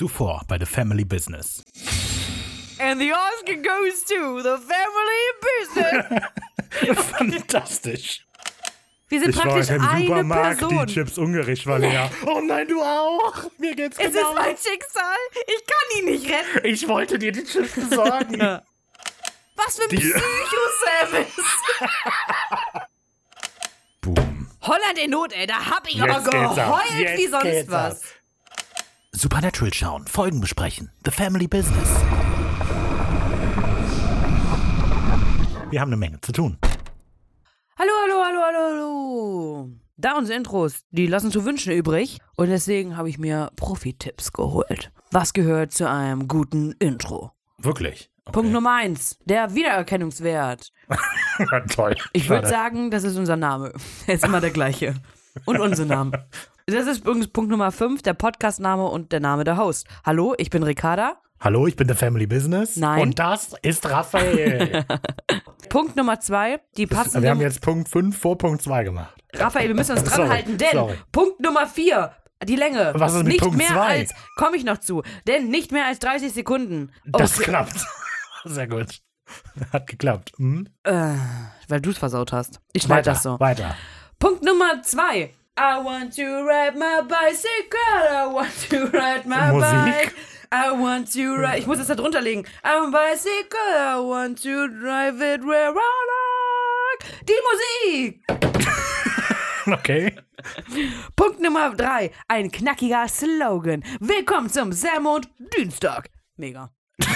Zuvor bei The Family Business. And the Oscar goes to the family business. Fantastisch. Wir sind praktisch eine Person. die Chips ungericht war leer. Oh nein, du auch. Mir geht's es genau. ist mein Schicksal. Ich kann ihn nicht retten. Ich wollte dir die Chips besorgen. Was für Die- Psycho-Service. Boom. Holland in Not, ey. Da hab ich aber Jetzt geht's ab. geheult wie sonst was. ab. Supernatural schauen, Folgen besprechen. The Family Business. Wir haben eine Menge zu tun. Hallo, hallo, hallo, hallo, hallo. Da unsere Intros, die lassen zu wünschen übrig. Und deswegen habe ich mir Profi-Tipps geholt. Was gehört zu einem guten Intro? Wirklich. Okay. Punkt Nummer eins, der Wiedererkennungswert. Toll. Ich würde sagen, das ist unser Name. Er ist immer der gleiche. Und unser Name. Das ist übrigens Punkt Nummer fünf, der Podcast-Name und der Name der Host. Hallo, ich bin Ricarda. Hallo, ich bin The Family Business. Nein. Und das ist Raphael. Punkt Nummer zwei, die passende. Wir haben jetzt Punkt 5 vor Punkt 2 gemacht. Raphael, wir müssen uns dran Sorry, halten, denn sorry. Punkt Nummer vier, die Länge. Was ist mit nicht Punkt mehr zwei? als, komme ich noch zu, denn nicht mehr als 30 Sekunden. Das Okay, klappt. Sehr gut. Hat geklappt. Hm? äh, weil du es versaut hast. Ich schneide das so. weiter. Punkt Nummer zwei. I want to ride my bicycle. I want to ride my Musik? bike. I want to ride. Ich muss es da drunter legen. I'm a bicycle. I want to drive it where I like. Die Musik. Okay. Punkt Nummer drei. Ein knackiger Slogan. Willkommen zum Sam und Dienstag. Mega.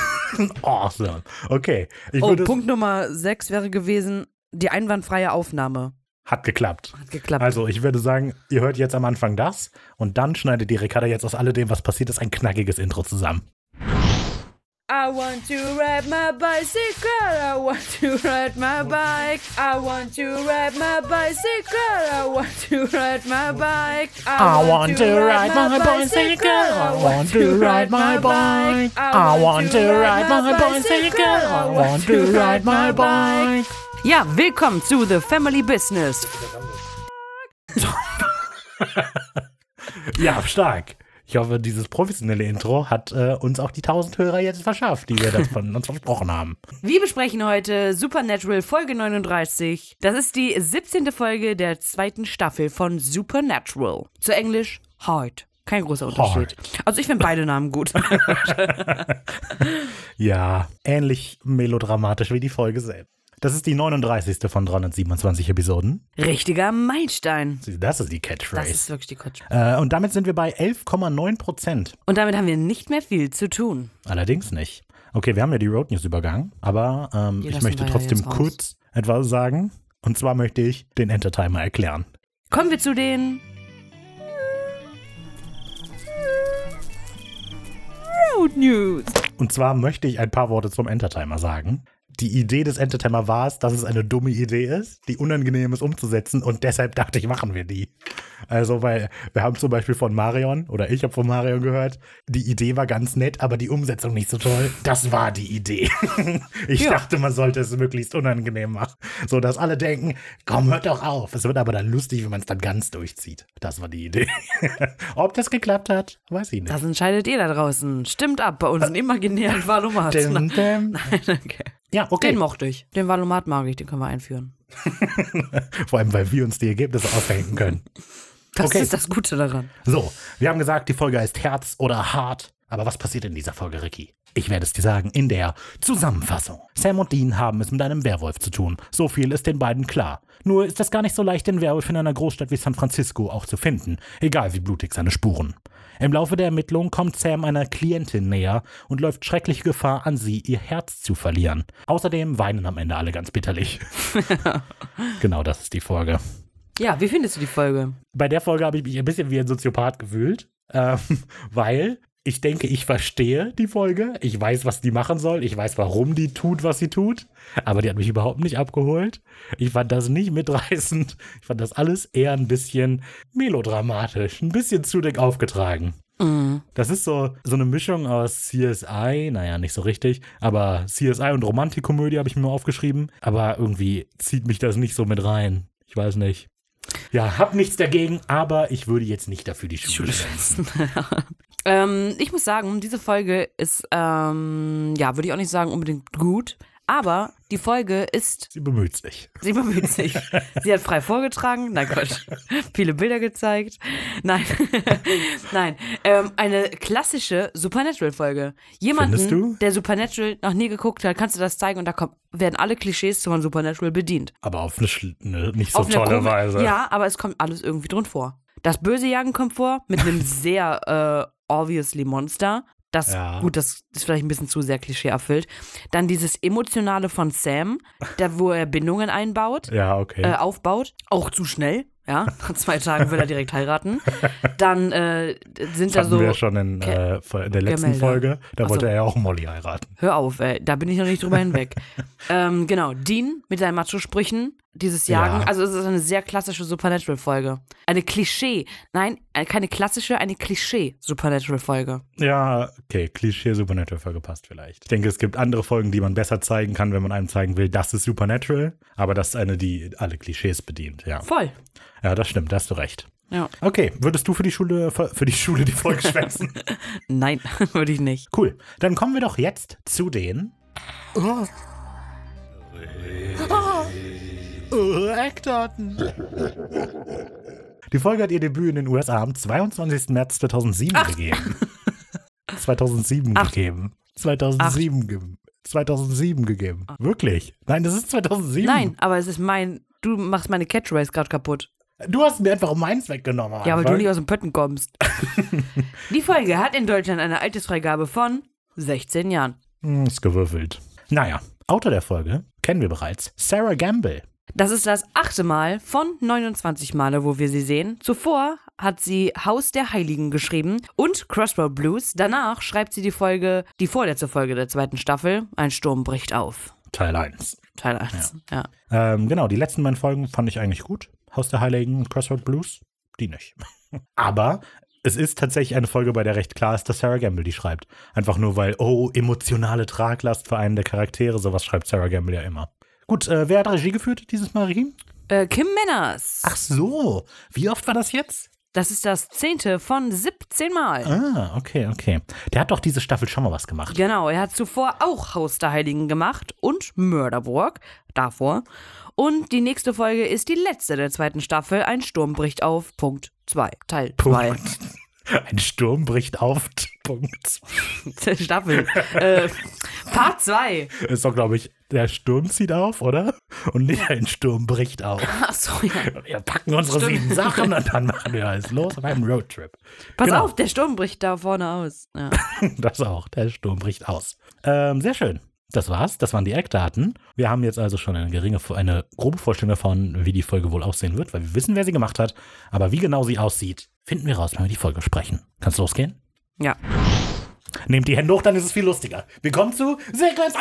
Awesome. Okay. Ich Oh, würde, Punkt Nummer sechs wäre gewesen, die einwandfreie Aufnahme. Hat geklappt. Hat geklappt. Also, ich würde sagen, ihr hört jetzt am Anfang das und dann schneidet die Ricarda jetzt aus alledem, was passiert ist, ein knackiges Intro zusammen. I want to ride my bicycle. I want to ride my bike. I want to ride my bicycle. I want to ride my bike. I want to ride my bicycle. I want to ride my bike. I want to ride my bicycle. I want to ride my bike. Ja, willkommen zu The Family Business. Ja, stark. Ich hoffe, dieses professionelle Intro hat äh, uns auch die 1000 Hörer jetzt verschafft, die wir das von uns versprochen haben. Wir besprechen heute Supernatural Folge 39. Das ist die 17. Folge der zweiten Staffel von Supernatural. Zu Englisch Hard. Kein großer Unterschied. Also ich finde beide Namen gut. Ja, ähnlich melodramatisch wie die Folge selbst. Das ist die 39. von 327 Episoden. Richtiger Meilenstein. Das ist die Das Catchphrase. ist wirklich die Quatsch. Äh, und damit sind wir bei 11,9 Prozent. Und damit haben wir nicht mehr viel zu tun. Allerdings nicht. Okay, wir haben ja die Road News übergangen, aber ähm, ich möchte ja trotzdem raus. kurz etwas sagen. Und zwar möchte ich den Entertimer erklären. Kommen wir zu den Road News. Und zwar möchte ich ein paar Worte zum Entertimer sagen. Die Idee des Entertimer war es, dass es eine dumme Idee ist, die unangenehm ist umzusetzen und deshalb dachte ich, machen wir die. Also, weil wir haben zum Beispiel von Marion, oder ich habe von Marion gehört, die Idee war ganz nett, aber die Umsetzung nicht so toll. Das war die Idee. Ich Ja. dachte, man sollte es möglichst unangenehm machen, so dass alle denken, komm, hört doch auf. Es wird aber dann lustig, wenn man es dann ganz durchzieht. Das war die Idee. Ob das geklappt hat, weiß ich nicht. Das entscheidet ihr da draußen. Stimmt ab bei unseren imaginären Valomat. Dim, dim. Nein, okay. Ja, okay. Den mochte ich. Den Valomat mag ich, den können wir einführen. Vor allem, weil wir uns die Ergebnisse ausdenken können. Das Okay. ist das Gute daran. So, wir haben gesagt, die Folge heißt Herz oder Hart. Aber was passiert in dieser Folge, Ricky? Ich werde es dir sagen in der Zusammenfassung. Sam und Dean haben es mit einem Werwolf zu tun. So viel ist den beiden klar. Nur ist es gar nicht so leicht, den Werwolf in einer Großstadt wie San Francisco auch zu finden, egal wie blutig seine Spuren. Im Laufe der Ermittlungen kommt Sam einer Klientin näher und läuft schreckliche Gefahr, an sie ihr Herz zu verlieren. Außerdem weinen am Ende alle ganz bitterlich. genau das ist die Folge. Ja, wie findest du die Folge? Bei der Folge habe ich mich ein bisschen wie ein Soziopath gefühlt, ähm, weil ich denke, ich verstehe die Folge. Ich weiß, was die machen soll. Ich weiß, warum die tut, was sie tut. Aber die hat mich überhaupt nicht abgeholt. Ich fand das nicht mitreißend. Ich fand das alles eher ein bisschen melodramatisch, ein bisschen zu dick aufgetragen. Mhm. Das ist so, so eine Mischung aus CSI, naja, nicht so richtig, aber CSI und Romantikkomödie habe ich mir aufgeschrieben. Aber irgendwie zieht mich das nicht so mit rein. Ich weiß nicht. Ja, hab nichts dagegen, aber ich würde jetzt nicht dafür die Schule schwänzen. Ähm, ich muss sagen, diese Folge ist, ähm, ja, würde ich auch nicht sagen unbedingt gut, aber die Folge ist, Sie bemüht sich. sie bemüht sich. sie hat frei vorgetragen, nein Gott, viele Bilder gezeigt. Nein, nein, ähm, eine klassische Supernatural-Folge. Jemanden, der Supernatural noch nie geguckt hat, kannst du das zeigen und da kommt, werden alle Klischees von Supernatural bedient. Aber auf eine, eine nicht so Auf tolle komi- Weise. Ja, aber es kommt alles irgendwie drin vor. Das böse Jagen kommt vor mit einem sehr äh, obviously Monster. Das, Ja. gut, das ist vielleicht ein bisschen zu sehr Klischee erfüllt. Dann dieses Emotionale von Sam, da wo er Bindungen einbaut, Ja, okay. äh, aufbaut. Auch zu schnell, ja. Nach zwei Tagen will er direkt heiraten. Dann äh, sind da Hatten so. wir schon in, äh, in der letzten Gemälde. Folge. Da Ach so. wollte er ja auch Molly heiraten. Hör auf, ey, da bin ich noch nicht drüber hinweg. ähm, genau, Dean mit seinen Macho-Sprüchen, dieses Jagen. Ja. Also es ist eine sehr klassische Supernatural-Folge. Eine Klischee, nein, äh, keine klassische, eine Klischee-Supernatural-Folge. Ja, okay, Klischee Supernatural-Folge passt vielleicht. Ich denke, es gibt andere Folgen, die man besser zeigen kann, wenn man einem zeigen will, das ist Supernatural. Aber das ist eine, die alle Klischees bedient, ja. Voll. Ja, das stimmt, da hast du recht. Ja. Okay, würdest du für die Schule, für die Schule die Folge schwänzen? Nein, würde ich nicht. Cool. Dann kommen wir doch jetzt zu den. Oh. Oh, Eckdaten. Die Folge hat ihr Debüt in den USA am 22. März 2007 gegeben. 2007 Acht. gegeben. 2007 ge 2007 gegeben. Wirklich? Nein, das ist 2007. Nein, aber es ist mein, du machst meine Catchphrase gerade kaputt. Du hast mir einfach meins weggenommen. Ja, weil du nicht aus dem Pötten kommst. Die Folge hat in Deutschland eine Altersfreigabe von 16 Jahren. Hm, ist gewürfelt. Naja, Autor der Folge kennen wir bereits. Sarah Gamble. Das ist das achte Mal von 29 Male, wo wir sie sehen. Zuvor hat sie Haus der Heiligen geschrieben und Crossroad Blues. Danach schreibt sie die Folge, die vorletzte Folge der zweiten Staffel, Ein Sturm bricht auf. Teil 1. Teil 1. Ja. Ähm, genau, die letzten beiden Folgen fand ich eigentlich gut. Haus der Heiligen und Crossroad Blues. Die nicht. Aber es ist tatsächlich eine Folge, bei der recht klar ist, dass Sarah Gamble die schreibt. Einfach nur weil, oh, emotionale Traglast für einen der Charaktere, sowas schreibt Sarah Gamble ja immer. Gut, äh, wer hat Regie geführt dieses Mal, Regie? Äh, Kim Menners. Ach so, wie oft war das jetzt? Das ist das zehnte von 17 Mal. Ah, okay, okay. Der hat doch diese Staffel schon mal was gemacht. Genau, er hat zuvor auch Haus der Heiligen gemacht und Mörderburg davor. Und die nächste Folge ist die letzte der zweiten Staffel. Ein Sturm bricht auf. Punkt 2. Teil 2. Ein Sturm bricht auf. Punkt. Staffel. äh, Part 2. Ist doch, glaube ich, der Sturm zieht auf, oder? Und nicht ein Sturm bricht auf. Achso, ja. Wir packen unsere sieben Sachen und dann machen wir alles los auf einem Roadtrip. Pass Genau. auf, der Sturm bricht da vorne aus. Ja. Das auch, der Sturm bricht aus. Ähm, sehr schön. Das war's, das waren die Eckdaten. Wir haben jetzt also schon eine geringe, eine grobe Vorstellung davon, wie die Folge wohl aussehen wird, weil wir wissen, wer sie gemacht hat. Aber wie genau sie aussieht, finden wir raus, wenn wir die Folge sprechen. Kann's losgehen? ja. Nehmt die Hände hoch, dann ist es viel lustiger. Wir kommen zu Sequenz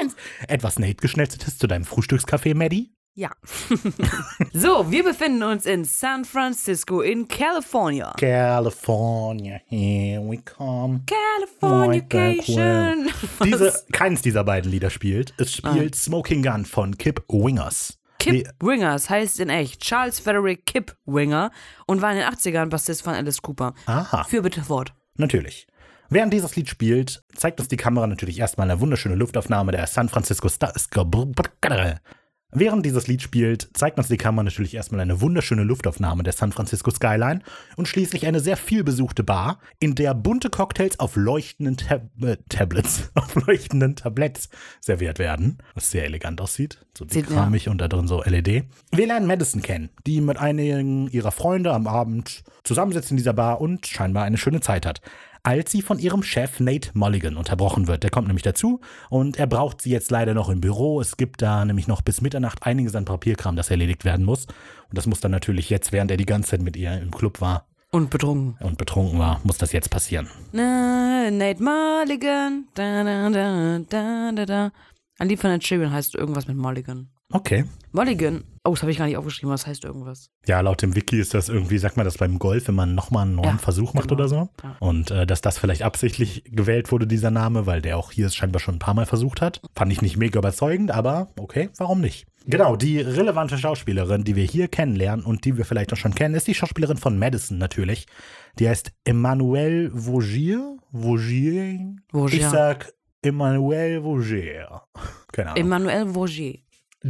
1! Etwas Nate geschnetzeltes zu deinem Frühstückskaffee, Maddie? Ja. so, wir befinden uns in San Francisco in California. California, here we come. Californication. Diese, keins dieser beiden Lieder spielt. Es spielt Smoking Gun von Kip Wingers. Kip Wingers heißt in echt Charles Frederick Kip Winger und war in den 80ern Bassist von Alice Cooper. Aha, Für bitte fort. natürlich. Während dieses Lied spielt, zeigt uns die Kamera natürlich erstmal eine wunderschöne Luftaufnahme der San Francisco Star. Während dieses Lied spielt, zeigt uns die Kamera natürlich erstmal eine wunderschöne Luftaufnahme der San Francisco Skyline und schließlich eine sehr vielbesuchte Bar, in der bunte Cocktails auf leuchtenden Tab äh, Tablets, auf leuchtenden Tabletts serviert werden, was sehr elegant aussieht, so dickramig und da drin so LED. Wir lernen Madison kennen, die mit einigen ihrer Freunde am Abend zusammensitzt in dieser Bar und scheinbar eine schöne Zeit hat als sie von ihrem Chef Nate Mulligan unterbrochen wird. Der kommt nämlich dazu und er braucht sie jetzt leider noch im Büro. Es gibt da nämlich noch bis Mitternacht einiges an Papierkram, das erledigt werden muss. Und das muss dann natürlich jetzt, während er die ganze Zeit mit ihr im Club war Und betrunken. und betrunken war, muss das jetzt passieren. Na, Nate Mulligan. Da, da, da, da, da, da. Ein Lied von Ed Sheeran heißt irgendwas mit Mulligan. Okay. Mulligan. Oh, das habe ich gar nicht aufgeschrieben. Was heißt irgendwas? Ja, laut dem Wiki ist das irgendwie, sagt man das beim Golf, wenn man nochmal einen neuen Ja, Versuch macht genau. oder so. Ja. Und äh, dass das vielleicht absichtlich gewählt wurde, dieser Name, weil der auch hier es scheinbar schon ein paar Mal versucht hat. Fand ich nicht mega überzeugend, aber okay, warum nicht? Genau, die relevante Schauspielerin, die wir hier kennenlernen und die wir vielleicht auch schon kennen, ist die Schauspielerin von Madison natürlich. Die heißt Emmanuelle Vaugier. Vaugier? Vaugier. Ich sag Emmanuelle Vaugier. Keine Ahnung. Emmanuel Vaugier.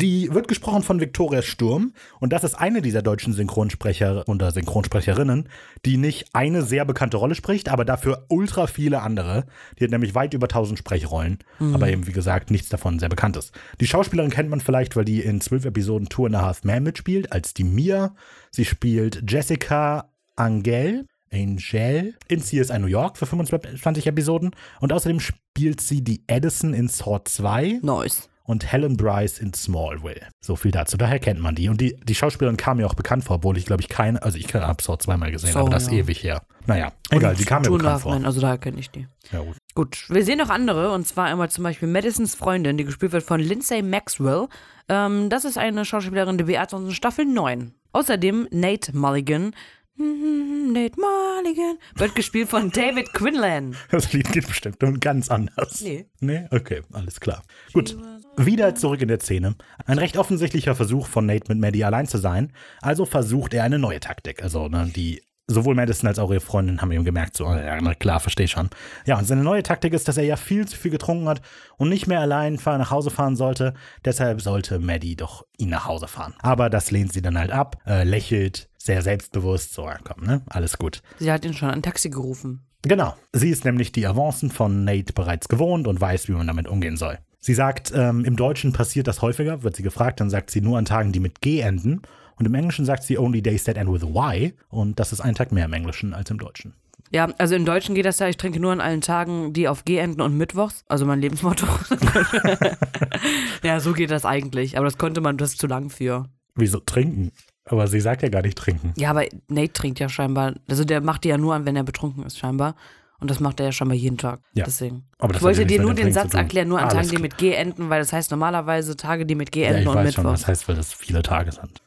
Die wird gesprochen von Victoria Sturm und das ist eine dieser deutschen Synchronsprecher oder Synchronsprecherinnen, die nicht eine sehr bekannte Rolle spricht, aber dafür ultra viele andere. Die hat nämlich weit über 1000 Sprechrollen, aber eben wie gesagt nichts davon sehr bekannt ist. Die Schauspielerin kennt man vielleicht, weil die in zwölf Episoden Two and a Half Man mitspielt, als die Mia. Sie spielt Jessica Angel. Angel in CSI New York für 25 Episoden und außerdem spielt sie die Edison in Saw 2 Nice. Und Helen Bryce in Smallville. So viel dazu. Daher kennt man die. Und die, die Schauspielerin kam mir auch bekannt vor, obwohl ich, glaube ich, keine, also ich habe Saw zweimal gesehen, Saw, aber das ist ja. ewig her. Naja, egal, die kam mir bekannt Half vor. Men, also da kenne ich die. Ja, gut. Gut, wir sehen noch andere, und zwar einmal zum Beispiel Madisons Freundin, die gespielt wird von Lindsay Maxwell. Ähm, das ist eine Schauspielerin, uns in Staffel 9. Außerdem Nate Mulligan. Nate Mulligan wird gespielt von David Quinlan. Das Lied geht bestimmt nun ganz anders. Nee. Nee? Okay, alles klar. Gut. Wieder zurück in der Szene. Ein recht offensichtlicher Versuch von Nate mit Maddie allein zu sein. Also versucht er eine neue Taktik. Also, ne, die sowohl Madison als auch ihre Freundin haben eben gemerkt, so, ja, na klar, verstehe schon. Ja, und seine neue Taktik ist, dass er ja viel zu viel getrunken hat und nicht mehr allein nach Hause fahren sollte. Deshalb sollte Maddie doch ihn nach Hause fahren. Aber das lehnt sie dann halt ab, äh, lächelt, sehr selbstbewusst, so, ja, komm, ne, alles gut. Sie hat ihn schon ein Taxi gerufen. Genau. Sie ist nämlich die Avancen von Nate bereits gewohnt und weiß, wie man damit umgehen soll. Sie sagt, ähm, im Deutschen passiert das häufiger, wird sie gefragt, dann sagt sie nur an Tagen, die mit G enden. Und im Englischen sagt sie only days that end with Y. Und das ist ein Tag mehr im Englischen als im Deutschen. Ja, also im Deutschen geht das ja, ich trinke nur an allen Tagen, die auf G enden und Mittwochs, also mein Lebensmotto. ja, so geht das eigentlich, aber das konnte man, das ist zu lang für. Wieso trinken? Aber sie sagt ja gar nicht trinken. Ja, aber Nate trinkt ja scheinbar, also der macht die ja nur an, wenn er betrunken ist, scheinbar. Und das macht er ja scheinbar jeden Tag. Ja. Deswegen. Aber ich wollte ja dir nur den Satz erklären, nur an Alles Tagen, die mit G enden, weil das heißt normalerweise Tage, die mit G Ja, enden ich und weiß schon, Mittwoch. das heißt, weil das viele Tage sind.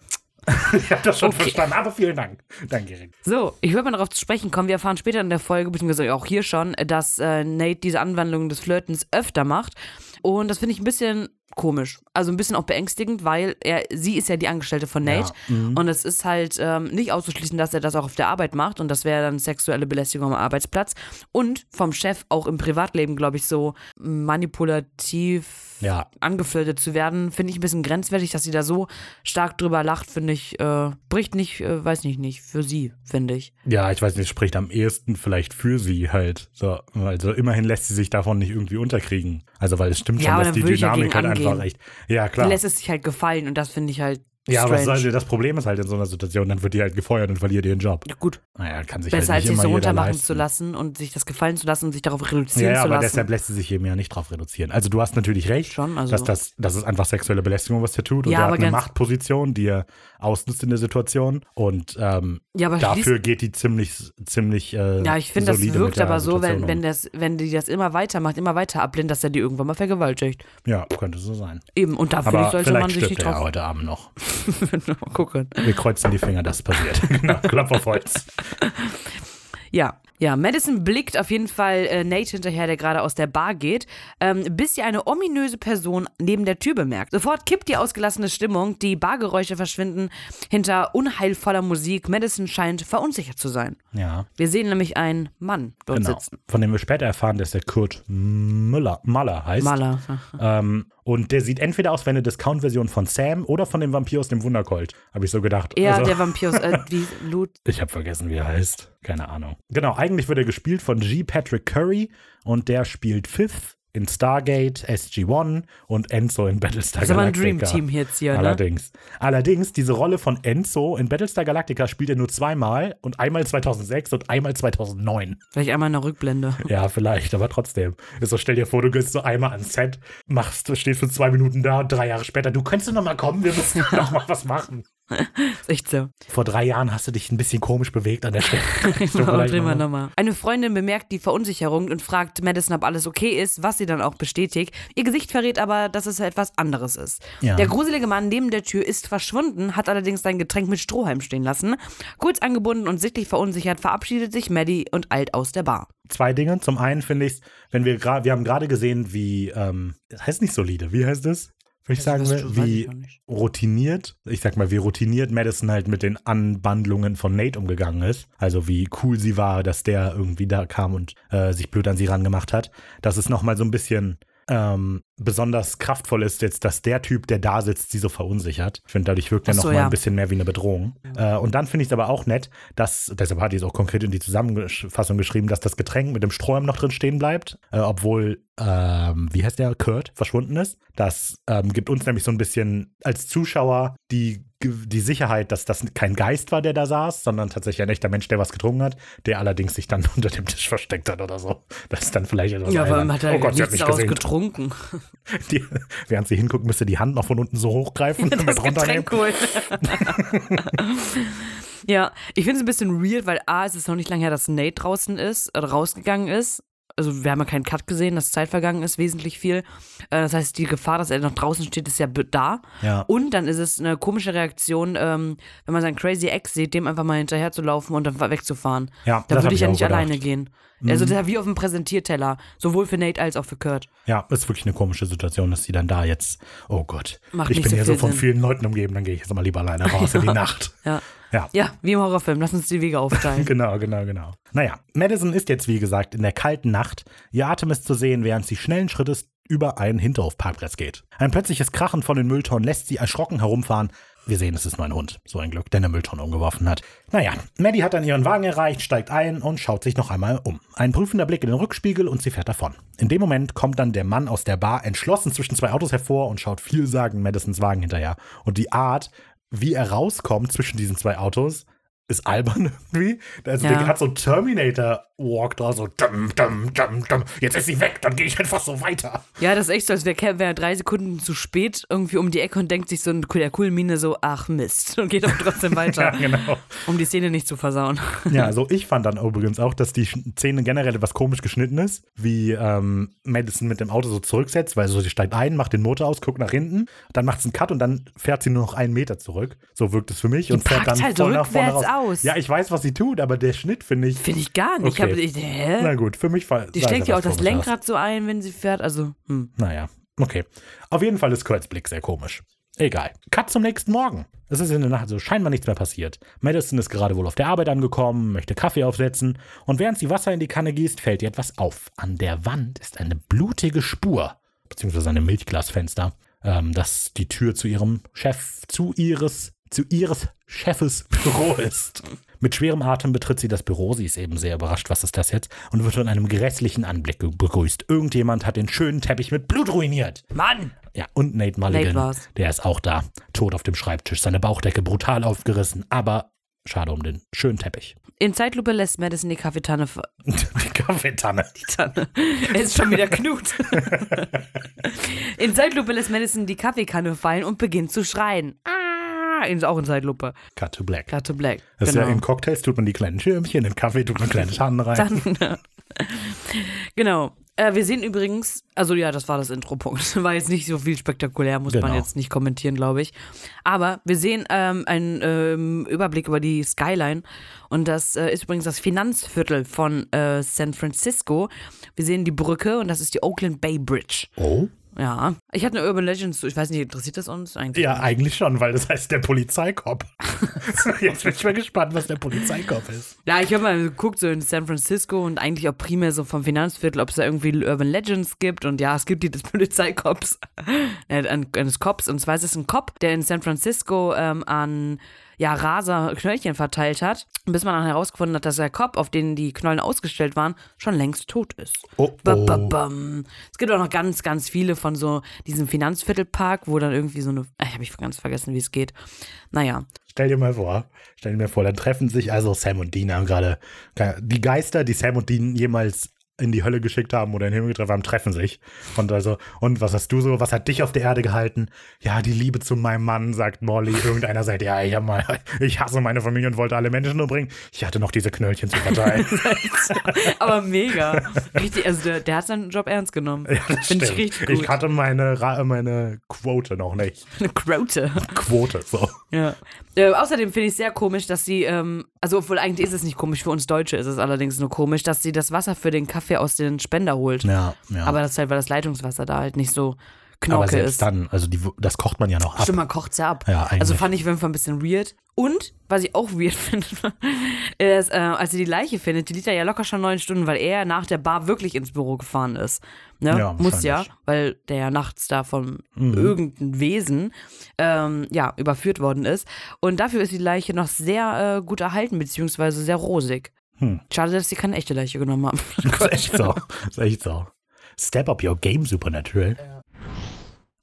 ich habe das schon verstanden, aber vielen Dank. Danke, Erik. So, ich würde mal darauf zu sprechen kommen. Wir erfahren später in der Folge, beziehungsweise auch hier schon, dass äh, Nate diese Anwandlung des Flirtens öfter macht. Und das finde ich ein bisschen komisch. Also ein bisschen auch beängstigend, weil er, sie ist ja die Angestellte von Nate. Ja, mhm. Und es ist halt ähm, nicht auszuschließen, dass er das auch auf der Arbeit macht. Und das wäre dann sexuelle Belästigung am Arbeitsplatz. Und vom Chef auch im Privatleben, glaube ich, so manipulativ Ja, angeflirtet zu werden, finde ich ein bisschen grenzwertig, dass sie da so stark drüber lacht, finde ich, äh, bricht nicht, äh, weiß nicht, nicht, für sie, finde ich. Ja, ich weiß nicht, spricht am ehesten vielleicht für sie halt. So, also immerhin lässt sie sich davon nicht irgendwie unterkriegen. Also, weil es stimmt Ja, schon, dass dann die Dynamik halt einfach angehen. echt. Ja, klar. lässt es sich halt gefallen und das finde ich halt Ja, aber strange. soll, das Problem ist halt in so einer Situation, dann wird die halt gefeuert und verliert ihren Job. Ja, gut, Naja, kann sich besser halt als nicht sich immer so runtermachen zu lassen und sich das gefallen zu lassen und sich darauf Ja, reduzieren ja, zu aber lassen. deshalb lässt sie sich eben ja nicht drauf reduzieren. Also du hast natürlich recht, Schon, also- dass das, das ist einfach sexuelle Belästigung, was der tut. Und Ja, er aber hat eine Machtposition, die er ausnutzt in der Situation. Und ähm, ja, aber dafür geht die ziemlich, ziemlich äh, ja, ich finde, das wirkt aber so, wenn, wenn, das, wenn die das immer weitermacht, immer weiter ablehnt, dass er die irgendwann mal vergewaltigt. Ja, könnte so sein. Eben, und da finde Aber ich, sollte man sich nicht ja drauf heute Abend noch. Mal gucken. Wir kreuzen die Finger, dass es passiert. genau, Klopf auf Holz. Ja, ja, Madison blickt auf jeden Fall äh, Nate hinterher, der gerade aus der Bar geht, ähm, bis sie eine ominöse Person neben der Tür bemerkt. Sofort kippt die ausgelassene Stimmung, die Bargeräusche verschwinden hinter unheilvoller Musik. Madison scheint verunsichert zu sein. Ja, Wir sehen nämlich einen Mann dort genau. sitzen. Von dem wir später erfahren, dass der Kurt Müller, Maller heißt. Maler. Ähm, und der sieht entweder aus wie eine Discount-Version von Sam oder von dem Vampir aus dem Wundercolt. Habe ich so gedacht. Eher Also- der Vampir aus äh, wie Loot. Ich habe vergessen, wie er heißt. Keine Ahnung. Genau, eigentlich wird er gespielt von G. Patrick Curry und der spielt Fifth in Stargate, SG-1 und Enzo in Battlestar Das ist aber ein Galactica. Dream Team jetzt hier, ne? Allerdings. Allerdings, diese Rolle von Enzo in Battlestar Galactica spielt er nur zweimal und einmal 2006 und einmal 2009. Vielleicht einmal in der Rückblende. Ja, vielleicht, aber trotzdem. So, stell dir vor, du gehst so einmal ans Set, machst, stehst für zwei Minuten da und drei Jahre später, du könntest noch mal kommen, wir müssen noch mal was machen. Ist echt so. Vor drei Jahren hast du dich ein bisschen komisch bewegt an der Stelle. Vielleicht Drehen wir noch mal- nochmal. Eine Freundin bemerkt die Verunsicherung und fragt Madison, ob alles okay ist, was sie dann auch bestätigt. Ihr Gesicht verrät aber, dass es etwas anderes ist. Ja. Der gruselige Mann neben der Tür ist verschwunden, hat allerdings sein Getränk mit Strohhalm stehen lassen. Kurz angebunden und sichtlich verunsichert verabschiedet sich Maddie und eilt aus der Bar. zwei Dinge. Zum einen finde ich wenn wir gerade, wir haben gerade gesehen, wie, ähm, das heißt nicht solide, wie heißt es? Würde ich sagen, Also, das weiß ich wie routiniert, ich sag mal, wie routiniert Madison halt mit den Anbandlungen von Nate umgegangen ist. Also wie cool sie war, dass der irgendwie da kam und äh, sich blöd an sie rangemacht hat. Dass es nochmal so ein bisschen ähm, besonders kraftvoll ist jetzt, dass der Typ, der da sitzt, sie so verunsichert. Ich finde, dadurch wirkt er so, nochmal ja. ein bisschen mehr wie eine Bedrohung. Äh, und dann finde ich es aber auch nett, dass, deshalb hat die es auch konkret in die Zusammenfassung geschrieben, dass das Getränk mit dem Strom noch drin stehen bleibt, äh, obwohl, ähm, wie heißt der, Kurt, verschwunden ist. Das ähm, gibt uns nämlich so ein bisschen als Zuschauer die, die Sicherheit, dass das kein Geist war, der da saß, sondern tatsächlich ein echter Mensch, der was getrunken hat, der allerdings sich dann unter dem Tisch versteckt hat oder so. Das ist dann vielleicht etwas Ja, albern. man hat ja oh Gott, sie hat nichts mich ausgetrunken. Die, während sie hinguckt, müsste die Hand noch von unten so hochgreifen und das mit runternehmen. Ja, ich finde es ein bisschen weird, weil A, es ist noch nicht lange her, dass Nate draußen ist, äh, rausgegangen ist. Also wir haben ja keinen Cut gesehen, dass Zeit vergangen ist, wesentlich viel. Äh, das heißt, die Gefahr, dass er noch draußen steht, ist ja da. Ja. Und dann ist es eine komische Reaktion, ähm, wenn man seinen Crazy Ex sieht, dem einfach mal hinterher zu laufen und dann wegzufahren. Ja, da würde ich ja nicht gedacht. alleine gehen. Also das ist ja wie auf dem Präsentierteller. Sowohl für Nate als auch für Kurt. Ja, ist wirklich eine komische Situation, dass sie dann da jetzt, oh Gott, Macht ich nicht bin so hier so von Sinn. vielen Leuten umgeben, dann gehe ich jetzt mal lieber alleine raus in die Nacht. Ja. Ja. Ja, wie im Horrorfilm. Lass uns die Wege aufteilen. Genau, genau, genau. Naja, Madison ist jetzt, wie gesagt, in der kalten Nacht. Ihr Atem ist zu sehen, während sie schnellen Schrittes über einen Hinterhofparkplatz geht. Ein plötzliches Krachen von den Mülltonnen lässt sie erschrocken herumfahren. Wir sehen, es ist nur ein Hund. So ein Glück, der eine Mülltonne umgeworfen hat. Naja, Maddie hat dann ihren Wagen erreicht, steigt ein und schaut sich noch einmal um. Ein prüfender Blick in den Rückspiegel und sie fährt davon. In dem Moment kommt dann der Mann aus der Bar entschlossen zwischen zwei Autos hervor und schaut vielsagend Madisons Wagen hinterher. Und die Art, wie er rauskommt zwischen diesen zwei Autos, ist albern irgendwie. Also Ja. der hat so einen Terminator-Walk da, so dum, dum, dum, dum. Jetzt ist sie weg, dann gehe ich einfach so weiter. Ja, das ist echt so, als wäre wär drei Sekunden zu spät irgendwie um die Ecke und denkt sich so in der coolen Mine so, ach Mist, und geht aber trotzdem Ja, weiter, genau. um die Szene nicht zu versauen. Ja, also ich fand dann übrigens auch, dass die Szene generell etwas komisch geschnitten ist, wie ähm, Madison mit dem Auto so zurücksetzt, weil so sie steigt ein, macht den Motor aus, guckt nach hinten, dann macht sie einen Cut und dann fährt sie nur noch einen Meter zurück. So wirkt es für mich und fährt dann halt voll nach vorne raus. rückwärts aus. Ja, ich weiß, was sie tut, aber der Schnitt finde ich. Finde ich gar nicht. Okay. Ich hab, ich, hä? Na gut, für mich war Die steckt ja auch das Lenkrad so ein, wenn sie fährt. Also, hm. Naja, okay. Auf jeden Fall ist Kurt's Blick sehr komisch. Egal. Cut zum nächsten Morgen. Es ist in der Nacht so scheinbar nichts mehr passiert. Madison ist gerade wohl auf der Arbeit angekommen, möchte Kaffee aufsetzen und während sie Wasser in die Kanne gießt, fällt ihr etwas auf. An der Wand ist eine blutige Spur, beziehungsweise ein Milchglasfenster, ähm, das die Tür zu ihrem Chef, zu ihres, zu ihres Chefes Büro ist. Mit schwerem Atem betritt sie das Büro. Sie ist eben sehr überrascht, was ist das jetzt? Und wird von einem grässlichen Anblick begrüßt. Irgendjemand hat den schönen Teppich mit Blut ruiniert. Mann! Ja, und Nate Nate Mulligan, war's. der ist auch da, tot auf dem Schreibtisch, seine Bauchdecke brutal aufgerissen, aber schade um den schönen Teppich. In Zeitlupe lässt Madison die Kaffeetanne. Die Kaffeetanne. Die Tanne. Er ist schon wieder Knut. In Zeitlupe lässt Madison die Kaffeekanne fallen und beginnt zu schreien. Ah! In, auch in Zeitlupe. Cut to black. Cut to black. Das ist genau. ja in Cocktails tut man die kleinen Schirmchen, in Kaffee tut man kleine Tannen rein. Dann, genau. Äh, wir sehen übrigens, also ja, das war das Intro-Punkt. War jetzt nicht so viel spektakulär, muss man Genau. jetzt nicht kommentieren, glaube ich. Aber wir sehen ähm, einen ähm, Überblick über die Skyline. Und das äh, ist übrigens das Finanzviertel von äh, San Francisco. Wir sehen die Brücke und das ist die Oakland Bay Bridge. Oh? Ja. Ich hatte eine Urban Legends, ich weiß nicht, interessiert das uns eigentlich? Ja, eigentlich schon, weil das heißt der Polizeikopf. Jetzt bin ich mal gespannt, was der Polizeikopf ist. Ja, ich habe mal geguckt, so in San Francisco und eigentlich auch primär so vom Finanzviertel, ob es da irgendwie Urban Legends gibt. Und ja, es gibt die des Polizeikops, äh, eines Cops. Und zwar ist es ein Cop, der in San Francisco ähm, an ja, Raser Knöllchen verteilt hat, bis man dann herausgefunden hat, dass der Cop, auf den die Knollen ausgestellt waren, schon längst tot ist. Oh, oh. Es gibt auch noch ganz, ganz viele von so diesem Finanzviertelpark, wo dann irgendwie so eine. Ich habe ich ganz vergessen, wie es geht. Naja. Stell dir mal vor, stell dir mal vor, dann treffen sich also Sam und Dean haben gerade, die Geister, die Sam und Dean jemals in die Hölle geschickt haben oder in den Himmel getroffen haben, treffen sich. Und also, und was hast du so, was hat dich auf der Erde gehalten? Ja, die Liebe zu meinem Mann, sagt Molly. Irgendeiner sagt, ja, ich mal, ich hasse meine Familie und wollte alle Menschen umbringen. Ich hatte noch diese Knöllchen zu verteilen. Aber mega. Richtig, also der, der hat seinen Job ernst genommen. Das Finde ich richtig gut. Ich hatte meine, meine Quote noch nicht. Eine Quote. Quote, so. Ja. Äh, außerdem finde ich sehr komisch, dass sie, ähm, also obwohl eigentlich ist es nicht komisch, für uns Deutsche ist es allerdings nur komisch, dass sie das Wasser für den Kaffee aus den Spender holt. Ja, ja. Aber das ist halt, weil das Leitungswasser da halt nicht so Knorke Aber selbst ist. dann, also die, das kocht man ja noch ab. Stimmt, man kocht's ja ab. Ja, eigentlich. also fand ich auf jeden Fall ein bisschen weird. Und, was ich auch weird finde, ist, äh, als sie die Leiche findet, die liegt da ja locker schon neun Stunden, weil er nach der Bar wirklich ins Büro gefahren ist. Ne? Ja, Muss ja, weil der ja nachts da von Mhm. irgendeinem Wesen ähm, ja, überführt worden ist. Und dafür ist die Leiche noch sehr äh, gut erhalten, beziehungsweise sehr rosig. Hm. Schade, dass sie keine echte Leiche genommen haben. Das ist echt so. Das ist echt so. Step up your game, Supernatural.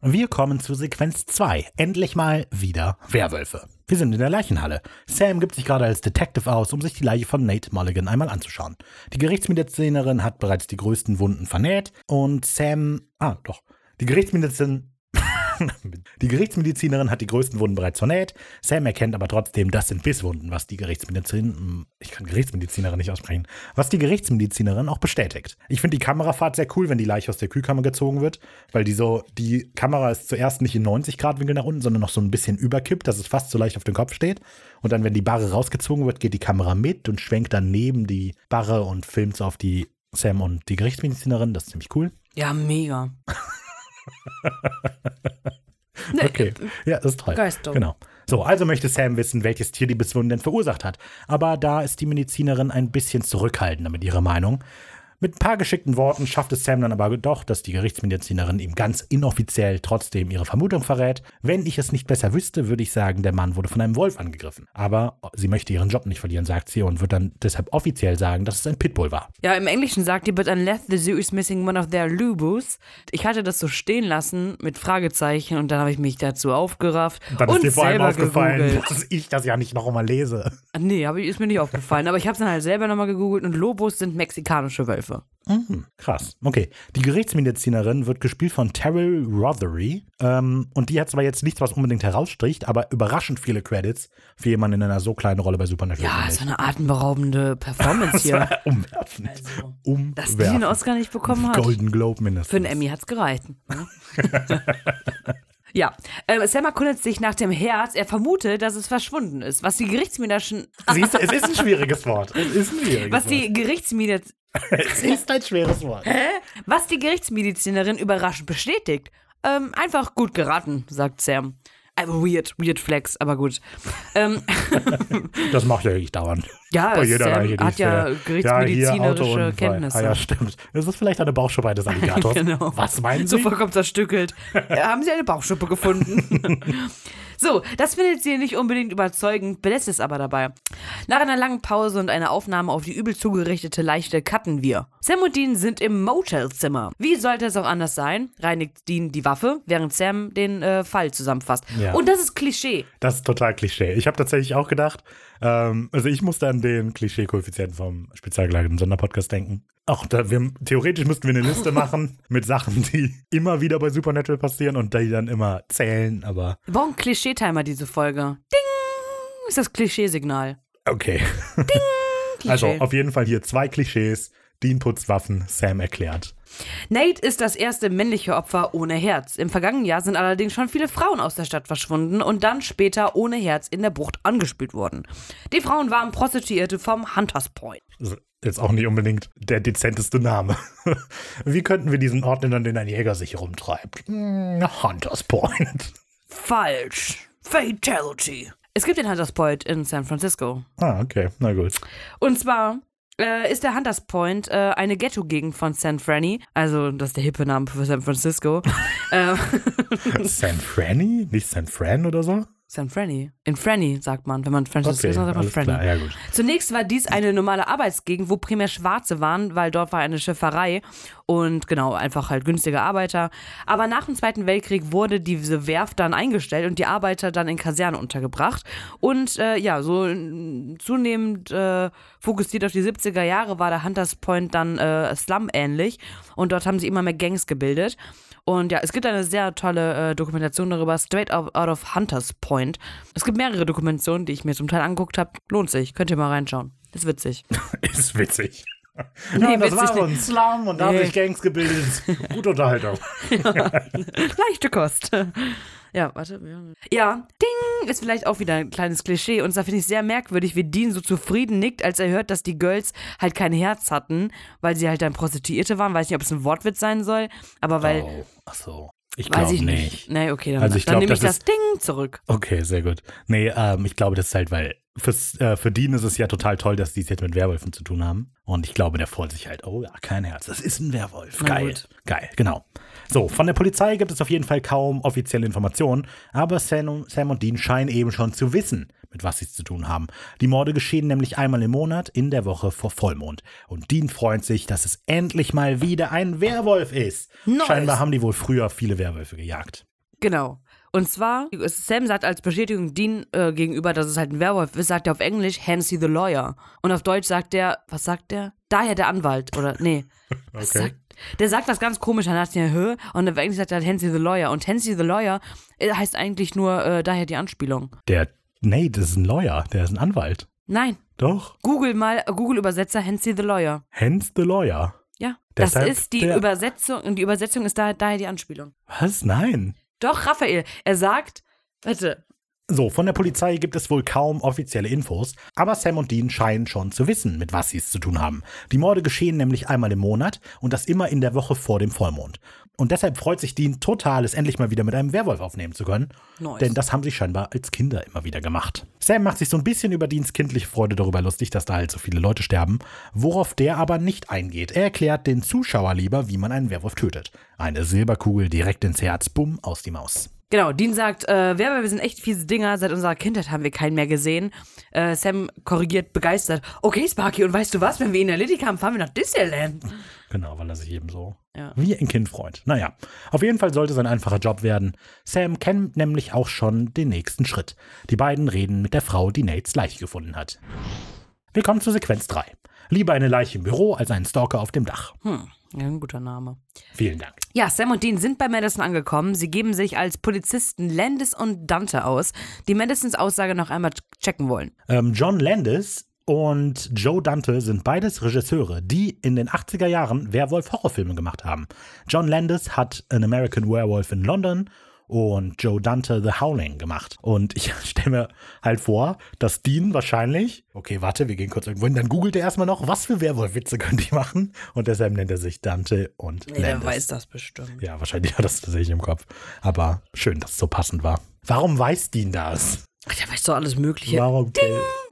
Wir kommen zu Sequenz 2. Endlich mal wieder Werwölfe. Wir sind in der Leichenhalle. Sam gibt sich gerade als Detective aus, um sich die Leiche von Nate Mulligan einmal anzuschauen. Die Gerichtsmedizinerin hat bereits die größten Wunden vernäht und Sam. Ah, doch. Die Gerichtsmedizinerin. Die Gerichtsmedizinerin hat die größten Wunden bereits vernäht. Sam erkennt aber trotzdem, das sind Bisswunden, was die Gerichtsmedizinerin, ich kann Gerichtsmedizinerin nicht aussprechen, was die Gerichtsmedizinerin auch bestätigt. Ich finde die Kamerafahrt sehr cool, wenn die Leiche aus der Kühlkammer gezogen wird, weil die so, die Kamera ist zuerst nicht in 90 Grad Winkel nach unten, sondern noch so ein bisschen überkippt, dass es fast so leicht auf dem Kopf steht. Und dann, wenn die Barre rausgezogen wird, geht die Kamera mit und schwenkt dann neben die Barre und filmt so auf die Sam und die Gerichtsmedizinerin. Das ist ziemlich cool. ja, mega. Okay. Ja, das ist toll. Begeisterung. Genau. So, also möchte Sam wissen, welches Tier die Bisswunden denn verursacht hat. Aber da ist die Medizinerin ein bisschen zurückhaltender mit ihrer Meinung. Mit ein paar geschickten Worten schafft es Sam dann aber doch, dass die Gerichtsmedizinerin ihm ganz inoffiziell trotzdem ihre Vermutung verrät. Wenn ich es nicht besser wüsste, würde ich sagen, der Mann wurde von einem Wolf angegriffen. Aber sie möchte ihren Job nicht verlieren, sagt sie, und wird dann deshalb offiziell sagen, dass es ein Pitbull war. Ja, im Englischen sagt die, but unless the zoo is missing one of their lubus. Ich hatte das so stehen lassen mit Fragezeichen und dann habe ich mich dazu aufgerafft Dann und ist dir vor allem aufgefallen, gegoogelt. dass ich das ja nicht noch einmal lese. Nee, ich, ist mir nicht aufgefallen, aber ich habe es dann halt selber nochmal gegoogelt und Lobos sind mexikanische Wölfe. Mhm, krass. Okay. Die Gerichtsmedizinerin wird gespielt von Terrell Rothery. Ähm, und die hat zwar jetzt nichts, was unbedingt herausstricht, aber überraschend viele Credits für jemanden in einer so kleinen Rolle bei Supernatural. Ja, so eine atemberaubende Performance hier. Umwerfend. Also, umwerfend. Dass die den Oscar nicht bekommen hat. Golden Globe mindestens. Für einen Emmy hat's gereicht. Ne? ja, äh, Sam erkundet sich nach dem Herz. Er vermutet, dass es verschwunden ist. Was die Gerichtsmedizinischen, Siehst du, es ist ein schwieriges Wort. Es ist ein schwieriges was die Gerichtsmediz Es ist ein schweres Wort. was die Gerichtsmedizinerin überraschend bestätigt. Ähm, einfach gut geraten, sagt Sam. Also weird, weird Flex, aber gut. Ähm, Das macht ja ich dauernd. ja, Bei jeder Sam Leiche, hat ja sehe. gerichtsmedizinische Ja. Kenntnisse. Ah ja, stimmt. Das ist vielleicht eine Bauchschuppe eines Alligators. Genau. Was meinen So Sie? vollkommen zerstückelt. Äh, Haben Sie eine Bauchschuppe gefunden? So, das findet sie nicht unbedingt überzeugend, belässt es aber dabei. Nach einer langen Pause und einer Aufnahme auf die übel zugerichtete Leiche cutten wir. Sam und Dean sind im Motelzimmer. Wie sollte es auch anders sein? Reinigt Dean die Waffe, während Sam den äh, Fall zusammenfasst. Ja. Und das ist Klischee. Das ist total Klischee. Ich habe tatsächlich auch gedacht, ähm, also ich musste an den Klischee-Koeffizienten vom spezialgelagerten Sonderpodcast denken. Auch da, wir, theoretisch müssten wir eine Liste machen mit Sachen, die immer wieder bei Supernatural passieren und die dann immer zählen, aber Wir brauchen Klischee-Timer, diese Folge. Ding! Ist das Klischeesignal. okay. Klischee. Also auf jeden Fall hier zwei Klischees. Dean putzt Waffen, Sam erklärt. Nate ist das erste männliche Opfer ohne Herz. Im vergangenen Jahr sind allerdings schon viele Frauen aus der Stadt verschwunden und dann später ohne Herz in der Bucht angespült worden. Die Frauen waren Prostituierte vom Hunters Point. Ist Jetzt auch nicht unbedingt der dezenteste Name. Wie könnten wir diesen Ort nennen, an den ein Jäger sich rumtreibt? Hm, Hunters Point. Falsch. Fatality. Es gibt den Hunters Point in San Francisco. Ah, okay, na gut. Und zwar äh, ist der Hunters Point äh, eine Ghetto-Gegend von San Franny. Also, das ist der hippe Name für San Francisco. ähm, San Franny? Nicht San Fran oder so? San Franny. In Franny sagt man, wenn man Francisco Okay, ist, sagt man Franny. klar, ja. Zunächst war dies eine normale Arbeitsgegend, wo primär Schwarze waren, weil dort war eine Schifferei und genau, einfach halt günstige Arbeiter. Aber nach dem Zweiten Weltkrieg wurde diese Werft dann eingestellt und die Arbeiter dann in Kasernen untergebracht. Und äh, ja, so zunehmend äh, fokussiert auf die 70er Jahre war der Hunters Point dann äh, Slum-ähnlich und dort haben sie immer mehr Gangs gebildet. Und ja, es gibt eine sehr tolle äh, Dokumentation darüber, Straight out, of Hunters Point. Es gibt mehrere Dokumentationen, die ich mir zum Teil angeguckt habe. Lohnt sich, könnt ihr mal reinschauen. Ist witzig. Ist witzig. Nee, ja, das war so ein Slum und da haben Nee. sich Gangs gebildet. Gute Unterhaltung. Leichte Kost. Ja, warte. Ja, ding, ist vielleicht auch wieder ein kleines Klischee. Und da finde ich sehr merkwürdig, wie Dean so zufrieden nickt, als er hört, dass die Girls halt kein Herz hatten, weil sie halt dann Prostituierte waren. Weiß nicht, ob es ein Wortwitz sein soll, aber weil oh, ach so. Ich Weiß glaube ich nicht. nicht. Nee, okay, dann, Also ich dann glaub, nehme ich das das Ding zurück. Okay, sehr gut. Nee, ähm, ich glaube, das ist halt, weil fürs, äh, für Dean ist es ja total toll, dass die es jetzt mit Werwölfen zu tun haben. Und ich glaube, der freut sich halt, oh ja, kein Herz, das ist ein Werwolf. Geil. Geil, genau. So, von der Polizei gibt es auf jeden Fall kaum offizielle Informationen, aber Sam, Sam und Dean scheinen eben schon zu wissen, mit was sie es zu tun haben. Die Morde geschehen nämlich einmal im Monat in der Woche vor Vollmond. Und Dean freut sich, dass es endlich mal wieder ein Werwolf ist. Nice. Scheinbar haben die wohl früher viele Werwölfe gejagt. Genau. Und zwar, Sam sagt als Bestätigung Dean äh, gegenüber, dass es halt ein Werwolf ist, sagt er auf Englisch Hansi the Lawyer. Und auf Deutsch sagt er, was sagt der? Daher der Anwalt. Oder, nee. Was Okay. sagt, der sagt was ganz komisch, dann hat er Hö und auf Englisch sagt er Hansi the Lawyer. Und Hansi the Lawyer äh, heißt eigentlich nur äh, daher die Anspielung. Der, nee, das ist ein Lawyer, der ist ein Anwalt. Nein. Doch. Google mal, äh, Google-Übersetzer Hansi the Lawyer. Hence the Lawyer. Ja. Das Deshalb ist die der- Übersetzung, und die Übersetzung ist da, daher die Anspielung. Was? Nein. Doch, Raphael, er sagt, warte, So, von der Polizei gibt es wohl kaum offizielle Infos, aber Sam und Dean scheinen schon zu wissen, mit was sie es zu tun haben. Die Morde geschehen nämlich einmal im Monat und das immer in der Woche vor dem Vollmond. Und deshalb freut sich Dean total, es endlich mal wieder mit einem Werwolf aufnehmen zu können. Nice. Denn das haben sie scheinbar als Kinder immer wieder gemacht. Sam macht sich so ein bisschen über Deans kindliche Freude darüber lustig, dass da halt so viele Leute sterben, worauf der aber nicht eingeht. Er erklärt den Zuschauer lieber, wie man einen Werwolf tötet. Eine Silberkugel direkt ins Herz, bumm, aus die Maus. Genau, Dean sagt, äh, Werwölfe sind echt fiese Dinger, seit unserer Kindheit haben wir keinen mehr gesehen. Äh, Sam korrigiert begeistert, okay Sparky, und weißt du was, wenn wir ihn erledigt haben, fahren wir nach Disneyland. Genau, weil er sich eben so Ja. wie ein Kind freut. Naja, auf jeden Fall sollte es ein einfacher Job werden. Sam kennt nämlich auch schon den nächsten Schritt. Die beiden reden mit der Frau, die Nates Leiche gefunden hat. Willkommen zu Sequenz 3. Lieber eine Leiche im Büro als einen Stalker auf dem Dach. Hm, ja, ein guter Name. Vielen Dank. Ja, Sam und Dean sind bei Madison angekommen. Sie geben sich als Polizisten Landis und Dante aus, die Madisons Aussage noch einmal checken wollen. Ähm, John Landis und Joe Dante sind beides Regisseure, die in den 80er Jahren Werwolf-Horrorfilme gemacht haben. John Landis hat An American Werewolf in London und Joe Dante The Howling gemacht. Und ich stelle mir halt vor, dass Dean wahrscheinlich, okay, warte, wir gehen kurz irgendwo hin, dann googelt er erstmal noch, was für Werwolf-Witze könnte ich machen. Und deshalb nennt er sich Dante und Landis. das bestimmt. Ja, wahrscheinlich hat er das tatsächlich im Kopf. Aber schön, dass es so passend war. Warum weiß Dean das? Ach, der weiß doch alles Mögliche. Warum?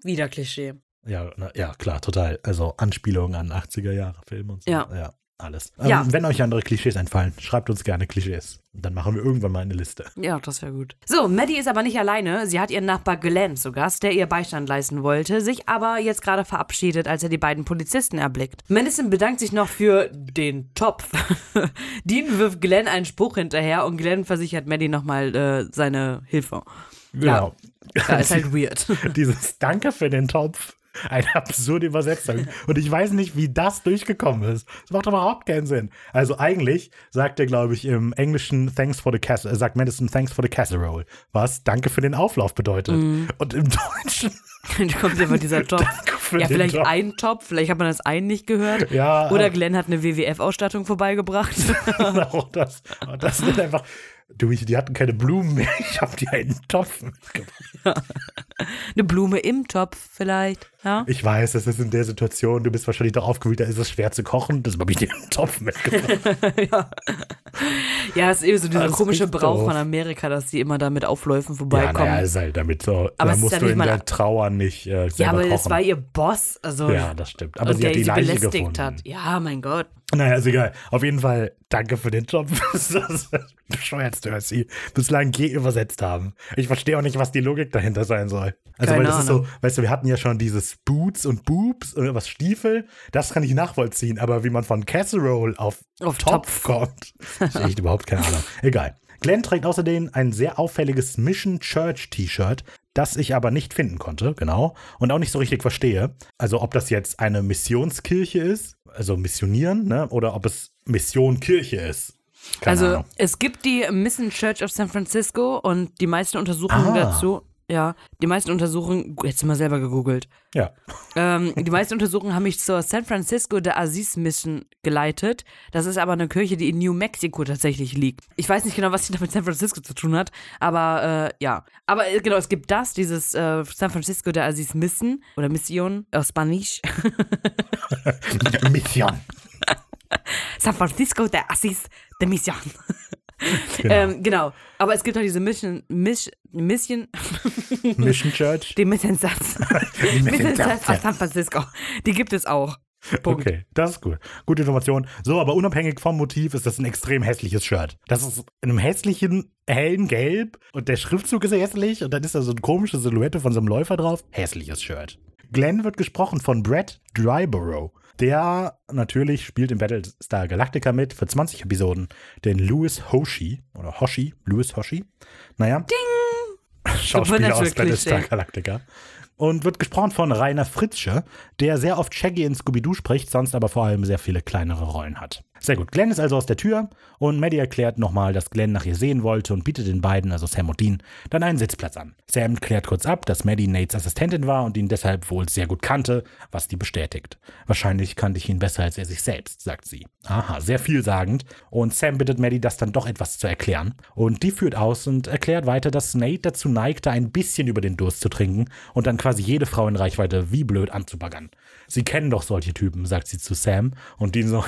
Wieder Klischee. Ja, na, ja, klar, total. Also Anspielungen an 80er Jahre Filme und so. Ja. ja alles. Ja. Ähm, wenn euch andere Klischees einfallen, schreibt uns gerne Klischees. Dann machen wir irgendwann mal eine Liste. Ja, das wäre gut. So, Maddie ist aber nicht alleine. Sie hat ihren Nachbar Glenn zu Gast, der ihr Beistand leisten wollte, sich aber jetzt gerade verabschiedet, als er die beiden Polizisten erblickt. Madison bedankt sich noch für den Topf. Dean wirft Glenn einen Spruch hinterher und Glenn versichert Maddie nochmal äh, seine Hilfe. Genau. Ja, ist halt weird. Dieses Danke für den Topf. Eine absurde Übersetzung. Und ich weiß nicht, wie das durchgekommen ist. Das macht überhaupt keinen Sinn. Also eigentlich sagt er, glaube ich, im Englischen Thanks for the Casserole, äh, sagt Madison Thanks for the Casserole, was Danke für den Auflauf bedeutet. Mhm. Und im Deutschen Dann kommt einfach dieser Topf. Ja, vielleicht Topf. ein Topf, vielleicht hat man das ein nicht gehört. Ja, Oder Glenn hat eine WWF-Ausstattung vorbeigebracht. Genau das. Das sind einfach. Du, die hatten keine Blumen mehr. Ich habe die einen Topf mitgebracht. eine Blume im Topf vielleicht. Ja? Ich weiß, das ist in der Situation, du bist wahrscheinlich doch aufgewühlt, da ist es schwer zu kochen. Das habe ich dir einen Topf mitgebracht. Ja, es ist eben so dieser komische Brauch doof. von Amerika, dass die immer da mit Aufläufen ja, vorbeikommen. naja, Ja, ist halt damit so. Aber da musst ja du in der Trauer nicht äh, selber aber kochen. es war ihr Boss, also ja, das stimmt. Aber sie der hat die Leiche belästigt gefunden. hat. Ja, mein Gott. Naja, ist egal. Auf jeden Fall, danke für den Job. Das ist das bescheuertste, was sie bislang je übersetzt haben. Ich verstehe auch nicht, was die Logik dahinter sein soll. Also, Keine weil das ist Ahnung. so, weißt du, wir hatten ja schon dieses Boots und Boobs, oder was Stiefel, das kann ich nachvollziehen, aber wie man von Casserole auf, Auf Topf, kommt, ist echt überhaupt keine Ahnung. Egal. Glenn trägt außerdem ein sehr auffälliges Mission Church T-Shirt, das ich aber nicht finden konnte, genau, und auch nicht so richtig verstehe. Also ob das jetzt eine Missionskirche ist, also missionieren, ne, oder ob es Mission Kirche ist. Keine also Ahnung. es gibt die Missing Church of San Francisco und die meisten Untersuchungen Ah. dazu. Ja, die meisten Untersuchungen, jetzt mal selber gegoogelt. Ja. Ähm, die meisten Untersuchungen haben mich zur San Francisco de Aziz Mission geleitet. Das ist aber eine Kirche, die in New Mexico tatsächlich liegt. Ich weiß nicht genau, was die da mit San Francisco zu tun hat, aber äh, ja. Aber äh, genau, es gibt das, dieses äh, San Francisco de Aziz Mission oder Mission auf Spanisch. Mission. San Francisco de Aziz de Mission. Genau. Ähm, genau. Aber es gibt noch diese Mission, Mission, Mission, Mission Church. die Mission Satz. Die Mission Mission Satz aus San Francisco. Die gibt es auch. Punkt. Okay, das ist gut. Gute Information. So, aber unabhängig vom Motiv ist das ein extrem hässliches Shirt. Das ist in einem hässlichen, hellen Gelb und der Schriftzug ist hässlich und dann ist da so eine komische Silhouette von so einem Läufer drauf. Hässliches Shirt. Glenn wird gesprochen von Brett Dryborough. Der natürlich spielt in Battlestar Galactica mit für 20 Episoden den Louis Hoshi oder Hoshi, Louis Hoshi. Naja. Ding! Schauspieler aus Battlestar. Galactica. Und wird gesprochen von Rainer Fritzsche, der sehr oft Shaggy in Scooby-Doo spricht, sonst aber vor allem sehr viele kleinere Rollen hat. Sehr gut. Glenn ist also aus der Tür und Maddie erklärt nochmal, dass Glenn nach ihr sehen wollte und bietet den beiden, also Sam und Dean, dann einen Sitzplatz an. Sam klärt kurz ab, dass Maddie Nates Assistentin war und ihn deshalb wohl sehr gut kannte, was die bestätigt. Wahrscheinlich kannte ich ihn besser als er sich selbst, sagt sie. Aha, sehr vielsagend. Und Sam bittet Maddie, das dann doch etwas zu erklären. Und die führt aus und erklärt weiter, dass Nate dazu neigte, ein bisschen über den Durst zu trinken und dann quasi jede Frau in Reichweite wie blöd anzubaggern. Sie kennen doch solche Typen, sagt sie zu Sam. Und Dean so.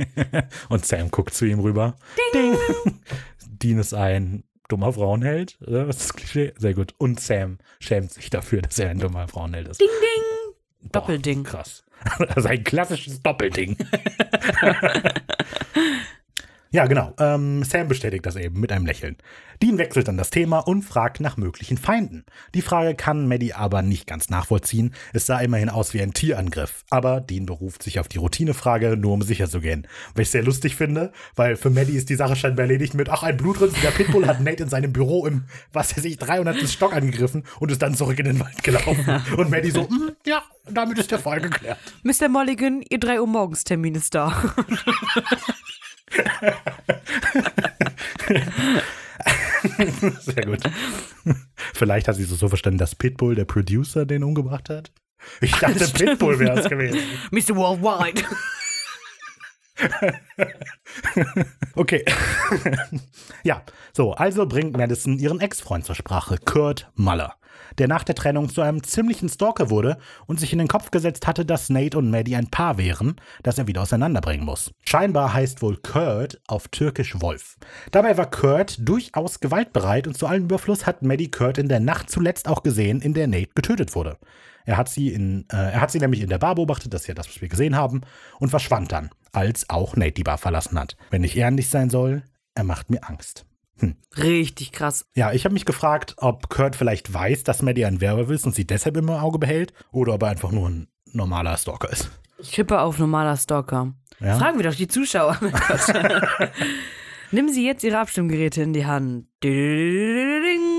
und Sam guckt zu ihm rüber. Ding! Dean ist ein dummer Frauenheld. oder? Was ist das Klischee? Sehr gut. Und Sam schämt sich dafür, dass er ein dummer Frauenheld ist. Ding, ding. Boah, Doppelding. Krass. Also ein klassisches Doppelding. Ja, genau. Ähm, Sam bestätigt das eben mit einem Lächeln. Dean wechselt dann das Thema und fragt nach möglichen Feinden. Die Frage kann Maddie aber nicht ganz nachvollziehen. Es sah immerhin aus wie ein Tierangriff. Aber Dean beruft sich auf die Routinefrage, nur um sicher zu gehen. Was ich sehr lustig finde, weil für Maddie ist die Sache scheinbar erledigt mit, ach, ein blutrünstiger Pitbull hat Nate in seinem Büro im, was weiß ich, 300. Stock angegriffen und ist dann zurück in den Wald gelaufen. Und Maddie so, "Mm, ja, damit ist der Fall geklärt. Mr. Mulligan, ihr 3 Uhr morgens Termin ist da. Sehr gut. Vielleicht hat sie es so verstanden, dass Pitbull, der Producer, den umgebracht hat. Ich dachte, Pitbull wäre es gewesen. Mr. Worldwide. Okay. ja, so, also bringt Madison ihren Ex-Freund zur Sprache, Kurt Muller, der nach der Trennung zu einem ziemlichen Stalker wurde und sich in den Kopf gesetzt hatte, dass Nate und Maddie ein Paar wären, das er wieder auseinanderbringen muss. Scheinbar heißt wohl Kurt auf Türkisch Wolf. Dabei war Kurt durchaus gewaltbereit und zu allem Überfluss hat Maddie Kurt in der Nacht zuletzt auch gesehen, in der Nate getötet wurde. Er hat sie in, äh, er hat sie nämlich in der Bar beobachtet, das ist ja das, was wir gesehen haben, und verschwand dann, als auch Nate die Bar verlassen hat. Wenn ich ehrlich sein soll, er macht mir Angst. Richtig krass. Ja, ich habe mich gefragt, ob Kurt vielleicht weiß, dass Maddie ein Werwolf ist und sie deshalb immer im Auge behält, oder ob er einfach nur ein normaler Stalker ist. Ich tippe auf normaler Stalker. Ja? Fragen wir doch die Zuschauer. Nehmen Sie jetzt Ihre Abstimmgeräte in die Hand. Ding.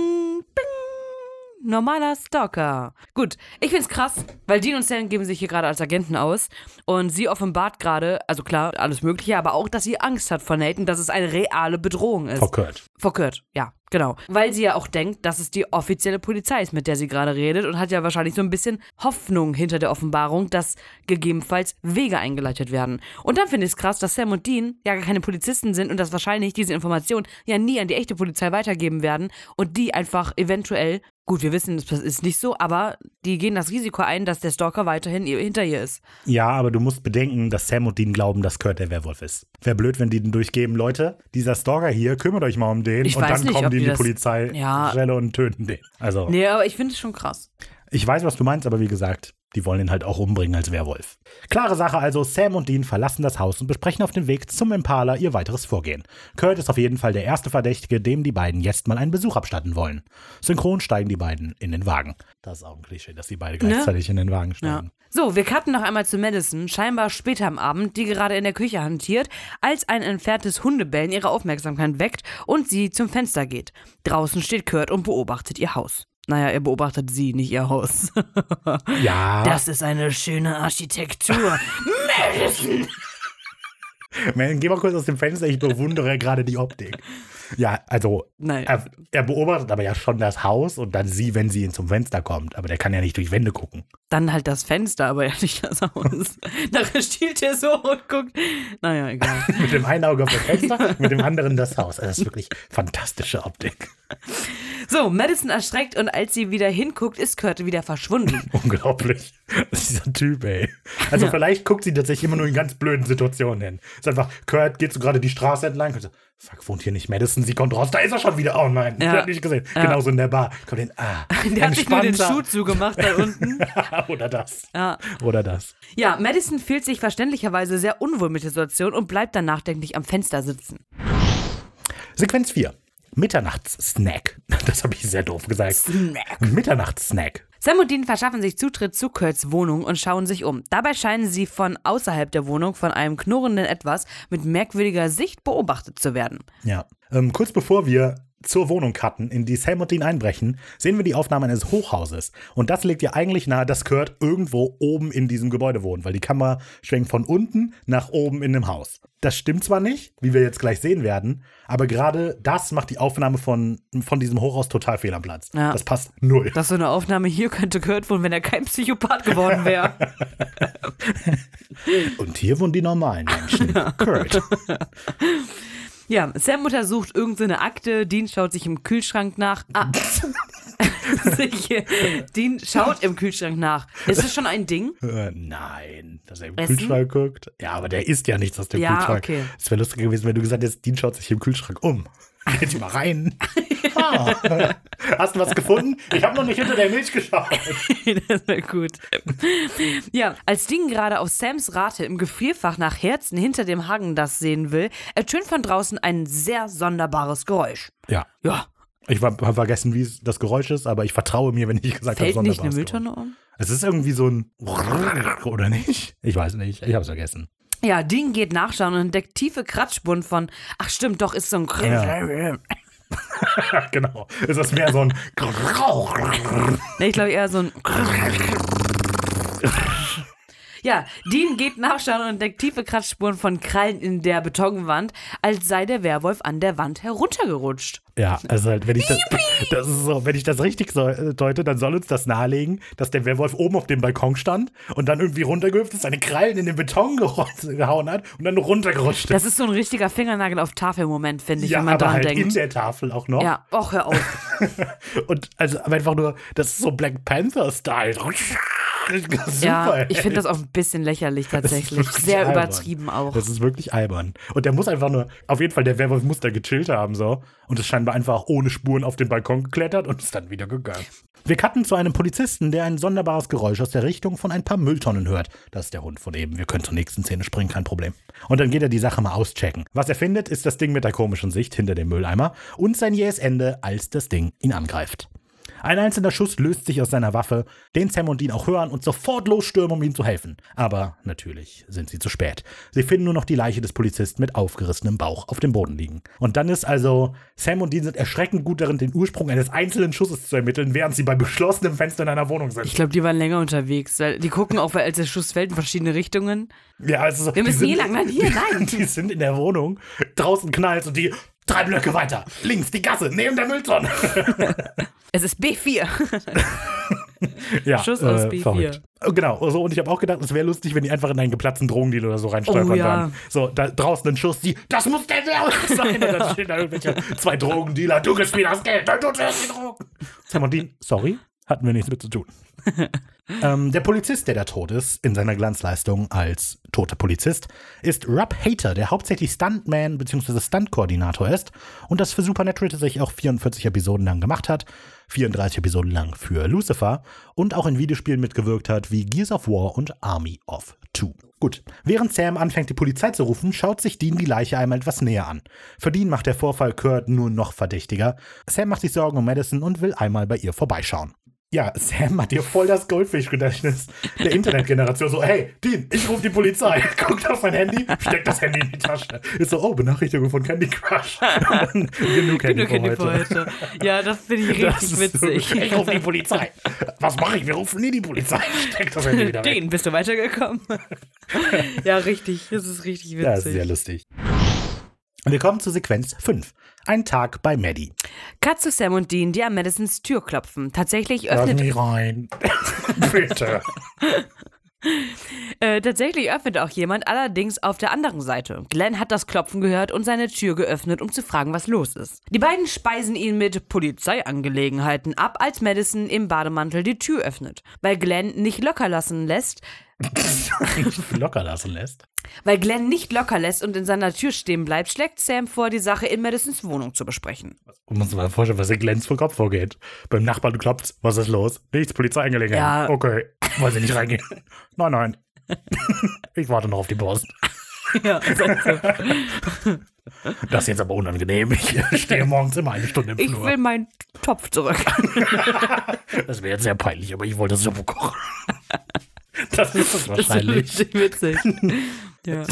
Normaler Stalker. Gut, ich find's krass, weil Dean und Stan geben sich hier gerade als Agenten aus und sie offenbart gerade, also klar, alles Mögliche, aber auch, dass sie Angst hat vor Nathan, dass es eine reale Bedrohung ist. Vor Kurt. Vor Kurt, ja, genau. Weil sie ja auch denkt, dass es die offizielle Polizei ist, mit der sie gerade redet und hat ja wahrscheinlich so ein bisschen Hoffnung hinter der Offenbarung, dass gegebenenfalls Wege eingeleitet werden. Und dann finde ich es krass, dass Sam und Dean ja gar keine Polizisten sind und dass wahrscheinlich diese Informationen ja nie an die echte Polizei weitergeben werden und die einfach eventuell, gut, wir wissen, das ist nicht so, aber die gehen das Risiko ein, dass der Stalker weiterhin hinter ihr ist. Ja, aber du musst bedenken, dass Sam und Dean glauben, dass Kurt der Werwolf ist. Wäre blöd, wenn die den durchgeben, Leute, dieser Stalker hier, kümmert euch mal um den Ich und weiß dann nicht, kommen ob die das- Polizei Ja. Stelle und töten den. Also, Nee, aber ich finde es schon krass. ich weiß, was du meinst, aber wie gesagt, die wollen ihn halt auch umbringen als Werwolf. Klare Sache also, Sam und Dean verlassen das Haus und besprechen auf dem Weg zum Impala ihr weiteres Vorgehen. Kurt ist auf jeden Fall der erste Verdächtige, dem die beiden jetzt mal einen Besuch abstatten wollen. Synchron steigen die beiden in den Wagen. Das ist auch ein Klischee, dass die beide gleichzeitig in den Wagen Ne? Ja. So, wir cutten noch einmal zu Madison, scheinbar später am Abend, die gerade in der Küche hantiert, als ein entferntes Hundebellen ihre Aufmerksamkeit weckt und sie zum Fenster geht. Draußen steht Kurt und beobachtet ihr Haus. Naja, er beobachtet sie, nicht ihr Haus. Ja, Das ist eine schöne Architektur. Madison! Man, geh mal kurz aus dem Fenster, ich bewundere gerade die Optik. Ja, also Nein. er, er beobachtet aber ja schon das Haus und dann sie, wenn sie ihn zum Fenster kommt. Aber der kann ja nicht durch Wände gucken. Dann halt das Fenster, aber ja nicht das Haus. Nachher stiehlt er so und guckt. Naja, egal. Mit dem einen Auge auf das Fenster, mit dem anderen das Haus. Also Das ist wirklich fantastische Optik. So, Madison erschreckt und als sie wieder hinguckt, ist Kurt wieder verschwunden. Unglaublich. Das ist dieser Typ, ey. Also vielleicht guckt sie tatsächlich immer nur in ganz blöden Situationen hin. Ist einfach, Kurt geht so gerade die Straße entlang und so, fuck, wohnt hier nicht Madison? Sie kommt raus, da ist er schon wieder. Oh nein, Ja. ich hab nicht gesehen. Ja. Genauso in der Bar. Kommt hin, ah, Der hat sich nur den. Schuh zugemacht da unten. Oder das. Ja. Oder das. ja, Madison fühlt sich verständlicherweise sehr unwohl mit der Situation und bleibt dann nachdenklich am Fenster sitzen. Sequenz 4. Mitternachtssnack. Das habe ich sehr doof gesagt. Snack. Mitternachtssnack. Sam und Dean verschaffen sich Zutritt zu Kurts Wohnung und schauen sich um. Dabei scheinen sie von außerhalb der Wohnung von einem knurrenden Etwas mit merkwürdiger Sicht beobachtet zu werden. Ja. Ähm, kurz bevor wir zur Wohnung cutten, in die Sam und Dean einbrechen, sehen wir die Aufnahme eines Hochhauses. Und das legt ja eigentlich nahe, dass Kurt irgendwo oben in diesem Gebäude wohnt, weil die Kamera schwenkt von unten nach oben in dem Haus. Das stimmt zwar nicht, wie wir jetzt gleich sehen werden, aber gerade das macht die Aufnahme von, von diesem Hochhaus total fehl am Platz. Ja. Das passt null. Das ist so eine Aufnahme hier könnte Kurt wohnen, wenn er kein Psychopath geworden wäre. Und hier wohnen die normalen Menschen. Kurt. ja, Sam untersucht irgendeine Akte, Dean schaut sich im Kühlschrank nach. Ah. Dean schaut im Kühlschrank nach. Ist das schon ein Ding? Äh, nein, dass er im Essen? Kühlschrank guckt. Ja, aber der isst ja nichts aus dem Ja, Kühlschrank. okay. Es wäre lustig gewesen, wenn du gesagt hättest, Dean schaut sich im Kühlschrank um. Geht mal rein. Ah. Hast du was gefunden? Ich habe noch nicht hinter der Milch geschaut. das wäre gut. Ja, als Dean gerade auf Sams Rate im Gefrierfach nach Herzen hinter dem Hagen das sehen will, ertönt von draußen ein sehr sonderbares Geräusch. Ja. Ja, Ich habe vergessen, wie das Geräusch ist, aber ich vertraue mir, wenn ich gesagt habe, fällt nicht eine sonderbares Mülltonne um? Es ist irgendwie so ein oder nicht? Ich weiß nicht. Ich habe es vergessen. Ja, Dean geht nachschauen und entdeckt tiefe Kratzspuren von, ach stimmt, doch, ist so ein Ja. genau. Ist mehr so ein Nee, ich glaube eher so ein. Ja, Dean geht nachschauen und entdeckt tiefe Kratzspuren von Krallen in der Betonwand, als sei der Werwolf an der Wand heruntergerutscht. Ja, also halt, wenn ich das, das ist so, wenn ich das richtig so, äh, deute, dann soll uns das nahelegen, dass der Werwolf oben auf dem Balkon stand und dann irgendwie runtergehüpft ist, seine Krallen in den Beton gehauen hat und dann runtergerutscht ist. Das ist so ein richtiger Fingernagel auf Tafel-Moment, finde ich, ja, wenn man aber dran halt in denkt. der Tafel auch noch. Ja, och, hör auf. Und also einfach nur, das ist so Black Panther-Style. Super, ja, ich finde das auch ein bisschen lächerlich tatsächlich. Sehr albern. übertrieben auch. Das ist wirklich albern. Und der muss einfach nur, auf jeden Fall, der Werwolf muss da gechillt haben, so. Und ist scheinbar einfach ohne Spuren auf den Balkon geklettert und ist dann wieder gegangen. Wir cutten zu einem Polizisten, der ein sonderbares Geräusch aus der Richtung von ein paar Mülltonnen hört. Das ist der Hund von eben. Wir können zur nächsten Szene springen, kein Problem. Und dann geht er die Sache mal auschecken. Was er findet, ist das Ding mit der komischen Sicht hinter dem Mülleimer und sein jähes Ende, als das Ding ihn angreift. Ein einzelner Schuss löst sich aus seiner Waffe, den Sam und Dean auch hören und sofort losstürmen, um ihm zu helfen. Aber natürlich sind sie zu spät. Sie finden nur noch die Leiche des Polizisten mit aufgerissenem Bauch auf dem Boden liegen. Und dann ist also, Sam und Dean sind erschreckend gut darin, den Ursprung eines einzelnen Schusses zu ermitteln, während sie bei geschlossenem Fenster in einer Wohnung sind. Ich glaube, die waren länger unterwegs. Weil die gucken auch, weil als der Schuss fällt, in verschiedene Richtungen. ja, also, Wir müssen sind- hier lang, nein, hier, nein. Die sind in der Wohnung, draußen knallt und die drei Blöcke weiter, links die Gasse, neben der Mülltonne. Es ist B4. Ja, Schuss aus äh, B4. verrückt. Genau, so, und ich habe auch gedacht, es wäre lustig, wenn die einfach in einen geplatzten Drogendeal oder so reinstolpern Oh, ja. So, da draußen ein Schuss, die, das muss der Werwolf sein. Und dann stehen da irgendwelche zwei Drogendealer, du gibst mir das Geld, dann tut erst die Drogen. Sam und Dean, sorry, hatten wir nichts mit zu tun. ähm, der Polizist, der da tot ist, in seiner Glanzleistung als toter Polizist, ist Rob Hater, der hauptsächlich Stuntman bzw. Stuntkoordinator ist und das für Supernatural tatsächlich auch 44 Episoden lang gemacht hat, 34 Episoden lang für Lucifer und auch in Videospielen mitgewirkt hat wie Gears of War und Army of Two. Gut, während Sam anfängt, die Polizei zu rufen, schaut sich Dean die Leiche einmal etwas näher an. Für Dean macht der Vorfall Kurt nur noch verdächtiger. Sam macht sich Sorgen um Madison und will einmal bei ihr vorbeischauen. Ja, Sam hat hier voll das Goldfisch-Gedächtnis der Internetgeneration. So, hey, Dean, ich rufe die Polizei. Guckt auf mein Handy, steckt das Handy in die Tasche. Ist so, oh, Benachrichtigung von Candy Crush. Genug Handy Genug für Handy heute. für heute. Ja, das finde ich Das richtig so- witzig. Ich rufe die Polizei. Was mache ich? Wir rufen nie die Polizei. Steckt das Handy wieder weg. Den, bist du weitergekommen? ja, richtig. Das ist richtig witzig. Das ist sehr lustig. Wir kommen zu Sequenz 5. Ein Tag bei Maddie. Cut zu Sam und Dean, die an Madisons Tür klopfen. Tatsächlich Lass öffnet mich rein. Bitte. Äh, tatsächlich öffnet auch jemand, allerdings auf der anderen Seite. Glenn hat das Klopfen gehört und seine Tür geöffnet, um zu fragen, was los ist. Die beiden speisen ihn mit Polizeiangelegenheiten ab, als Madison im Bademantel die Tür öffnet. Weil Glenn nicht locker lassen lässt, Nicht locker lassen lässt. weil Glenn nicht locker lässt und in seiner Tür stehen bleibt, schlägt Sam vor, die Sache in Madisons Wohnung zu besprechen. Und uns mal vorstellen, was in Glens vor Kopf vorgeht. Beim Nachbarn klopft, was ist los? Nichts, Polizeiangelegenheit. Ja. Okay, wollen Sie nicht reingehen? nein, nein. ich warte noch auf die Post. Ja, so. Das ist jetzt aber unangenehm. Ich stehe morgens immer eine Stunde im Ich Flur. will meinen Topf zurück. Das wäre jetzt sehr peinlich, aber ich wollte Suppe kochen. Das ist es Das ist wahrscheinlich. witzig. Ja.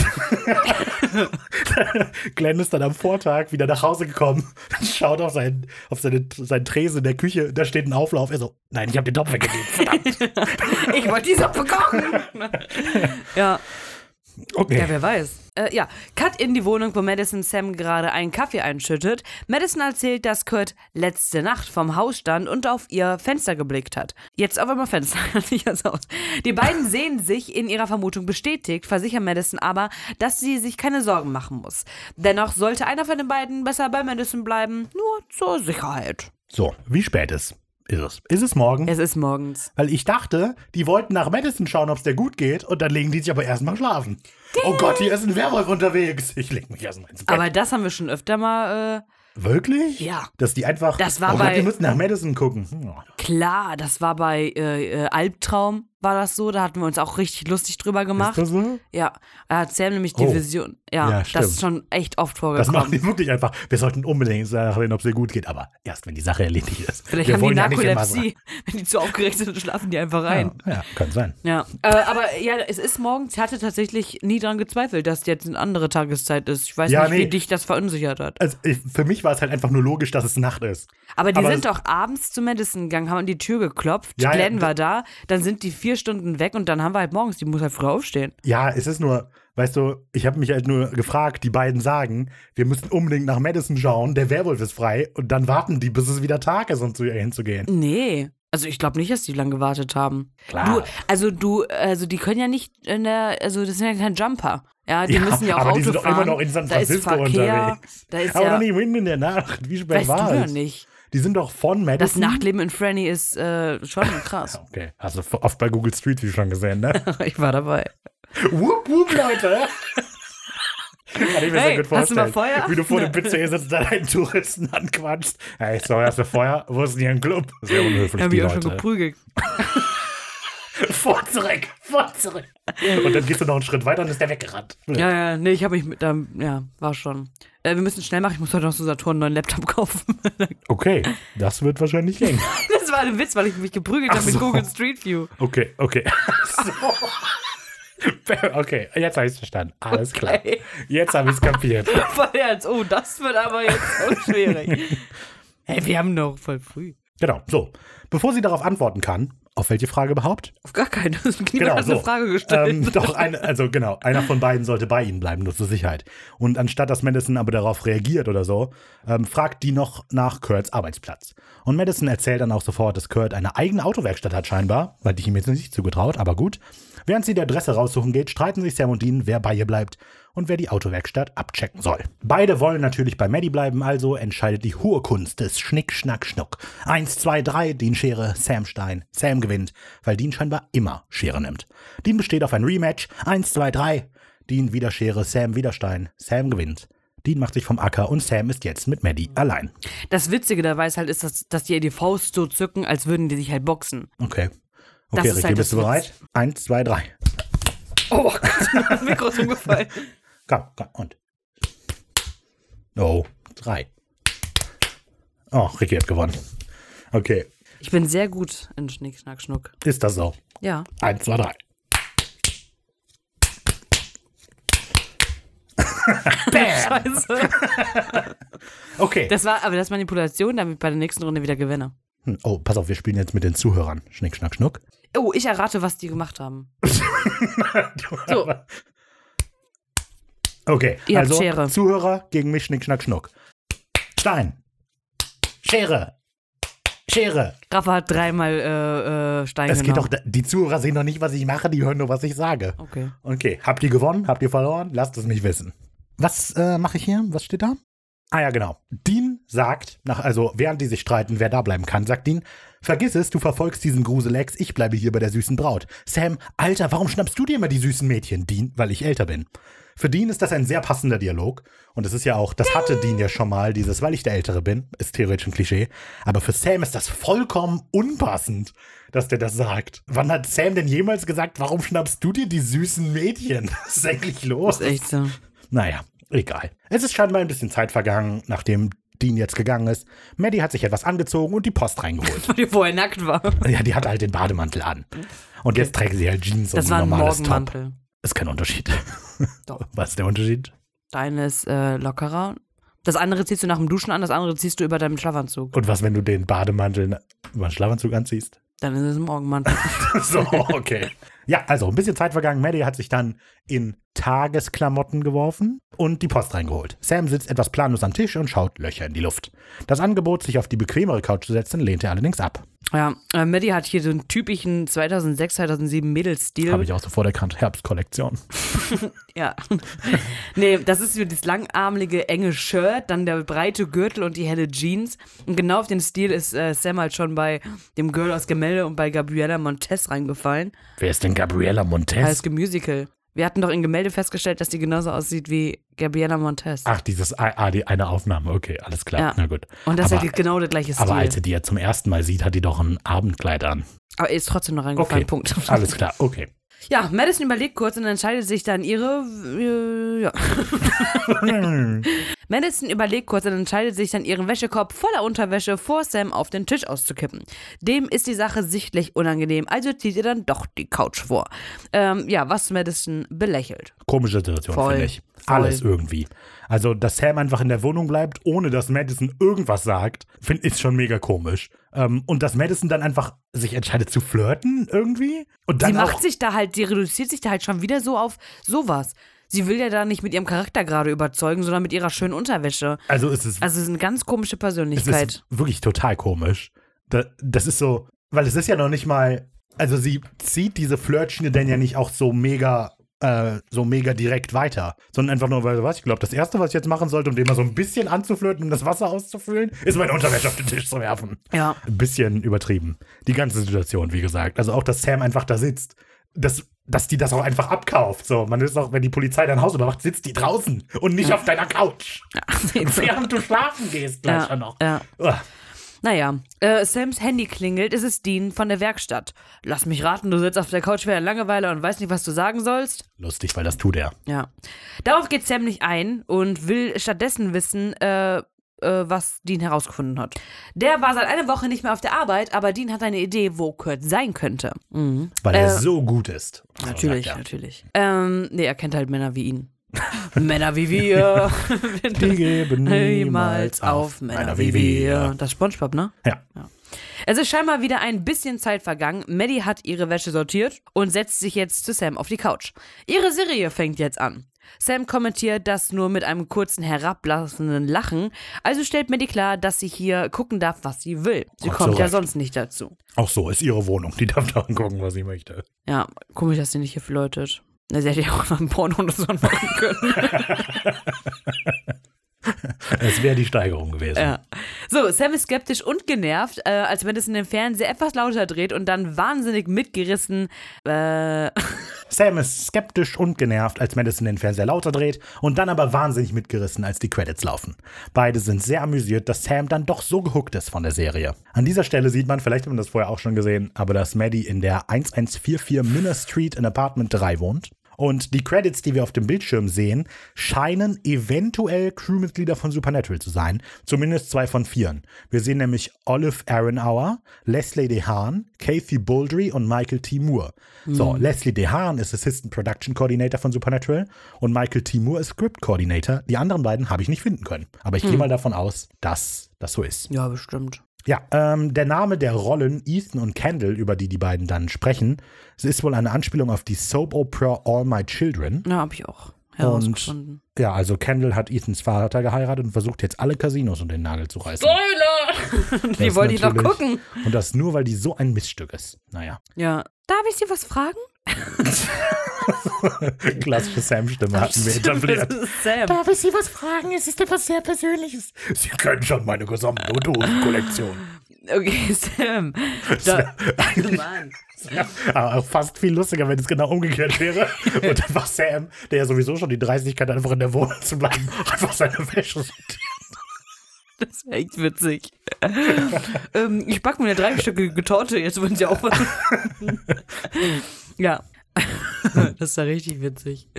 Glenn ist dann am Vortag wieder nach Hause gekommen, schaut auf, seinen, auf seine, seinen Tresen in der Küche, da steht ein Auflauf. Er so, nein, ich habe den Topf weggegeben. Verdammt. Ich wollte die Suppe kochen. ja. Okay. Ja, wer weiß. Äh, ja, Cut in die Wohnung, wo Madison Sam gerade einen Kaffee einschüttet. Madison erzählt, dass Kurt letzte Nacht vom Haus stand und auf ihr Fenster geblickt hat. Jetzt auf einmal Fenster, nicht das Haus. Die beiden sehen sich in ihrer Vermutung bestätigt, versichern Madison aber, dass sie sich keine Sorgen machen muss. Dennoch sollte einer von den beiden besser bei Madison bleiben, nur zur Sicherheit. So, wie spät ist, ist es? Ist es morgen? Es ist morgens. Weil ich dachte, die wollten nach Madison schauen, ob es der gut geht, und dann legen die sich aber erstmal schlafen. Oh Gott, hier ist ein Werwolf unterwegs. Ich leg mich erstmal ins Bett. Aber das haben wir schon öfter mal, äh, Wirklich? Ja. Dass die einfach. Das war oh bei- Gott, die müssen nach Madison gucken. Hm. klar, das war bei äh, äh, Albtraum, war das so, da hatten wir uns auch richtig lustig drüber gemacht. Ist das so? Ja, er hat Sam nämlich die Oh. Vision. Ja, Ja, das ist schon echt oft Das vorgekommen. machen die wirklich einfach. Wir sollten unbedingt sagen, ob es dir gut geht, aber erst wenn die Sache erledigt ist. Vielleicht wir haben die Narkolepsie. Wenn die zu aufgeregt sind, schlafen die einfach rein. Ja, ja, kann sein. Ja, äh, aber ja, es ist morgens. Ich hatte tatsächlich nie dran gezweifelt, dass jetzt eine andere Tageszeit ist. Ich weiß Ja, nicht, wie nee. dich das verunsichert hat. Also ich, für mich war es halt einfach nur logisch, dass es Nacht ist. Aber die aber sind doch abends zu Madison gegangen, haben an die Tür geklopft. Ja, Glenn da- war da, dann sind die vier Stunden weg und dann haben wir halt morgens, die muss halt früh aufstehen. Ja, es ist nur, weißt du, ich habe mich halt nur gefragt, die beiden sagen, wir müssen unbedingt nach Madison schauen, der Werwolf ist frei und dann warten die, bis es wieder Tag ist, um zu ihr hinzugehen. Nee. Also ich glaube nicht, dass die lang gewartet haben. Klar. Du, also du, also die können ja nicht in der, also das sind ja kein Jumper. Ja, die Ja, müssen ja auch aber Auto die sind doch fahren. immer noch in San da ist Francisco Verkehr, unterwegs. Da ist Aber ja, doch nicht mitten in der Nacht. Wie spät weißt war du ja es? nicht. Die sind doch von Das Madison. Nachtleben in Franny ist äh, schon krass. Okay, hast du oft bei Google Street View schon gesehen, ne? ich war dabei. wupp, wupp, Leute! Kann ich mir Hey, so gut hast du mal vorstellen. Feuer? Wie du vor dem Pizza sitzt, da einen Touristen anquatschst. Hey, sorry, hast du Feuer? Wo ist denn hier ein Club? Sehr unhöflich, Ich habe die mich auch schon Leute. geprügelt. Vor zurück, vor zurück. Und dann gehst du noch einen Schritt weiter und ist der weggerannt. Ja, ja, nee, ich habe mich mit, ähm, ja, war schon. Äh, wir müssen schnell machen, ich muss heute noch so Saturn einen neuen Laptop kaufen. Okay, das wird wahrscheinlich gehen. das war ein Witz, weil ich mich geprügelt habe mit so. Google Street View. Okay, okay. So. Okay, jetzt habe ich es verstanden. Alles klar. Okay. Jetzt habe ich es kapiert. Voll ernst. Oh, das wird aber jetzt so schwierig. hey, wir haben noch voll früh. Genau, so. Bevor sie darauf antworten kann, auf welche Frage überhaupt? Auf gar keine. Niemand Genau, hat so. eine Frage gestellt. Ähm, doch, eine, also genau, einer von beiden sollte bei ihnen bleiben, nur zur Sicherheit. Und anstatt dass Madison aber darauf reagiert oder so, ähm, fragt die noch nach Kurts Arbeitsplatz. Und Madison erzählt dann auch sofort, dass Kurt eine eigene Autowerkstatt hat scheinbar, weil ich ihm jetzt nicht zugetraut, aber gut. Während sie die Adresse raussuchen geht, streiten sich Sam und Dean, wer bei ihr bleibt und wer die Autowerkstatt abchecken soll. Beide wollen natürlich bei Maddie bleiben, also entscheidet die hohe Kunst des Schnick, Schnack, Schnuck. Eins, zwei, drei, Dean Schere, Sam Stein. Sam gewinnt, weil Dean scheinbar immer Schere nimmt. Dean besteht auf ein Rematch. Eins, zwei, drei. Dean wieder Schere, Sam wieder Stein. Sam gewinnt. Dean macht sich vom Acker und Sam ist jetzt mit Maddie allein. Das Witzige dabei ist halt, ist, dass, dass die ihr die Faust so zücken, als würden die sich halt boxen. Okay. Okay, Ricky, halt bist du bereit? Eins, zwei, drei. Oh Gott, das Mikro ist umgefallen. Komm, komm, und. Oh, drei. Oh, Ricky hat gewonnen. Okay, Ich bin sehr gut in Schnick, Schnack, Schnuck. ist das so? Ja. Eins, zwei, drei. Scheiße. Okay. Das war aber das ist Manipulation, damit ich bei der nächsten Runde wieder gewinne. Hm, Oh, pass auf, wir spielen jetzt mit den Zuhörern. Schnick, schnack, schnuck. Oh, ich errate, was die gemacht haben. So. Okay, Ihr also Schere. Zuhörer gegen mich, Schnick, schnack, schnuck. Stein. Schere. Schere. Rafa hat dreimal äh, äh, Stein Es geht doch, die Zuhörer sehen doch nicht, was ich mache, die hören nur, was ich sage. Okay. Okay, habt ihr gewonnen? Habt ihr verloren? Lasst es mich wissen. Was äh, mache ich hier? Was steht da? Ah ja, genau. Dean sagt, nach, also während die sich streiten, wer da bleiben kann, sagt Dean, vergiss es, du verfolgst diesen Gruselex, ich bleibe hier bei der süßen Braut. Sam, Alter, warum schnappst du dir immer die süßen Mädchen? Dean, weil ich älter bin. Für Dean ist das ein sehr passender Dialog. Und es ist ja auch, das hatte Dean ja schon mal, dieses, weil ich der Ältere bin, ist theoretisch ein Klischee. Aber für Sam ist das vollkommen unpassend, dass der das sagt. Wann hat Sam denn jemals gesagt, warum schnappst du dir die süßen Mädchen? Was ist eigentlich los? Ist echt so. Naja, egal. Es ist scheinbar ein bisschen Zeit vergangen, nachdem Dean jetzt gegangen ist. Maddie hat sich etwas angezogen und die Post reingeholt. Weil die vorher nackt war. ja, die hat halt den Bademantel an. Und jetzt trägt sie halt Jeans Das und ein normales Top. Ist kein Unterschied. Doch. Was ist der Unterschied? Deine ist äh, lockerer. Das andere ziehst du nach dem Duschen an, das andere ziehst du über deinen Schlafanzug. Und was, wenn du den Bademantel über den Schlafanzug anziehst? Dann ist es ein Morgenmantel. so, okay. Ja, also ein bisschen Zeit vergangen. Maddie hat sich dann in Tagesklamotten geworfen und die Post reingeholt. Sam sitzt etwas planlos am Tisch und schaut Löcher in die Luft. Das Angebot, sich auf die bequemere Couch zu setzen, lehnt er allerdings ab. ja, äh, Maddie hat hier so einen typischen 2006, 2007 Mädelstil. Habe ich auch sofort erkannt. Herbstkollektion. Ja. nee, das ist so das langarmlige, enge Shirt, dann der breite Gürtel und die helle Jeans. Und genau auf den Stil ist äh, Sam halt schon bei dem Girl aus Gemälde und bei Gabriella Montez reingefallen. Wer ist denn Gabriella Montez? Als Musical. Wir hatten doch in Gemälde festgestellt, dass die genauso aussieht wie Gabriella Montez. Ach, dieses, ah, die eine Aufnahme. Okay, alles klar. Ja. Na gut. und das aber, ist genau der gleiche Stil. aber als er die ja zum ersten Mal sieht, hat die doch ein Abendkleid an. Aber er ist trotzdem noch reingefallen. Okay, Punkt. alles klar. Okay. Ja, Madison überlegt kurz und entscheidet sich dann ihre. Äh, ja. Madison überlegt kurz und entscheidet sich dann, ihren Wäschekorb voller Unterwäsche vor Sam auf den Tisch auszukippen. Dem ist die Sache sichtlich unangenehm, also zieht ihr dann doch die Couch vor. Ähm, ja, was Madison belächelt. Komische Situation, finde ich. Alles irgendwie. Also, dass Sam einfach in der Wohnung bleibt, ohne dass Madison irgendwas sagt, finde ich schon mega komisch. Ähm, und dass Madison dann einfach sich entscheidet zu flirten irgendwie. Und dann Sie macht sich da halt, sie reduziert sich da halt schon wieder so auf sowas. Sie will ja da nicht mit ihrem Charakter gerade überzeugen, sondern mit ihrer schönen Unterwäsche. also es ist, Also es ist eine ganz komische es Persönlichkeit. ist wirklich total komisch. Da, das ist so, weil es ist ja noch nicht mal, also sie zieht diese Flirtschiene denn ja nicht auch so mega äh, so mega direkt weiter, sondern einfach nur, weil, was, ich glaube, das Erste, was ich jetzt machen sollte, um den mal so ein bisschen anzuflirten, um das Wasser auszufüllen, ist meine Unterwäsche auf den Tisch zu werfen. ja. Ein bisschen übertrieben. Die ganze Situation, wie gesagt. Also auch, dass Sam einfach da sitzt. Das, dass die das auch einfach abkauft. So, man ist auch, wenn die Polizei dein Haus überwacht, sitzt die draußen und nicht auf deiner Couch. Während du schlafen gehst, gleich Ja, noch. ja. Uah. Naja, äh, Sams Handy klingelt, es ist Dean von der Werkstatt. Lass mich raten, du sitzt auf der Couch während Langeweile und weißt nicht, was du sagen sollst? Lustig, weil das tut er. Ja. Darauf geht Sam nicht ein und will stattdessen wissen, äh, äh, was Dean herausgefunden hat. Der war seit einer Woche nicht mehr auf der Arbeit, aber Dean hat eine Idee, wo Kurt sein könnte. Mhm. Weil er Äh, so gut ist. So Natürlich, natürlich. Ähm, nee, er kennt halt Männer wie ihn. Männer wie wir. Die geben niemals auf Männer wie wir. Das ist Spongebob, ne? Ja. Es ist scheinbar wieder ein bisschen Zeit vergangen. Maddie hat ihre Wäsche sortiert und setzt sich jetzt zu Sam auf die Couch. Ihre Serie fängt jetzt an. Sam kommentiert das nur mit einem kurzen herablassenden Lachen, also stellt Maddie klar, dass sie hier gucken darf, was sie will. Sie Ach, kommt so ja sonst nicht dazu. Auch so ist ihre Wohnung. Die darf da angucken, was sie möchte. Ja, komisch, dass sie nicht hier flirtet. Sie hätte ja auch mal ein Porno oder so machen können. Es wäre die Steigerung gewesen. Ja. So, Sam ist skeptisch und genervt, äh, als Madison den Fernseher etwas lauter dreht und dann wahnsinnig mitgerissen. Äh, Sam ist skeptisch und genervt, als Madison den Fernseher lauter dreht und dann aber wahnsinnig mitgerissen, als die Credits laufen. Beide sind sehr amüsiert, dass Sam dann doch so gehuckt ist von der Serie. An dieser Stelle sieht man, vielleicht hat man das vorher auch schon gesehen, aber dass Maddie in der 1144 Minner Street in Apartment 3 wohnt. Und die Credits, die wir auf dem Bildschirm sehen, scheinen eventuell Crewmitglieder von Supernatural zu sein. Zumindest zwei von vieren. Wir sehen nämlich Olive Aronhour, Leslie DeHaan, Kathy Bouldry und Michael T. Moore. So, Leslie DeHaan ist Assistant Production Coordinator von Supernatural und Michael T. Moore ist Script Coordinator. Die anderen beiden habe ich nicht finden können. Aber ich gehe mal davon aus, dass das so ist. ja, bestimmt. Ja, ähm, der Name der Rollen Ethan und Kendall, über die die beiden dann sprechen, es ist wohl eine Anspielung auf die Soap Opera All My Children. Ja, habe ich auch herausgefunden. Ja, also Kendall hat Ethans Vater geheiratet und versucht jetzt alle Casinos um den Nagel zu reißen. Spoiler! Die wollte ich noch natürlich- gucken. Und das nur, weil die so ein Miststück ist. Naja. Ja. Darf ich Sie was fragen? Klassische Sam-Stimme hatten wir etabliert. Sam. Darf ich Sie was fragen? Es ist etwas sehr Persönliches. Sie kennen schon meine gesamte Dosenkollektion. Okay, Sam. Da, Mann. Ja, aber auch fast viel lustiger, wenn es genau umgekehrt wäre. Und einfach Sam, der ja sowieso schon die Dreistigkeit hat, einfach in der Wohnung zu bleiben, einfach seine Wäsche sortiert. Das wäre echt witzig. ähm, ich backe mir eine dreistöckige Torte, jetzt wollen Sie auch was. Ja. das ist ja richtig witzig.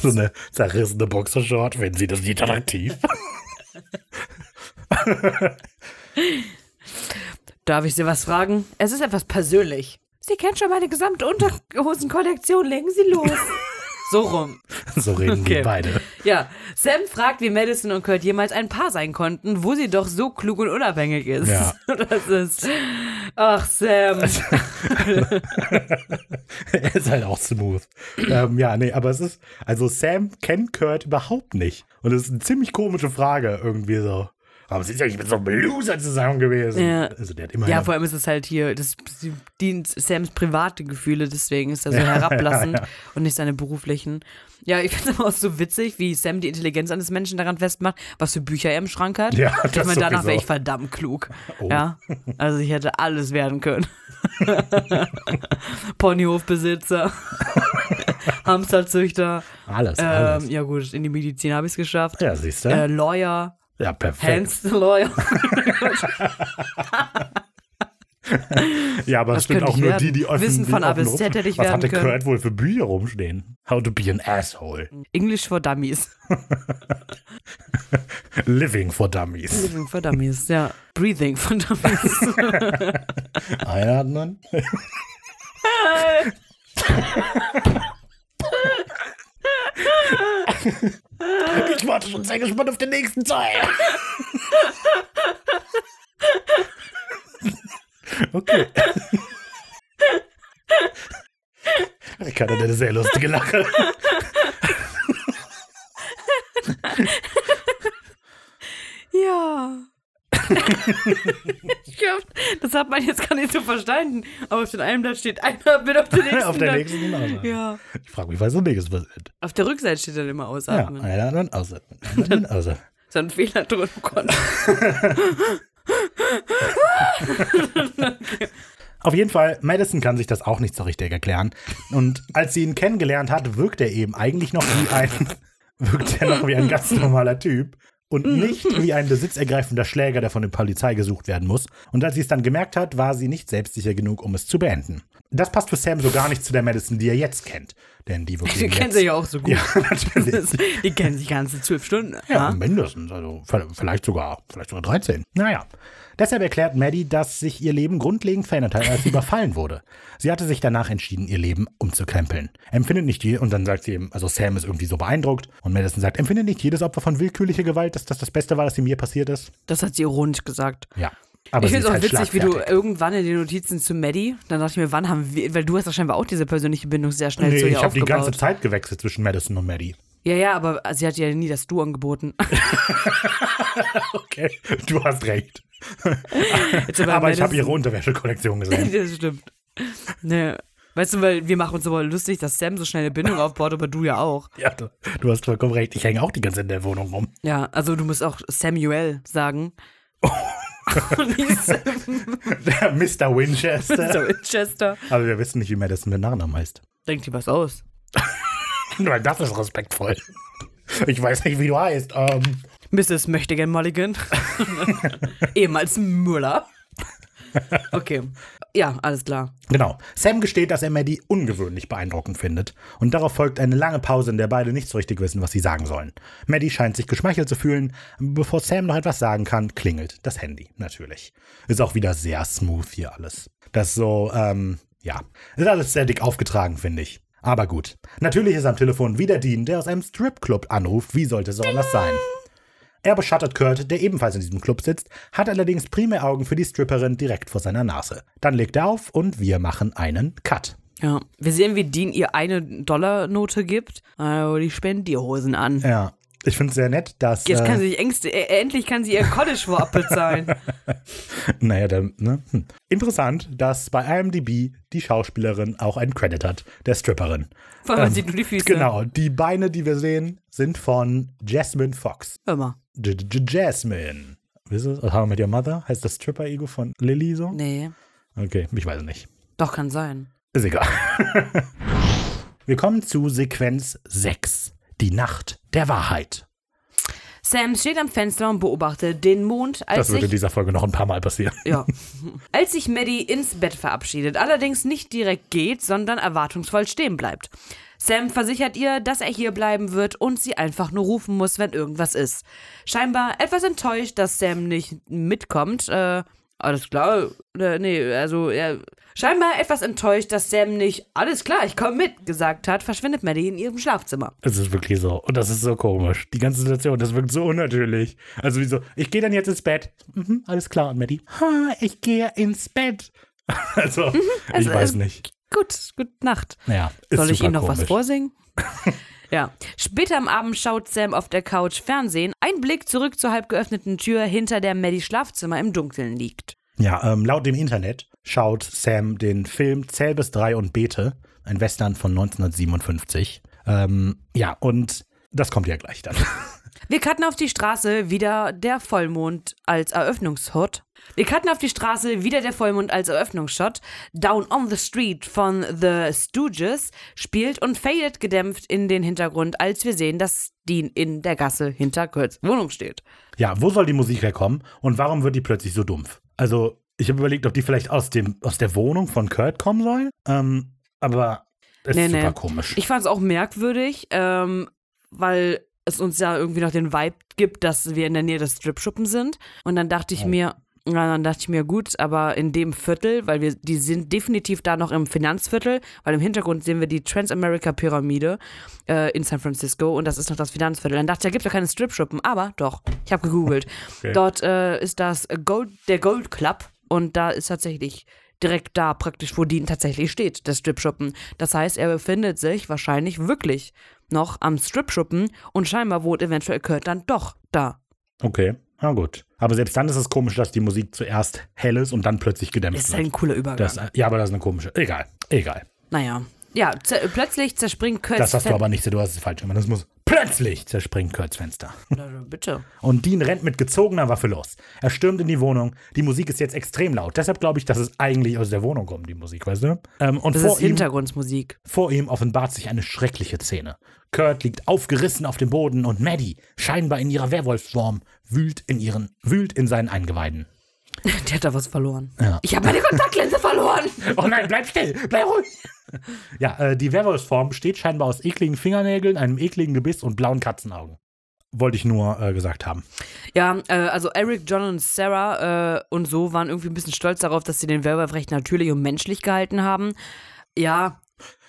So eine zerrissene Boxershort, wenn Sie das nicht attraktiv. Darf ich Sie was fragen? Es ist etwas persönlich. Sie kennen schon meine gesamte Unterhosenkollektion. Legen Sie los. So rum. So reden Okay. die beide. Ja, Sam fragt, wie Madison und Kurt jemals ein Paar sein konnten, wo sie doch so klug und unabhängig ist. Ja. Das ist. Ach, Sam. er ist halt auch smooth. ähm, ja, nee, aber es ist, also Sam kennt Kurt überhaupt nicht. Und es ist eine ziemlich komische Frage irgendwie so. Aber sie ist ja nicht mit so einem Loser zusammen gewesen. Ja. Also der hat immer Ja, vor allem ist es halt hier, das dient Sams private Gefühle, deswegen ist er so herablassend und nicht seine beruflichen. Ja, ich finde es aber auch so witzig, wie Sam die Intelligenz eines Menschen daran festmacht, was für Bücher er im Schrank hat. Ja, ich das meine, danach wäre ich verdammt klug. Oh. Ja, also ich hätte alles werden können. Ponyhofbesitzer, Hamsterzüchter, alles, alles. ähm, ja gut, in die Medizin habe ich es geschafft. ja, siehst du? Äh, Lawyer, ja, perfekt. Hans the Lawyer. Ja, aber es Das stimmt auch nur werden. die, die öffnen. Wissen von A bis Z hätte ich Was hatte können. Kurt wohl für Bücher rumstehen? How to be an asshole. English for Dummies. Living for Dummies. Living for Dummies, ja. Breathing for Dummies. Einatmen. Ich warte schon sehr gespannt auf den nächsten Teil. Okay. Ricardo hat eine sehr lustige Lache. ja. ich glaube, das hat man jetzt gar nicht so verstanden. Aber auf den einen Blatt steht einer mit auf der nächsten. Auf der nächsten genauso. Ja. Ich frage mich, was so nächstes passiert. Auf der Rückseite steht dann immer Ja, ausatmen. einatmen, ausatmen. Einatmen, ausatmen. Da ein Fehler drin im Konto. Auf jeden Fall, Madison kann sich das auch nicht so richtig erklären. Und als sie ihn kennengelernt hat, wirkt er eben eigentlich noch wie ein, wirkt er noch wie ein ganz normaler Typ und nicht wie ein besitzergreifender Schläger, der von der Polizei gesucht werden muss. Und als sie es dann gemerkt hat, war sie nicht selbstsicher genug, um es zu beenden. Das passt für Sam so gar nicht zu der Madison, die er jetzt kennt. Denn die wirkt Die kennen sich ja auch so gut. Ja, natürlich. Die kennen sich ganze zwölf Stunden. Ja, Ja. mindestens. Also vielleicht sogar, vielleicht sogar 13. Naja. Deshalb erklärt Maddie, dass sich ihr Leben grundlegend verändert hat, als sie überfallen wurde. Sie hatte sich danach entschieden, ihr Leben umzukrempeln. Empfindet nicht je, und dann sagt sie eben, also Sam ist irgendwie so beeindruckt, und Madison sagt, empfindet nicht jedes Opfer von willkürlicher Gewalt, dass das das Beste war, das ihm je passiert ist? Das hat sie ironisch gesagt. Ja. Aber ich finde es auch halt witzig, wie du irgendwann in den Notizen zu Maddie, dann dachte ich mir, wann haben wir, weil du hast ja scheinbar auch diese persönliche Bindung sehr schnell Nee, zu ihr ich habe die ganze Zeit gewechselt zwischen Madison und Maddie. Ja, ja, aber sie hat ja nie das Du angeboten. Okay, du hast recht. Aber ich habe ihre Unterwäschekollektion gesehen. das stimmt. Ne. Weißt du, weil wir machen uns aber lustig, dass Sam so schnell eine Bindung aufbaut, aber du ja auch. Ja, du, du hast vollkommen recht. Ich hänge auch die ganze Zeit in der Wohnung rum. Ja, also du musst auch Samuel sagen. Der Mr. Winchester. so Winchester. Aber wir wissen nicht, wie Madison mit Nachnamen heißt. Denkt dir was aus. Weil das ist respektvoll. Ich weiß nicht, wie du heißt. Ähm, Mrs. Möchtegern Mulligan. Ehemals Müller. Okay. Ja, alles klar. genau. Sam gesteht, dass er Maddie ungewöhnlich beeindruckend findet. Und darauf folgt eine lange Pause, in der beide nicht so richtig wissen, was sie sagen sollen. Maddie scheint sich geschmeichelt zu fühlen. Bevor Sam noch etwas sagen kann, klingelt das Handy. Natürlich. Ist auch wieder sehr smooth hier alles. Das ist so, ähm, ja. Ist alles sehr dick aufgetragen, finde ich. Aber gut. Natürlich ist am Telefon wieder Dean, der aus einem Stripclub anruft. Wie sollte es auch anders sein? Er beschattet Kurt, der ebenfalls in diesem Club sitzt, hat allerdings primär Augen für die Stripperin direkt vor seiner Nase. Dann legt er auf und wir machen einen Cut. Ja. Wir sehen, wie Dean ihr eine Dollarnote gibt. Also die Spendierhosen an. Ja. Ich finde es sehr nett, dass. Jetzt kann äh, sie sich Ängste, äh, endlich kann sie ihr Cottage vorab bezahlen. Naja, dann, ne? Hm. Interessant, dass bei IMDb die Schauspielerin auch einen Credit hat, der Stripperin. Vor allem Ähm, sieht nur die Füße. Genau, die Beine, die wir sehen, sind von Jasmine Fox. Hör mal. J -J Jasmine. Wisst ihr, How I Met Your Mother? Heißt das Stripper-Ego von Lily so? Nee. Okay, ich weiß es nicht. Doch, kann sein. Ist egal. wir kommen zu Sequenz 6. Die Nacht der Wahrheit. Sam steht am Fenster und beobachtet den Mond, als Das wird in sich, dieser Folge noch ein paar Mal passieren. ja, als sich Maddie ins Bett verabschiedet, allerdings nicht direkt geht, sondern erwartungsvoll stehen bleibt. Sam versichert ihr, dass er hier bleiben wird und sie einfach nur rufen muss, wenn irgendwas ist. Scheinbar etwas enttäuscht, dass Sam nicht mitkommt. Äh, alles klar. Äh, nee, also er. Scheinbar etwas enttäuscht, dass Sam nicht alles klar, ich komme mit gesagt hat, verschwindet Maddie in ihrem Schlafzimmer. Es ist wirklich so. Und das ist so komisch. Die ganze Situation, das wirkt so unnatürlich. Also wie so, ich gehe dann jetzt ins Bett. Mhm, alles klar. Und Maddie, ha, ich gehe ins Bett. also, ich also, weiß äh, nicht. Gut, gute Nacht. Ist Soll ich Ihnen noch was komisch. vorsingen? ja. Später am Abend schaut Sam auf der Couch Fernsehen. Ein Blick zurück zur halb geöffneten Tür, hinter der Maddie Schlafzimmer im Dunkeln liegt. Ja, ähm, laut dem Internet schaut Sam den Film Zähl bis drei und bete, ein Western von 1957. Ähm, ja, und das kommt ja gleich dann. Wir cutten auf die Straße, wieder der Vollmond als Eröffnungshot. Wir cutten auf die Straße, wieder der Vollmond als Eröffnungsshot. Down on the Street von The Stooges spielt und fadet gedämpft in den Hintergrund, als wir sehen, dass Dean in der Gasse hinter Kurt's Wohnung steht. ja, wo soll die Musik herkommen und warum wird die plötzlich so dumpf? Also, ich habe überlegt, ob die vielleicht aus, dem, aus der Wohnung von Kurt kommen soll. Ähm, aber es Nee, ist nee. super komisch. Ich fand es auch merkwürdig, ähm, weil es uns ja irgendwie noch den Vibe gibt, dass wir in der Nähe des Stripschuppen sind. Und dann dachte ich Oh. mir, ja, dann dachte ich mir, gut, aber in dem Viertel, weil wir, die sind definitiv da noch im Finanzviertel, weil im Hintergrund sehen wir die Transamerica-Pyramide äh, in San Francisco und das ist noch das Finanzviertel. Dann dachte ich, da gibt es ja keine Stripschuppen, aber doch, ich habe gegoogelt. Okay. Dort äh, ist das Gold, der Gold Club und da ist tatsächlich direkt da praktisch, wo Dean tatsächlich steht, der Stripschuppen. Das heißt, er befindet sich wahrscheinlich wirklich noch am Stripschuppen und scheinbar wohnt eventuell Kurt dann doch da. Okay, na gut. Aber selbst dann ist es komisch, dass die Musik zuerst hell ist und dann plötzlich gedämpft Das ist wird. ein cooler Übergang. Das, ja, aber das ist eine komische. Egal, egal. naja. Ja, plötzlich zerspringt Kurt's Das hast du aber nicht, du hast es falsch gemacht. Das muss plötzlich zerspringt Kurts Fenster. Na, Bitte. Und Dean rennt mit gezogener Waffe los. Er stürmt in die Wohnung. Die Musik ist jetzt extrem laut. Deshalb glaube ich, dass es eigentlich aus der Wohnung kommt, die Musik, weißt du? Ähm, und Das vor ist ihm, Hintergrundmusik. vor ihm offenbart sich eine schreckliche Szene. Kurt liegt aufgerissen auf dem Boden und Maddie, scheinbar in ihrer Werwolfsform, wühlt in, ihren, wühlt in seinen Eingeweiden. Die hat da was verloren. Ja. Ich habe meine Kontaktlinse verloren. Oh nein, bleib still, bleib ruhig. Ja, äh, die Werwolfsform besteht scheinbar aus ekligen Fingernägeln, einem ekligen Gebiss und blauen Katzenaugen. Wollte ich nur äh, gesagt haben. Ja, äh, also Eric, John und Sarah äh, und so waren irgendwie ein bisschen stolz darauf, dass sie den Werwolf recht natürlich und menschlich gehalten haben. Ja,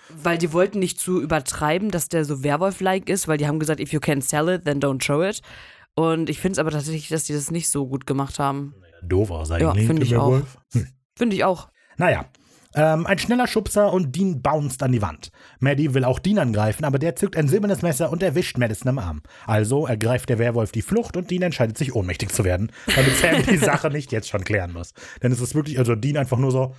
weil die wollten nicht zu übertreiben, dass der so Werwolf-like ist, weil die haben gesagt, if you can't sell it, then don't show it. Und ich finde es aber tatsächlich, dass die das nicht so gut gemacht haben. Doof aus Ja, eigentlich. finde der ich auch. Werwolf. Finde ich auch. Naja, ähm, ein schneller Schubser und Dean bounced an die Wand. Maddie will auch Dean angreifen, aber der zückt ein silbernes Messer und erwischt Madison am Arm. Also ergreift der Werwolf die Flucht und Dean entscheidet sich ohnmächtig zu werden, damit Sam die Sache nicht jetzt schon klären muss. Denn es ist wirklich, also Dean einfach nur so,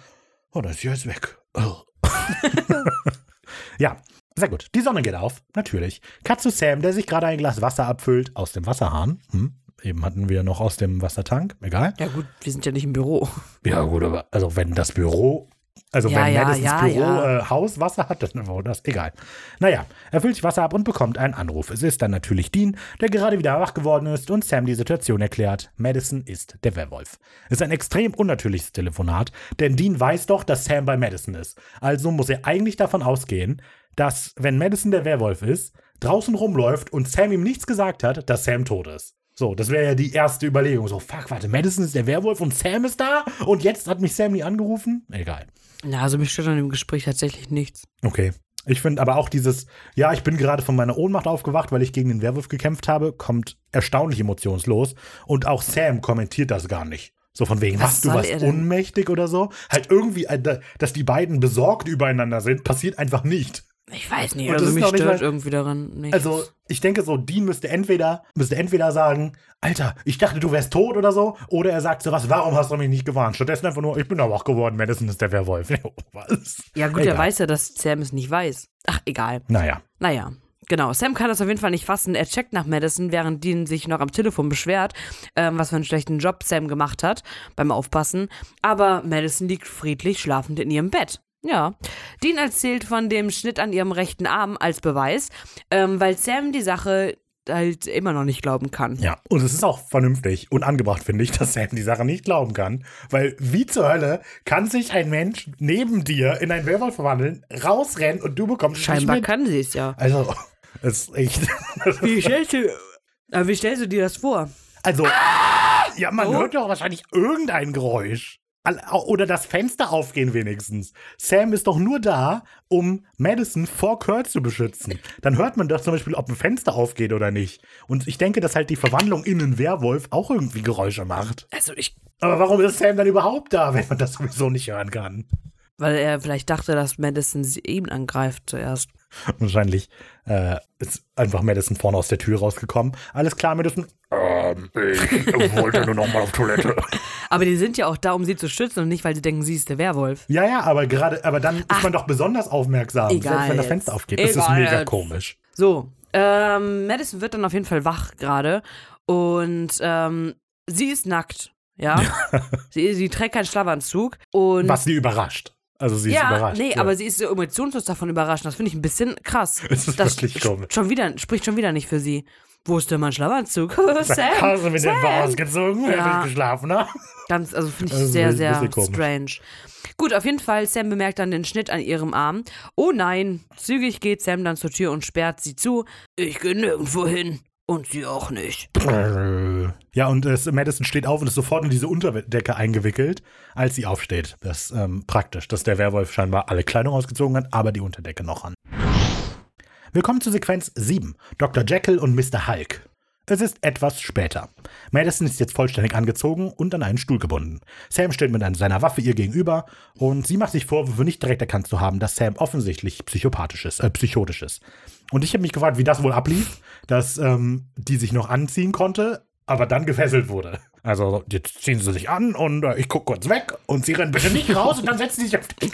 oh, das hier ist weg. Oh. ja, sehr gut. Die Sonne geht auf, natürlich. Cut zu Sam, der sich gerade ein Glas Wasser abfüllt aus dem Wasserhahn. Hm. Eben hatten wir noch aus dem Wassertank, egal. Ja gut, wir sind ja nicht im Büro. Ja, gut, aber also wenn das Büro, also Ja, wenn ja, Madisons ja, Büro ja. Äh, Haus Wasser hat, dann war das egal. Naja, er füllt sich Wasser ab und bekommt einen Anruf. Es ist dann natürlich Dean, der gerade wieder wach geworden ist und Sam die Situation erklärt. Madison ist der Werwolf. Es ist ein extrem unnatürliches Telefonat, denn Dean weiß doch, dass Sam bei Madison ist. Also muss er eigentlich davon ausgehen, dass, wenn Madison der Werwolf ist, draußen rumläuft und Sam ihm nichts gesagt hat, dass Sam tot ist. So, das wäre ja die erste Überlegung. So, fuck, warte, Madison ist der Werwolf und Sam ist da und jetzt hat mich Sam nie angerufen? Egal. Na, also mich stört an dem Gespräch tatsächlich nichts. Okay. Ich finde aber auch dieses, ja, ich bin gerade von meiner Ohnmacht aufgewacht, weil ich gegen den Werwolf gekämpft habe, kommt erstaunlich emotionslos. Und auch Sam kommentiert das gar nicht. So von wegen, Was was, du warst denn? unmächtig oder so. Halt irgendwie, äh, da- dass die beiden besorgt übereinander sind, passiert einfach nicht. Ich weiß nicht, also mich nicht stört mal- irgendwie daran nichts. Also, ich denke so, Dean müsste entweder, müsste entweder sagen, Alter, ich dachte, du wärst tot oder so, oder er sagt sowas, warum hast du mich nicht gewarnt? Stattdessen einfach nur, ich bin aber wach geworden, Madison ist der Werwolf. Was? ja gut, Egal. er weiß ja, dass Sam es nicht weiß. Ach, egal. Naja. Naja, genau. Sam kann das auf jeden Fall nicht fassen. Er checkt nach Madison, während Dean sich noch am Telefon beschwert, ähm, was für einen schlechten Job Sam gemacht hat beim Aufpassen. Aber Madison liegt friedlich schlafend in ihrem Bett. Ja. Dean erzählt von dem Schnitt an ihrem rechten Arm als Beweis, ähm, weil Sam die Sache halt immer noch nicht glauben kann. Ja, und es ist auch vernünftig und angebracht, finde ich, dass Sam die Sache nicht glauben kann. Weil wie zur Hölle kann sich ein Mensch neben dir in einen Werwolf verwandeln, rausrennen und du bekommst Scheinbar nicht mit? kann sie es ja. Also, es ist echt. Wie stellst du, aber wie stellst du dir das vor? Also, ja, man Oh. hört doch wahrscheinlich irgendein Geräusch. Oder das Fenster aufgehen wenigstens. Sam ist doch nur da, um Madison vor Kurt zu beschützen. Dann hört man doch zum Beispiel, ob ein Fenster aufgeht oder nicht. Und ich denke, dass halt die Verwandlung in einen Werwolf auch irgendwie Geräusche macht. Also ich, Aber warum ist Sam dann überhaupt da, wenn man das sowieso nicht hören kann? weil er vielleicht dachte, dass Madison sie ihn angreift zuerst. Wahrscheinlich äh, ist einfach Madison vorne aus der Tür rausgekommen. Alles klar, Madison? Ähm, ich wollte nur noch mal auf Toilette. Aber die sind ja auch da, um sie zu schützen und nicht, weil sie denken, sie ist der Werwolf. Ja, ja, aber gerade, aber dann ist man doch besonders aufmerksam, Egal selbst wenn das jetzt. Fenster aufgeht. Das ist mega jetzt. komisch. So, ähm, Madison wird dann auf jeden Fall wach gerade und ähm, sie ist nackt, ja. sie, sie trägt keinen Schlafanzug und Was sie überrascht. Also sie ist ja, überrascht. nee, ja. aber sie ist so emotionslos davon überrascht. Das finde ich ein bisschen krass. Es ist das wirklich sch- komisch. Schon wieder, spricht schon wieder nicht für sie. Wo ist denn mein Schlafanzug? Sam, Hast du mit Sam. dem war ausgezogen, Ja. während ich geschlafen habe? Ganz, also finde ich Das sehr, sehr strange. Gut, auf jeden Fall, Sam bemerkt dann den Schnitt an ihrem Arm. Oh nein, zügig geht Sam dann zur Tür und sperrt sie zu. Ich gehe nirgendwo hin. Und sie auch nicht. Ja, und äh, Madison steht auf und ist sofort in diese Unterdecke eingewickelt, als sie aufsteht. Das ist ähm, praktisch, dass der Werwolf scheinbar alle Kleidung ausgezogen hat, aber die Unterdecke noch an. Willkommen zu Sequenz 7. Dr. Jekyll und Mr. Hulk. Es ist etwas später. Madison ist jetzt vollständig angezogen und an einen Stuhl gebunden. Sam steht mit einer- seiner Waffe ihr gegenüber und sie macht sich Vorwürfe, nicht direkt erkannt zu haben, dass Sam offensichtlich psychopathisch ist, äh, psychotisch ist. Und ich habe mich gefragt, wie das wohl ablief, dass ähm, die sich noch anziehen konnte, aber dann gefesselt wurde. Also, jetzt ziehen sie sich an und äh, ich gucke kurz weg und sie rennen bitte nicht raus und dann setzen sie sich auf Stuhl.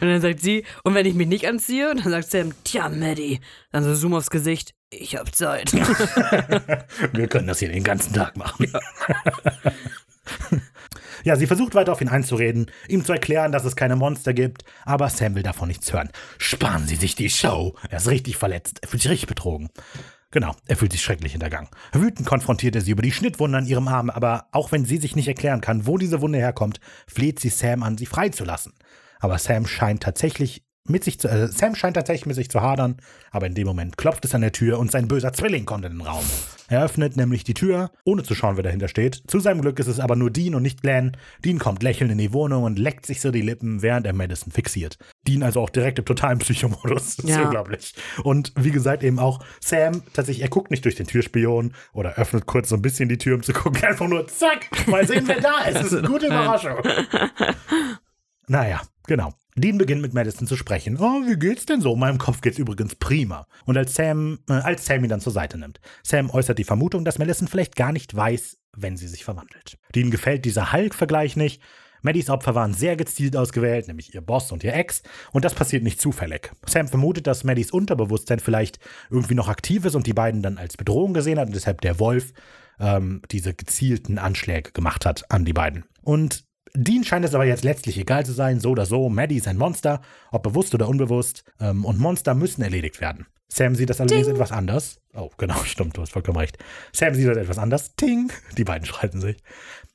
Und dann sagt sie, und wenn ich mich nicht anziehe? Dann sagt Sam, tja, Maddie. Dann so Zoom aufs Gesicht. Ich hab Zeit. Wir können das hier den ganzen Tag machen. Ja. sie versucht weiter auf ihn einzureden, ihm zu erklären, dass es keine Monster gibt, aber Sam will davon nichts hören. Sparen Sie sich die Show. Er ist richtig verletzt, er fühlt sich richtig betrogen. Genau, er fühlt sich schrecklich hintergangen. Wütend konfrontiert er sie über die Schnittwunde an ihrem Arm, aber auch wenn sie sich nicht erklären kann, wo diese Wunde herkommt, fleht sie Sam an, sie freizulassen. Aber Sam scheint tatsächlich mit sich zu, äh, Sam scheint tatsächlich mit sich zu hadern, aber in dem Moment klopft es an der Tür und sein böser Zwilling kommt in den Raum. Er öffnet nämlich die Tür, ohne zu schauen, wer dahinter steht. Zu seinem Glück ist es aber nur Dean und nicht Glenn. Dean kommt lächelnd in die Wohnung und leckt sich so die Lippen, während er Madison fixiert. Dean also auch direkt im totalen Psychomodus. Das ist Ja. unglaublich. Und wie gesagt, eben auch Sam, tatsächlich, er guckt nicht durch den Türspion oder öffnet kurz so ein bisschen die Tür, um zu gucken. Einfach nur, zack, mal sehen, wer da ist. Das ist eine gute Überraschung. Naja, genau. Dean beginnt mit Madison zu sprechen. Oh, wie geht's denn so? In meinem Kopf geht's übrigens prima. Und als Sam, äh, als Sam ihn dann zur Seite nimmt. Sam äußert die Vermutung, dass Madison vielleicht gar nicht weiß, wenn sie sich verwandelt. Dean gefällt dieser Hulk-Vergleich nicht. Maddys Opfer waren sehr gezielt ausgewählt, nämlich ihr Boss und ihr Ex, und das passiert nicht zufällig. Sam vermutet, dass Maddys Unterbewusstsein vielleicht irgendwie noch aktiv ist und die beiden dann als Bedrohung gesehen hat und deshalb der Wolf ähm, diese gezielten Anschläge gemacht hat an die beiden. Und Dean scheint es aber jetzt letztlich egal zu sein, so oder so. Maddie ist ein Monster, ob bewusst oder unbewusst. Ähm, und Monster müssen erledigt werden. Sam sieht das allerdings etwas anders. Oh, genau, stimmt, du hast vollkommen recht. Sam sieht das etwas anders. Ting! Die beiden streiten sich.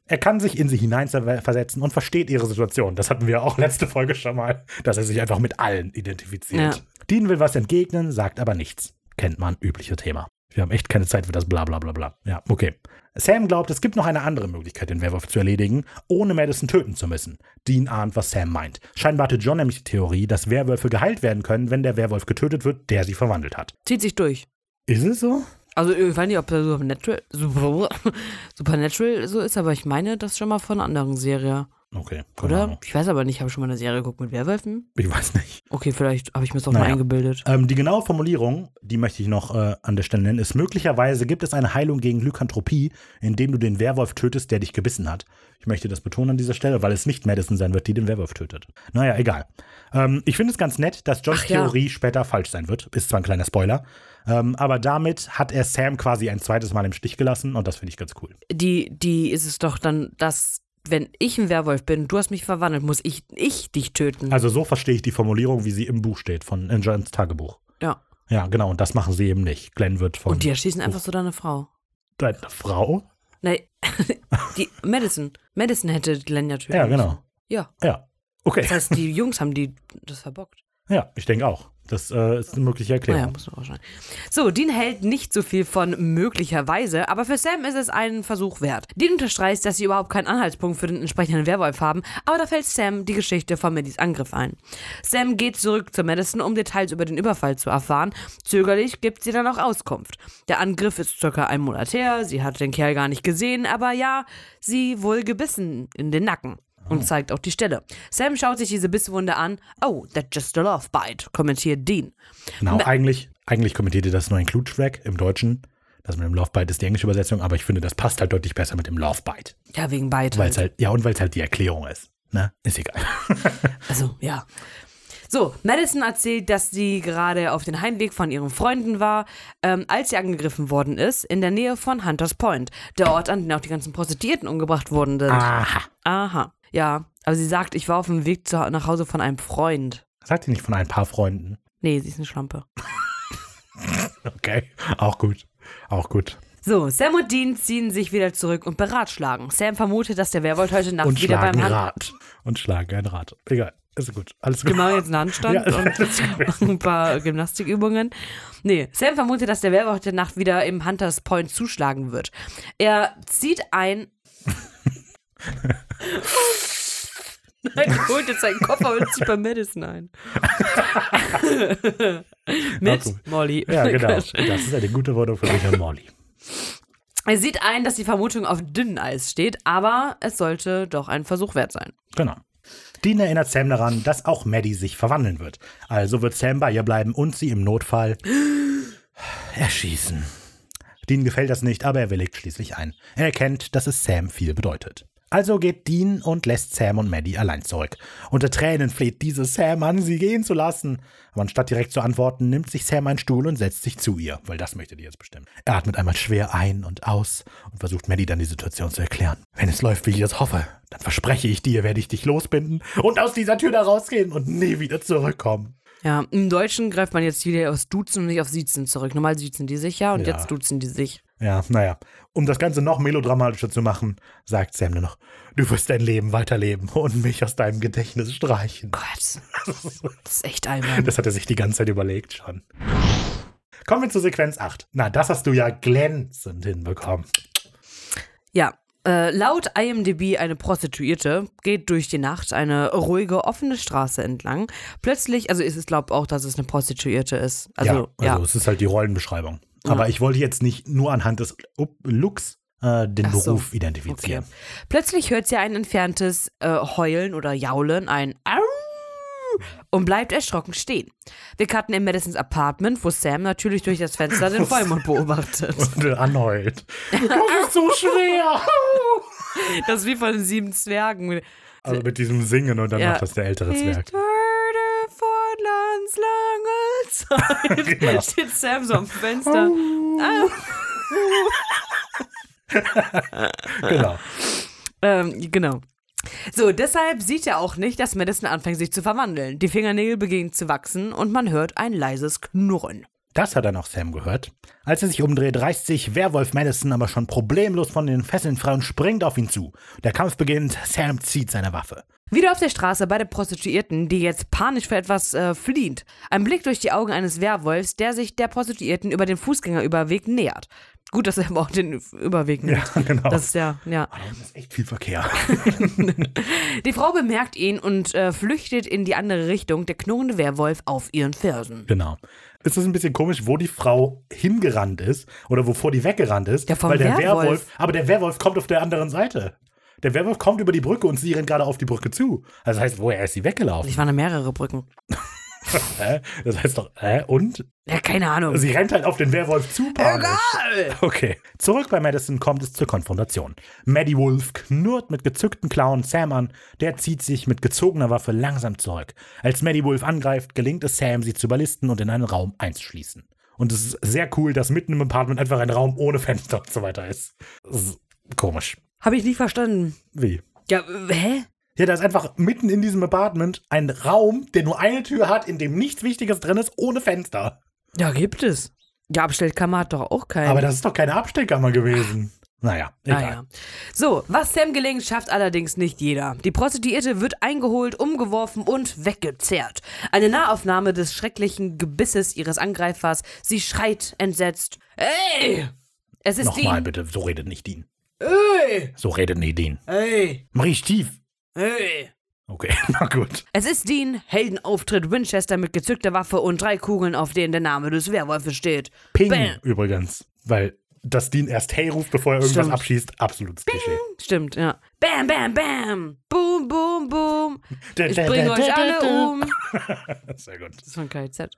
Er kann sich in sie hineinversetzen und versteht ihre Situation. Das hatten wir auch letzte Folge schon mal, dass er sich einfach mit allen identifiziert. Ja. Dean will was entgegnen, sagt aber nichts. Kennt man, übliche Thema. Wir haben echt keine Zeit für das bla bla bla bla. Ja, okay. Sam glaubt, es gibt noch eine andere Möglichkeit, den Werwolf zu erledigen, ohne Madison töten zu müssen. Dean ahnt, was Sam meint. Scheinbar hatte John nämlich die Theorie, dass Werwölfe geheilt werden können, wenn der Werwolf getötet wird, der sie verwandelt hat. Zieht sich durch. Ist es so? Also ich weiß nicht, ob das Supernatural, Super, Supernatural so ist, aber ich meine das schon mal von einer anderen Serie. Okay, Oder? Ahnung. Ich weiß aber nicht, habe ich schon mal eine Serie geguckt mit Werwölfen? Ich weiß nicht. Okay, vielleicht habe ich mir das auch mal Naja. eingebildet. Ähm, die genaue Formulierung, die möchte ich noch äh, an der Stelle nennen, ist: Möglicherweise gibt es eine Heilung gegen Lykanthropie, indem du den Werwolf tötest, der dich gebissen hat. Ich möchte das betonen an dieser Stelle, weil es nicht Madison sein wird, die den Werwolf tötet. Naja, egal. Ähm, ich finde es ganz nett, dass Johns Ach ja. Theorie später falsch sein wird. Ist zwar ein kleiner Spoiler. Ähm, aber damit hat er Sam quasi ein zweites Mal im Stich gelassen und das finde ich ganz cool. Die, die ist es doch dann, dass, wenn ich ein Werwolf bin, du hast mich verwandelt, muss ich, ich dich töten. Also so verstehe ich die Formulierung, wie sie im Buch steht, von in Johns Tagebuch. ja. Ja, genau, und das machen sie eben nicht. Glenn wird von Und die erschießen einfach so deine Frau. deiner Frau. Nein, die Madison. Madison hätte Glenn ja töten Ja, genau. Ja. Ja. Okay. Das heißt, die Jungs haben die das verbockt. Ja, ich denke auch. Das äh, ist eine mögliche Erklärung. Naja, muss man auch. So, Dean hält nicht so viel von möglicherweise, aber für Sam ist es einen Versuch wert. Dean unterstreicht, dass sie überhaupt keinen Anhaltspunkt für den entsprechenden Werwolf haben, aber da fällt Sam die Geschichte von Maddys Angriff ein. Sam geht zurück zu Madison, um Details über den Überfall zu erfahren. Zögerlich gibt sie dann auch Auskunft. Der Angriff ist circa ein Monat her, sie hat den Kerl gar nicht gesehen, aber ja, sie wohl gebissen in den Nacken. Und zeigt auch die Stelle. Sam schaut sich diese Bisswunde an. Oh, that's just a love bite, kommentiert Dean. Genau, eigentlich, eigentlich kommentiert ihr das nur ein Klutschweg im Deutschen. Das mit dem Love Bite ist die englische Übersetzung, aber ich finde, das passt halt deutlich besser mit dem Love Bite. Ja, wegen Bite. Weil es halt, ja, und weil es halt die Erklärung ist. Ne? Ist egal. Also, ja. So, Madison erzählt, dass sie gerade auf dem Heimweg von ihren Freunden war, ähm, als sie angegriffen worden ist, in der Nähe von Hunters Point, der Ort, an dem auch die ganzen Prostituierten umgebracht worden sind. Aha. Aha. Ja, aber sie sagt, ich war auf dem Weg zu, nach Hause von einem Freund. Sagt ihr nicht von ein paar Freunden? Nee, sie ist eine Schlampe. Okay, auch gut. Auch gut. So, Sam und Dean ziehen sich wieder zurück und beratschlagen. Sam vermutet, dass der Werwolf heute Nacht Und wieder beim Hand Rad. Und schlagen ein Rad. Egal. Ist gut. Alles gut. Genau, jetzt einen Handstand Ja, und ein paar Gymnastikübungen. Nee, Sam vermutet, dass der Werwolf heute Nacht wieder im Hunters Point zuschlagen wird. Er zieht ein. Nein, er holt jetzt seinen Koffer und zieht bei Madison ein. Mit cool. Molly. Ja, genau. Das ist eine gute Worte für mich und Molly. Er sieht ein, dass die Vermutung auf dünnem Eis steht, aber es sollte doch ein Versuch wert sein. Genau. Dean erinnert Sam daran, dass auch Maddie sich verwandeln wird. Also wird Sam bei ihr bleiben und sie im Notfall erschießen. Dean gefällt das nicht, aber er willigt schließlich ein. Er erkennt, dass es Sam viel bedeutet. Also geht Dean und lässt Sam und Maddie allein zurück. Unter Tränen fleht diese Sam an, sie gehen zu lassen. Aber anstatt direkt zu antworten, nimmt sich Sam einen Stuhl und setzt sich zu ihr, weil das möchte die jetzt bestimmen. Er atmet einmal schwer ein und aus und versucht Maddie dann die Situation zu erklären. Wenn es läuft, wie ich es hoffe, dann verspreche ich dir, werde ich dich losbinden und aus dieser Tür da rausgehen und nie wieder zurückkommen. Ja, im Deutschen greift man jetzt wieder aufs Duzen und nicht auf Siezen zurück. Normal siezen die sich ja und Ja. jetzt duzen die sich. Ja, naja. Um das Ganze noch melodramatischer zu machen, sagt Sam nur noch, du wirst dein Leben weiterleben und mich aus deinem Gedächtnis streichen. Gott, das ist echt albern. Das hat er sich die ganze Zeit überlegt schon. Kommen wir zur Sequenz 8. Na, das hast du ja glänzend hinbekommen. Ja, äh, laut IMDb eine Prostituierte geht durch die Nacht eine ruhige, offene Straße entlang. Plötzlich, also ist es glaubt auch, dass es eine Prostituierte ist. Also, ja, ja. also es ist halt die Rollenbeschreibung. Aber ich wollte jetzt nicht nur anhand des Looks äh, den Ach so. Beruf Okay. identifizieren. Plötzlich hört sie ein entferntes äh, Heulen oder Jaulen, ein Au und bleibt erschrocken stehen. Wir cutten in Madisons Apartment, wo Sam natürlich durch das Fenster den Vollmond beobachtet. Und anheult. Das ist so schwer. Das ist wie von den sieben Zwergen. Also mit diesem Singen und dann Ja. macht das der ältere Zwerg. Zeit. Genau. Steht Sam so am Fenster. Au. Genau. Ähm, genau. So, deshalb sieht er auch nicht, dass Madison anfängt, sich zu verwandeln. Die Fingernägel beginnen zu wachsen und man hört ein leises Knurren. Das hat dann auch Sam gehört. Als er sich umdreht, reißt sich Werwolf Madison aber schon problemlos von den Fesseln frei und springt auf ihn zu. Der Kampf beginnt, Sam zieht seine Waffe. Wieder auf der Straße bei der Prostituierten, die jetzt panisch für etwas äh, flieht. Ein Blick durch die Augen eines Werwolfs, der sich der Prostituierten über den Fußgängerüberweg nähert. Gut, dass er aber auch den Überweg nimmt. Ja, genau. Das ist ja, ja. Da unten ist echt viel Verkehr. Die Frau bemerkt ihn und äh, flüchtet in die andere Richtung, der knurrende Werwolf auf ihren Fersen. genau. Ist das ein bisschen komisch, wo die Frau hingerannt ist oder wovor die weggerannt ist? Ja, weil der Werwolf. Werwolf, aber der Werwolf kommt auf der anderen Seite. Der Werwolf kommt über die Brücke und sie rennt gerade auf die Brücke zu. Also das heißt, woher ist sie weggelaufen? Ich waren da mehrere Brücken. Das heißt doch, hä? Und? Ja, keine Ahnung. Sie rennt halt auf den Werwolf zu, panisch. Egal! Okay. Zurück bei Madison kommt es zur Konfrontation. Maddie Wolf knurrt mit gezückten Klauen Sam an. Der zieht sich mit gezogener Waffe langsam zurück. Als Maddie Wolf angreift, gelingt es Sam, sie zu ballisten und in einen Raum einzuschließen. Und es ist sehr cool, dass mitten im Apartment einfach ein Raum ohne Fenster und so weiter ist. Ist komisch. Habe ich nicht verstanden. Wie? Ja, hä? Ja, da ist einfach mitten in diesem Apartment ein Raum, der nur eine Tür hat, in dem nichts Wichtiges drin ist, ohne Fenster. Ja, gibt es. Ja, Abstellkammer hat doch auch keinen. Aber das ist doch keine Abstellkammer gewesen. Naja, egal. Naja. So, was Sam gelingt, schafft allerdings nicht jeder. Die Prostituierte wird eingeholt, umgeworfen und weggezerrt. Eine Nahaufnahme des schrecklichen Gebisses ihres Angreifers. Sie schreit entsetzt. Ey! Es ist Nochmal Dean. bitte, so redet nicht Dean. Ey! So redet nicht Dean. Ey! Mach ich tief. Ey! Okay, na gut. Es ist Dean, Heldenauftritt Winchester mit gezückter Waffe und drei Kugeln, auf denen der Name des Werwolfes steht. Ping Bam. übrigens. Weil, dass Dean erst Hey ruft, bevor er irgendwas Stimmt. abschießt, absolutes Klischee. Stimmt, ja. Bam, bam, bam! Boom, boom, boom! Ich bringe euch alle um! Sehr gut. Das ist von KZ.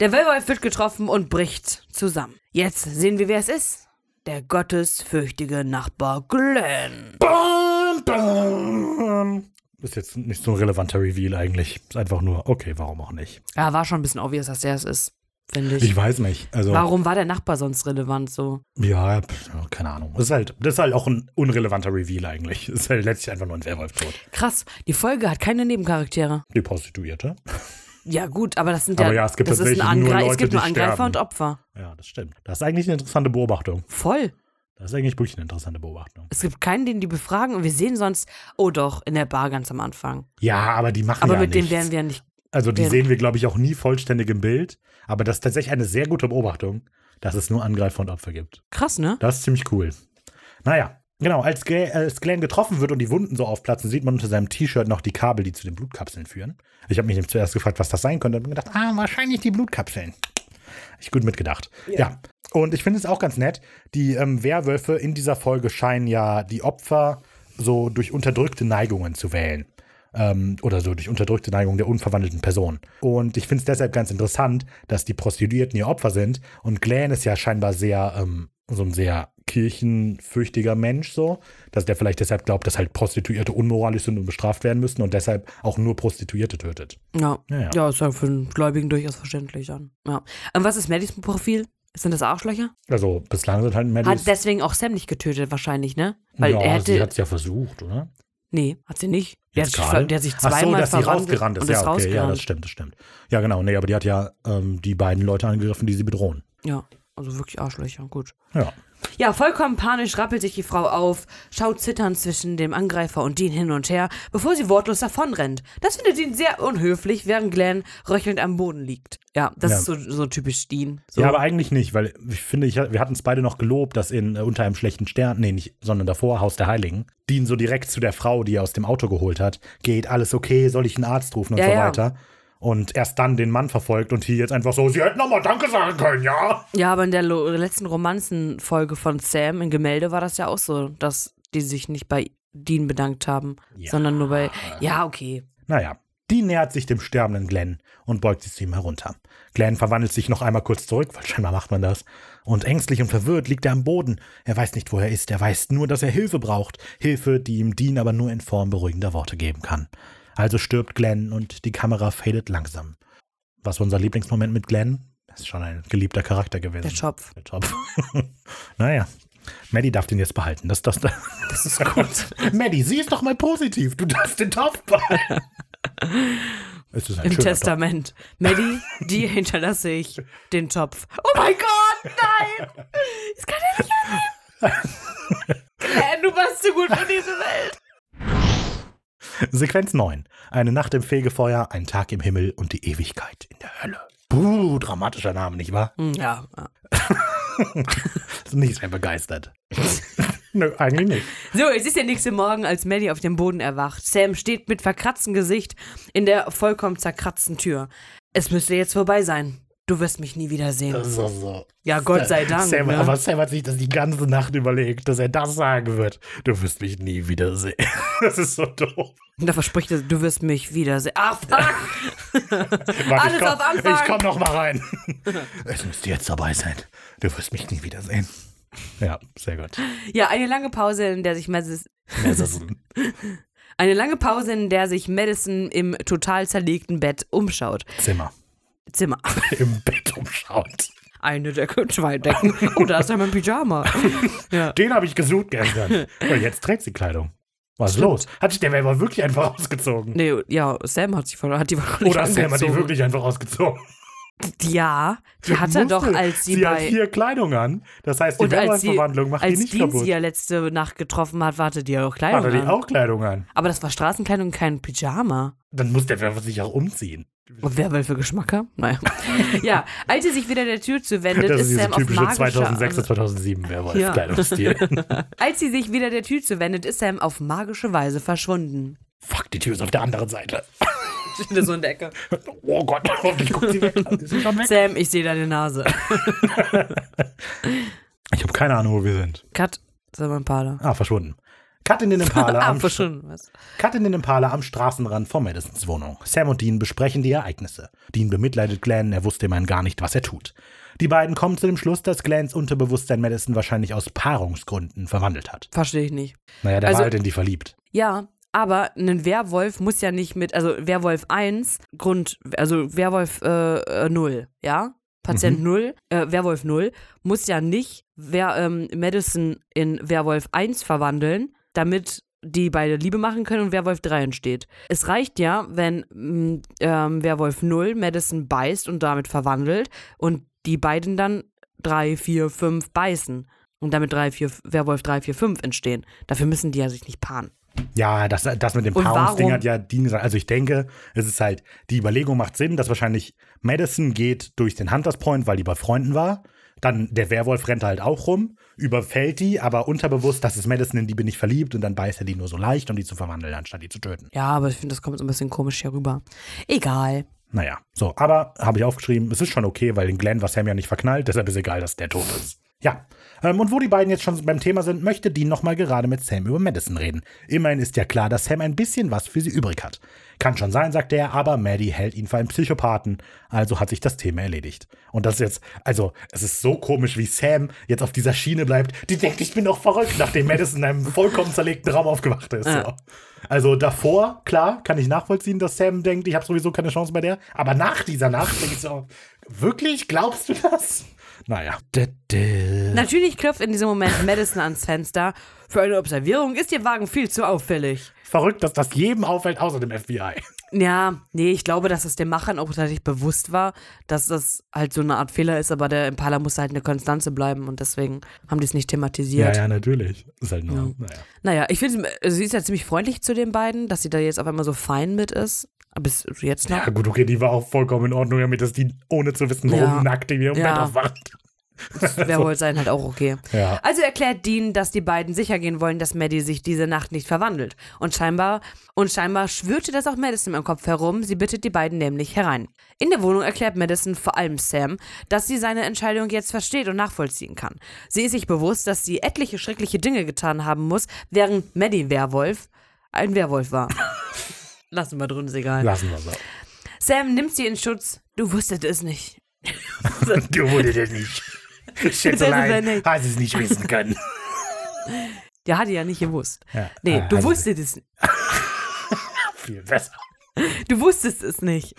Der Werwolf wird getroffen und bricht zusammen. Jetzt sehen wir, wer es ist. Der gottesfürchtige Nachbar Glenn. Bam, bam. Ist jetzt nicht so ein relevanter Reveal eigentlich. Ist einfach nur, okay, warum auch nicht. Ja, war schon ein bisschen obvious, dass der es ist, finde ich. Ich weiß nicht. Also, Warum war der Nachbar sonst relevant so? ja, keine Ahnung. Das ist, halt, das ist halt auch ein unrelevanter Reveal eigentlich. Das ist halt letztlich einfach nur ein Werwolf tot. Krass, die Folge hat keine Nebencharaktere. Die Prostituierte. Ja, gut, aber das sind Aber ja, ja, es gibt das ist ein tatsächlich nur Angre- Leute, es gibt nur Angreifer sterben. und Opfer. Ja, das stimmt. Das ist eigentlich eine interessante Beobachtung. Voll. Das ist eigentlich wirklich eine interessante Beobachtung. Es gibt keinen, den die befragen und wir sehen sonst, oh doch, in der Bar ganz am Anfang. Ja, aber die machen Aber ja mit dem nichts. werden wir nicht. Also die sehen wir, glaube ich, auch nie vollständig im Bild. Aber das ist tatsächlich eine sehr gute Beobachtung, dass es nur Angreifer und Opfer gibt. Krass, ne? Das ist ziemlich cool. Naja, genau, als, als Glenn getroffen wird und die Wunden so aufplatzen, sieht man unter seinem T-Shirt noch die Kabel, die zu den Blutkapseln führen. Ich habe mich zuerst gefragt, was das sein könnte. Und mir gedacht, ah, wahrscheinlich die Blutkapseln. Ich gut mitgedacht. Ja. Und ich finde es auch ganz nett, die ähm, Werwölfe in dieser Folge scheinen ja die Opfer so durch unterdrückte Neigungen zu wählen. Ähm, oder so durch unterdrückte Neigung der unverwandelten Person. Und ich finde es deshalb ganz interessant, dass die Prostituierten ihr Opfer sind. Und Glenn ist ja scheinbar sehr, ähm, so ein sehr kirchenfürchtiger Mensch, so, dass der vielleicht deshalb glaubt, dass halt Prostituierte unmoralisch sind und bestraft werden müssen und deshalb auch nur Prostituierte tötet. Ja. Ja, ja. Ja, ist ja für einen Gläubigen durchaus verständlich dann. Ja. Und was ist Maddys Profil? Sind das Arschlöcher? Also bislang sind halt Maddys. Hat deswegen auch Sam nicht getötet, wahrscheinlich, ne? Weil ja, er hätte. sie hat es ja versucht, oder? nee, hat sie nicht. Der hat, sich, der hat sich Ach so, zweimal dass sie rausgerannt ist. Ja, okay, ja, rausgerannt. das stimmt, das stimmt. Ja, genau. Nee, aber die hat ja ähm, die beiden Leute angegriffen, die sie bedrohen. Ja, also wirklich Arschlöcher, gut. Ja. Ja, vollkommen panisch rappelt sich die Frau auf, schaut zitternd zwischen dem Angreifer und Dean hin und her, bevor sie wortlos davonrennt. Das findet Dean sehr unhöflich, während Glenn röchelnd am Boden liegt. Ja, das Ja. ist so, so typisch Dean. So. Ja, aber eigentlich nicht, weil ich finde, ich, wir hatten es beide noch gelobt, dass in äh, Unter einem schlechten Stern, nee, nicht, sondern davor, Haus der Heiligen, Dean so direkt zu der Frau, die er aus dem Auto geholt hat, geht, alles okay, soll ich einen Arzt rufen und Ja, so ja. weiter. Und erst dann den Mann verfolgt und hier jetzt einfach so, sie hätten nochmal Danke sagen können, ja? Ja, aber in der lo letzten Romanzenfolge von Sam in Gemälde war das ja auch so, dass die sich nicht bei Dean bedankt haben, Ja. sondern nur bei. Ja, okay. Naja, Dean nähert sich dem sterbenden Glenn und beugt sich zu ihm herunter. Glenn verwandelt sich noch einmal kurz zurück, weil scheinbar macht man das. Und ängstlich und verwirrt liegt er am Boden. Er weiß nicht, wo er ist. Er weiß nur, dass er Hilfe braucht. Hilfe, die ihm Dean aber nur in Form beruhigender Worte geben kann. Also stirbt Glenn und die Kamera fadet langsam. Was war unser Lieblingsmoment mit Glenn? Das ist schon ein geliebter Charakter gewesen. Der Schopf. Der Schopf. naja. Maddie darf den jetzt behalten. Das, das, Das ist gut. Maddie, sieh es doch mal positiv. Du darfst den Topf behalten. Ist Im Testament. Maddie, dir hinterlasse ich den Topf. Oh mein Gott, nein! Das kann er nicht annehmen. Glenn, du warst zu gut für diese Welt. Sequenz 9. Eine Nacht im Fegefeuer, ein Tag im Himmel und die Ewigkeit in der Hölle. Puh, dramatischer Name, nicht wahr? Hm, Ja, nicht sehr begeistert. Nö, eigentlich nicht. So, es ist der nächste Morgen, als Maddie auf dem Boden erwacht. Sam steht mit verkratztem Gesicht in der vollkommen zerkratzten Tür. Es müsste jetzt vorbei sein. Du wirst mich nie wiedersehen. Doch so. Ja, Gott sei Dank. Sam, ne? Aber Sam hat sich das die ganze Nacht überlegt, dass er das sagen wird. Du wirst mich nie wiedersehen. Das ist so doof. Und da verspricht er, du wirst mich wiedersehen. Ah, fuck! Warte, Alles komm, auf Anfang. Ich komm noch mal rein. Es müsste jetzt dabei sein. Du wirst mich nie wiedersehen. Ja, sehr gut. ja, eine lange Pause, in der sich Madison, eine lange Pause, in der sich Madison im total zerlegten Bett umschaut. Zimmer. Zimmer. Im Bett umschaut. Eine Decke, zwei Decken. Oh, da ist ja mein Pyjama. Ja. Den habe ich gesucht gestern. Und jetzt trägt sie Kleidung. Was ist los? Hat sich der Werber wirklich einfach ausgezogen? Nee, ja, Sam hat, sich, hat die wahrscheinlich Oder Sam hat die wirklich einfach ausgezogen? Ja, die hat er doch, als sie, sie hat bei... hier Kleidung an. Das heißt, die als Werwolf-Verwandlung macht die als nicht Dean kaputt. sie ja letzte Nacht getroffen hat, wartet die ja auch Kleidung Hat er die an. auch Kleidung an? Aber das war Straßenkleidung, kein Pyjama. Dann muss der Werwolf sich auch umziehen. Und wer will für Geschmacker? Naja. ja, als sie sich wieder der Tür zuwendet, Das ist ist Sam auf magische... 2006 bis 2007 Ja. Werwolf-Kleidungsstil. Als sie sich wieder der Tür zuwendet, ist Sam auf magische Weise verschwunden. Fuck, die Tür ist auf der anderen Seite. so in der Ecke. Oh Gott, hoffentlich guckt sie weg. Sie? Sam, ich sehe deine Nase. Ich habe keine Ahnung, wo wir sind. Cut, Sam Impala. Ah, verschwunden. Cut in den Impala, Ah, am? Cut in den Impala am Straßenrand vor Madisons Wohnung. Sam und Dean besprechen die Ereignisse. Dean bemitleidet Glenn, er wusste immerhin gar nicht, was er tut. Die beiden kommen zu dem Schluss, dass Glens Unterbewusstsein Madison wahrscheinlich aus Paarungsgründen verwandelt hat. Verstehe ich nicht. Naja, der Also- war halt in die verliebt. Ja, aber ein Werwolf muss ja nicht mit, also Werwolf 1, Grund, also Werwolf äh, äh, 0, ja? Patient 0, äh, Werwolf 0, muss ja nicht Wer, ähm, Madison in Werwolf 1 verwandeln, damit die beide Liebe machen können und Werwolf 3 entsteht. Es reicht ja, wenn mm, ähm, Werwolf 0 Madison beißt und damit verwandelt und die beiden dann 3, 4, 5 beißen und damit 3, 4, Werwolf 3, 4, 5 entstehen. Dafür müssen die ja sich nicht paaren. Ja, das, das mit dem Paarungsding hat ja Dean gesagt. Also ich denke, es ist halt, die Überlegung macht Sinn, dass wahrscheinlich Madison geht durch den Hunters Point, weil die bei Freunden war. Dann der Werwolf rennt halt auch rum, überfällt die, aber unterbewusst, das ist Madison, in die bin ich verliebt und dann beißt er die nur so leicht, um die zu verwandeln, anstatt die zu töten. Ja, aber ich finde, das kommt so ein bisschen komisch hier rüber. Egal. Naja, so, aber habe ich aufgeschrieben, es ist schon okay, weil den Glenn war Sam ja nicht verknallt, deshalb ist egal, dass der tot ist. Ja, und wo die beiden jetzt schon beim Thema sind, möchte Dean nochmal gerade mit Sam über Madison reden. Immerhin ist ja klar, dass Sam ein bisschen was für sie übrig hat. Kann schon sein, sagt er, aber Maddie hält ihn für einen Psychopathen, also hat sich das Thema erledigt. Und das ist jetzt, also, es ist so komisch, wie Sam jetzt auf dieser Schiene bleibt. Die denkt, ich bin doch verrückt, nachdem Madison in einem vollkommen zerlegten Raum aufgewacht ist. Ja. So. Also davor, klar, kann ich nachvollziehen, dass Sam denkt, ich habe sowieso keine Chance bei der. Aber nach dieser Nacht denke ich so, wirklich? Glaubst du das? Naja. Natürlich klopft in diesem Moment Madison ans Fenster. Für eine Observierung ist ihr Wagen viel zu auffällig. Verrückt, dass das jedem auffällt, außer dem FBI. Ja, nee, ich glaube, dass es den Machern auch tatsächlich bewusst war, dass das halt so eine Art Fehler ist, aber der Impala muss halt eine Konstanze bleiben und deswegen haben die es nicht Ja, thematisiert. ja, natürlich. Ist halt nur, Ja. naja. Naja, ich finde, also sie ist ja ziemlich freundlich zu den beiden, dass sie da jetzt auf einmal so fein mit ist. Bis jetzt noch. Ja, gut, okay, die war auch vollkommen in Ordnung damit, dass die ohne zu wissen, warum Ja. nackt in ihrem Ja. Bett aufwacht. Wer wohl sein halt auch okay. Ja. Also erklärt Dean, dass die beiden sicher gehen wollen, dass Maddie sich diese Nacht nicht verwandelt. Und scheinbar, und scheinbar schwirrte das auch Madison im Kopf herum. Sie bittet die beiden nämlich herein. In der Wohnung erklärt Madison vor allem Sam, dass sie seine Entscheidung jetzt versteht und nachvollziehen kann. Sie ist sich bewusst, dass sie etliche schreckliche Dinge getan haben muss, während Maddie Werwolf ein Werwolf war. Lassen wir drin, ist egal. Lassen wir so. Sam nimmt sie in Schutz. Du wusstet es nicht. Du wurdest es nicht. Schätzelein, hast es nicht wissen können. Der hatte ja nicht gewusst. Ja. Nee, Ah, du also wusstest es nicht. Viel besser. Du wusstest es nicht.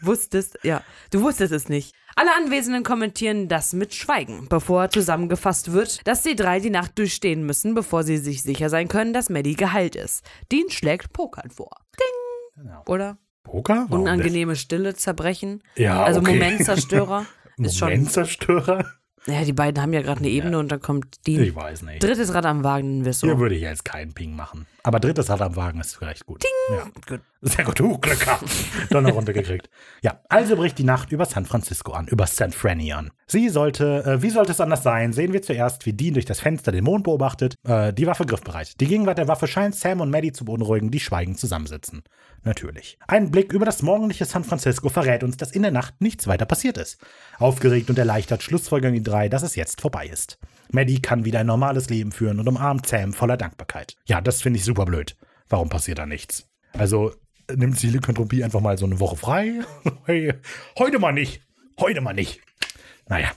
Wusstest, ja. Du wusstest es nicht. Alle Anwesenden kommentieren das mit Schweigen, bevor zusammengefasst wird, dass die drei die Nacht durchstehen müssen, bevor sie sich sicher sein können, dass Maddie geheilt ist. Dean schlägt Pokern vor. Ding! Genau. Oder? Poker? Warum Unangenehme Stille zerbrechen. Ja, Also okay. Momentzerstörer. ist schon. Momentzerstörer? Ja, die beiden haben ja gerade eine Ebene und dann kommt Dean. Ich weiß nicht. Drittes Rad am Wagen, wir so. Hier würde ich jetzt keinen Ping machen. Aber drittes Rad am Wagen ist vielleicht gut. Ja. Gut. Sehr gut, uh, Glück gehabt. Donnerrunde gekriegt. Ja, also bricht die Nacht über San Francisco an, über San Franny an. Sie sollte, äh, wie sollte es anders sein, sehen wir zuerst, wie Dean durch das Fenster den Mond beobachtet, äh, die Waffe griffbereit. Die Gegenwart der Waffe scheint Sam und Maddie zu beunruhigen, die schweigend zusammensitzen. Natürlich. Ein Blick über das morgendliche San Francisco verrät uns, dass in der Nacht nichts weiter passiert ist. Aufgeregt und erleichtert schlussfolgern die drei, dass es jetzt vorbei ist. Maddie kann wieder ein normales Leben führen und umarmt Sam voller Dankbarkeit. Ja, das finde ich super blöd. Warum passiert da nichts? Also, nimmt die Lykanthropie einfach mal so eine Woche frei? hey, heute mal nicht. Heute mal nicht. Naja.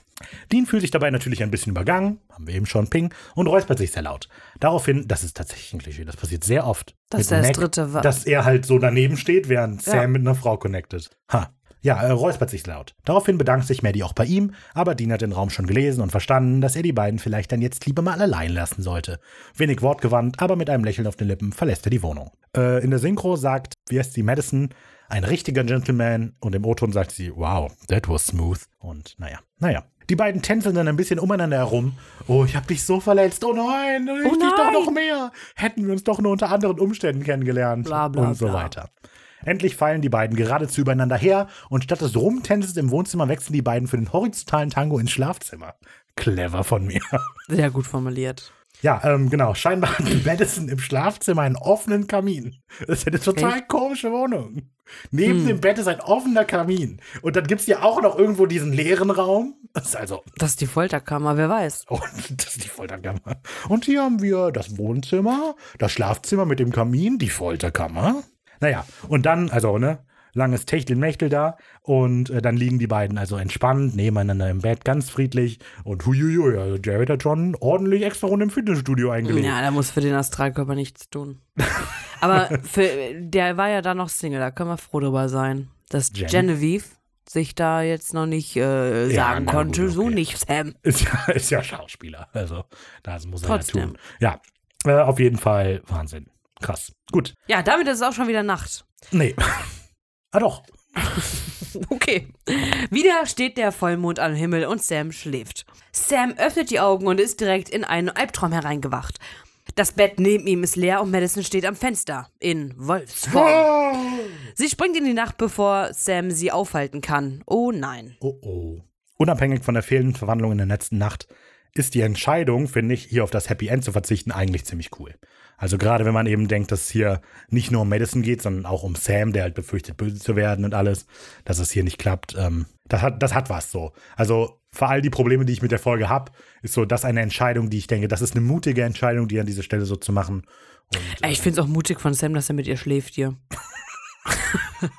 Dean fühlt sich dabei natürlich ein bisschen übergangen, haben wir eben schon Ping, und räuspert sich sehr laut. Daraufhin, das ist tatsächlich ein Klischee, das passiert sehr oft. Das mit ist das dritte Wa- Dass er halt so daneben steht, während Ja. Sam mit einer Frau connected. Ha. Ja, er räuspert sich laut. Daraufhin bedankt sich Maddie auch bei ihm, aber Dean hat den Raum schon gelesen und verstanden, dass er die beiden vielleicht dann jetzt lieber mal allein lassen sollte. Wenig wortgewandt, aber mit einem Lächeln auf den Lippen verlässt er die Wohnung. Äh, in der Synchro sagt, wie heißt sie, Madison, ein richtiger Gentleman und im O-Ton sagt sie, wow, that was smooth. Und naja, naja. Die beiden tänzeln dann ein bisschen umeinander herum. Oh, ich hab dich so verletzt. Oh nein, ich Oh dich doch nein. noch mehr. Hätten wir uns doch nur unter anderen Umständen kennengelernt. Bla, bla, und so bla. weiter. Endlich fallen die beiden geradezu übereinander her und statt des Rumtänzens im Wohnzimmer wechseln die beiden für den horizontalen Tango ins Schlafzimmer. Clever von mir. Sehr gut formuliert. Ja, ähm, genau. Scheinbar hat Madison im Schlafzimmer einen offenen Kamin. Das ist eine total komische Wohnung. Neben Hm. dem Bett ist ein offener Kamin. Und dann gibt's ja auch noch irgendwo diesen leeren Raum. Das ist also, Das ist die Folterkammer, wer weiß. oh, das ist die Folterkammer. Und hier haben wir das Wohnzimmer, das Schlafzimmer mit dem Kamin, die Folterkammer. Naja, und dann, also, ne, langes Techtelmechtel da. Und äh, dann liegen die beiden also entspannt nebeneinander im Bett, ganz friedlich. Und huiuiui, also Jared hat schon ordentlich extra Runde im Fitnessstudio eingelegt. Ja, der muss für den Astralkörper nichts tun. Aber für, der war ja da noch Single, da können wir froh drüber sein. Dass Jen? Genevieve sich da jetzt noch nicht äh, Ja, sagen na konnte, gut, so okay. nicht, Sam. Ist ja, ist ja Schauspieler. Also, das muss er Trotzdem. ja tun. Ja, äh, auf jeden Fall Wahnsinn. Krass. Gut. Ja, damit ist es auch schon wieder Nacht. Nee. ah, doch. Okay. Wieder steht der Vollmond am Himmel und Sam schläft. Sam öffnet die Augen und ist direkt in einen Albtraum hereingewacht. Das Bett neben ihm ist leer und Madison steht am Fenster. In Wolfsform. Sie springt in die Nacht, bevor Sam sie aufhalten kann. Oh nein. Oh, oh. Unabhängig von der fehlenden Verwandlung in der letzten Nacht ist die Entscheidung, finde ich, hier auf das Happy End zu verzichten, eigentlich ziemlich cool. Also gerade wenn man eben denkt, dass es hier nicht nur um Madison geht, sondern auch um Sam, der halt befürchtet, böse zu werden und alles, dass es hier nicht klappt, ähm, das, hat, das hat was so. Also für all die Probleme, die ich mit der Folge habe, ist so das eine Entscheidung, die ich denke, das ist eine mutige Entscheidung, die an dieser Stelle so zu machen. Und, Ich finde es auch mutig von Sam, dass er mit ihr schläft hier.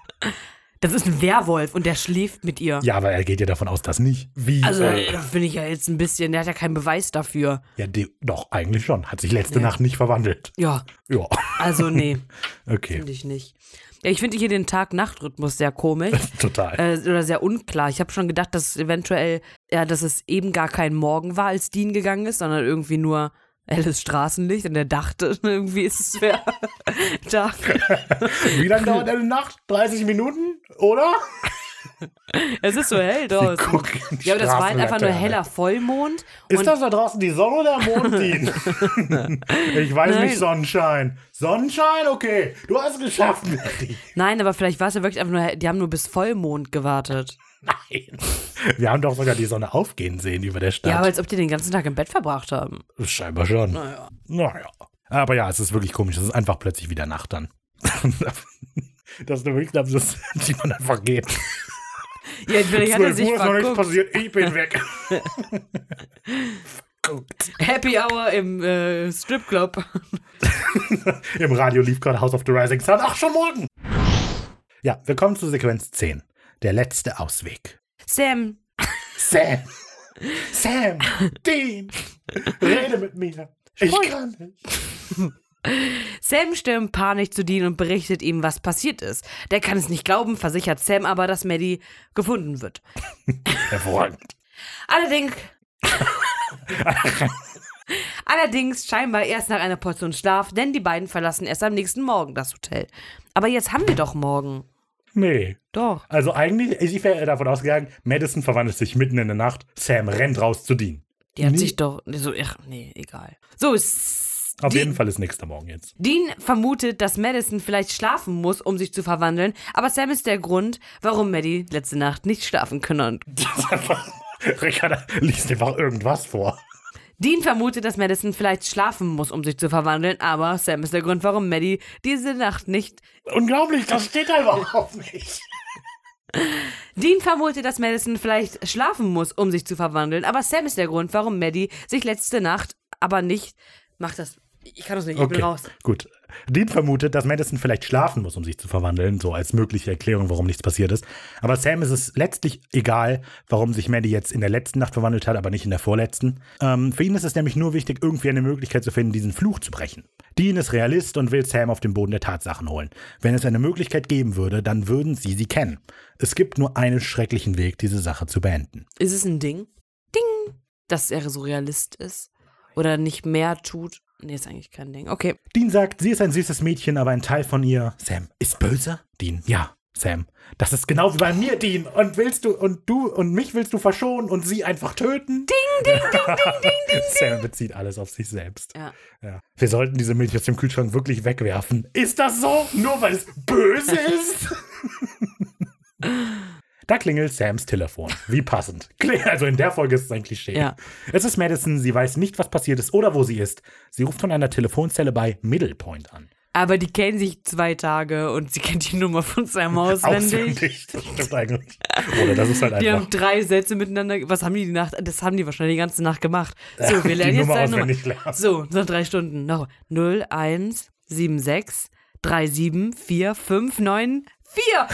das ist ein Werwolf und der schläft mit ihr. ja, aber er geht ja davon aus, dass nicht. Wie? Also, äh, das finde ich ja jetzt ein bisschen, der hat ja keinen Beweis dafür. ja, die, doch, eigentlich schon. Hat sich letzte Ja. Nacht nicht verwandelt. Ja, Ja, also nee, okay. finde ich nicht. Ja, ich finde hier den Tag-Nacht-Rhythmus sehr komisch. Total. äh, oder sehr unklar. Ich habe schon gedacht, dass eventuell, ja, dass es eben gar kein Morgen war, als Dean gegangen ist, sondern irgendwie nur helles Straßenlicht und er dachte, irgendwie ist es wäre Tag. Wie lange dauert eine Nacht? 30 Minuten, oder? Es ist so hell draußen. Ja, aber das war halt einfach nur heller Vollmond. Ist das da draußen die Sonne oder der Mond, Dean? ich weiß Nein. nicht, Sonnenschein. Sonnenschein? Okay, du hast es geschafft, Mary. Nein, aber vielleicht war es ja wirklich einfach nur, die haben nur bis Vollmond gewartet. Nein. Wir haben doch sogar die Sonne aufgehen sehen über der Stadt. Ja, aber als ob die den ganzen Tag im Bett verbracht haben. Scheinbar schon. Naja. Naja. Aber ja, es ist wirklich komisch. Es ist einfach plötzlich wieder Nacht dann. das ist wirklich, dass die man einfach geht. Ja, vielleicht hat er 12 sich Uhr ist noch nichts passiert, ich bin weg. Happy Hour im äh, Stripclub. Im Radio lief gerade House of the Rising Sun. Ach, schon morgen. Ja, wir kommen zu Sequenz 10. Der letzte Ausweg. Sam, Sam. Sam. Dean. Rede mit mir. Ich Sprich. kann nicht. Sam stürmt panisch zu Dean und berichtet ihm, was passiert ist. Der kann es nicht glauben, versichert Sam aber, dass Maddie gefunden wird. Hervorragend. Allerdings. Allerdings scheinbar erst nach einer Portion Schlaf, denn die beiden verlassen erst am nächsten Morgen das Hotel. Aber jetzt haben wir doch morgen. Nee. Doch. Also eigentlich, ich wäre davon ausgegangen, Madison verwandelt sich mitten in der Nacht, Sam rennt raus zu Dean. Die hat Nee. sich doch. So, ach, nee, egal. So, S- Auf Die- jeden Fall ist nächster Morgen jetzt. Dean vermutet, dass Madison vielleicht schlafen muss, um sich zu verwandeln, aber Sam ist der Grund, warum Maddie letzte Nacht nicht schlafen kann. Das ist einfach. Ricarda liest einfach irgendwas vor. Dean vermutet, dass Madison vielleicht schlafen muss, um sich zu verwandeln, aber Sam ist der Grund, warum Maddie diese Nacht nicht. Unglaublich, das steht da überhaupt nicht. Dean vermutet, dass Madison vielleicht schlafen muss, um sich zu verwandeln, aber Sam ist der Grund, warum Maddie sich letzte Nacht aber nicht. Macht das. Ich kann das nicht, ich bin Okay, raus. gut. Dean vermutet, dass Madison vielleicht schlafen muss, um sich zu verwandeln, so als mögliche Erklärung, warum nichts passiert ist. Aber Sam ist es letztlich egal, warum sich Maddie jetzt in der letzten Nacht verwandelt hat, aber nicht in der vorletzten. Ähm, für ihn ist es nämlich nur wichtig, irgendwie eine Möglichkeit zu finden, diesen Fluch zu brechen. Dean ist Realist und will Sam auf den Boden der Tatsachen holen. Wenn es eine Möglichkeit geben würde, dann würden sie sie kennen. Es gibt nur einen schrecklichen Weg, diese Sache zu beenden. Ist es ein Ding? Ding! Dass er so Realist ist? Oder nicht mehr tut? Nee, ist eigentlich kein Ding. Okay. Dean sagt, sie ist ein süßes Mädchen, aber ein Teil von ihr, Sam, ist böse? Dean, ja, Sam. Das ist genau wie bei mir, Dean. Und willst du, und du, und mich willst du verschonen und sie einfach töten? Ding, ding, ding, ding, ding, ding. Sam bezieht alles auf sich selbst. Ja. Ja. Wir sollten diese Milch aus dem Kühlschrank wirklich wegwerfen. Ist das so? Nur weil es böse ist? Da klingelt Sams Telefon. Wie passend. Also in der Folge ist es ein Klischee. Ja. Es ist Madison, sie weiß nicht, was passiert ist oder wo sie ist. Sie ruft von einer Telefonzelle bei Middle Point an. Aber die kennen sich zwei Tage und sie kennt die Nummer von Sam auswendig. Auswendig. Das stimmt eigentlich. Oder das ist halt Die einfach haben drei Sätze miteinander. Was haben die die Nacht? Das haben die wahrscheinlich die ganze Nacht gemacht. So, wir die lernen jetzt Nummer deine Nummer. auswendig lernen. So, noch drei Stunden. Noch 0, 1, 7, 6, 3, 7, 4, 5, 9, 4.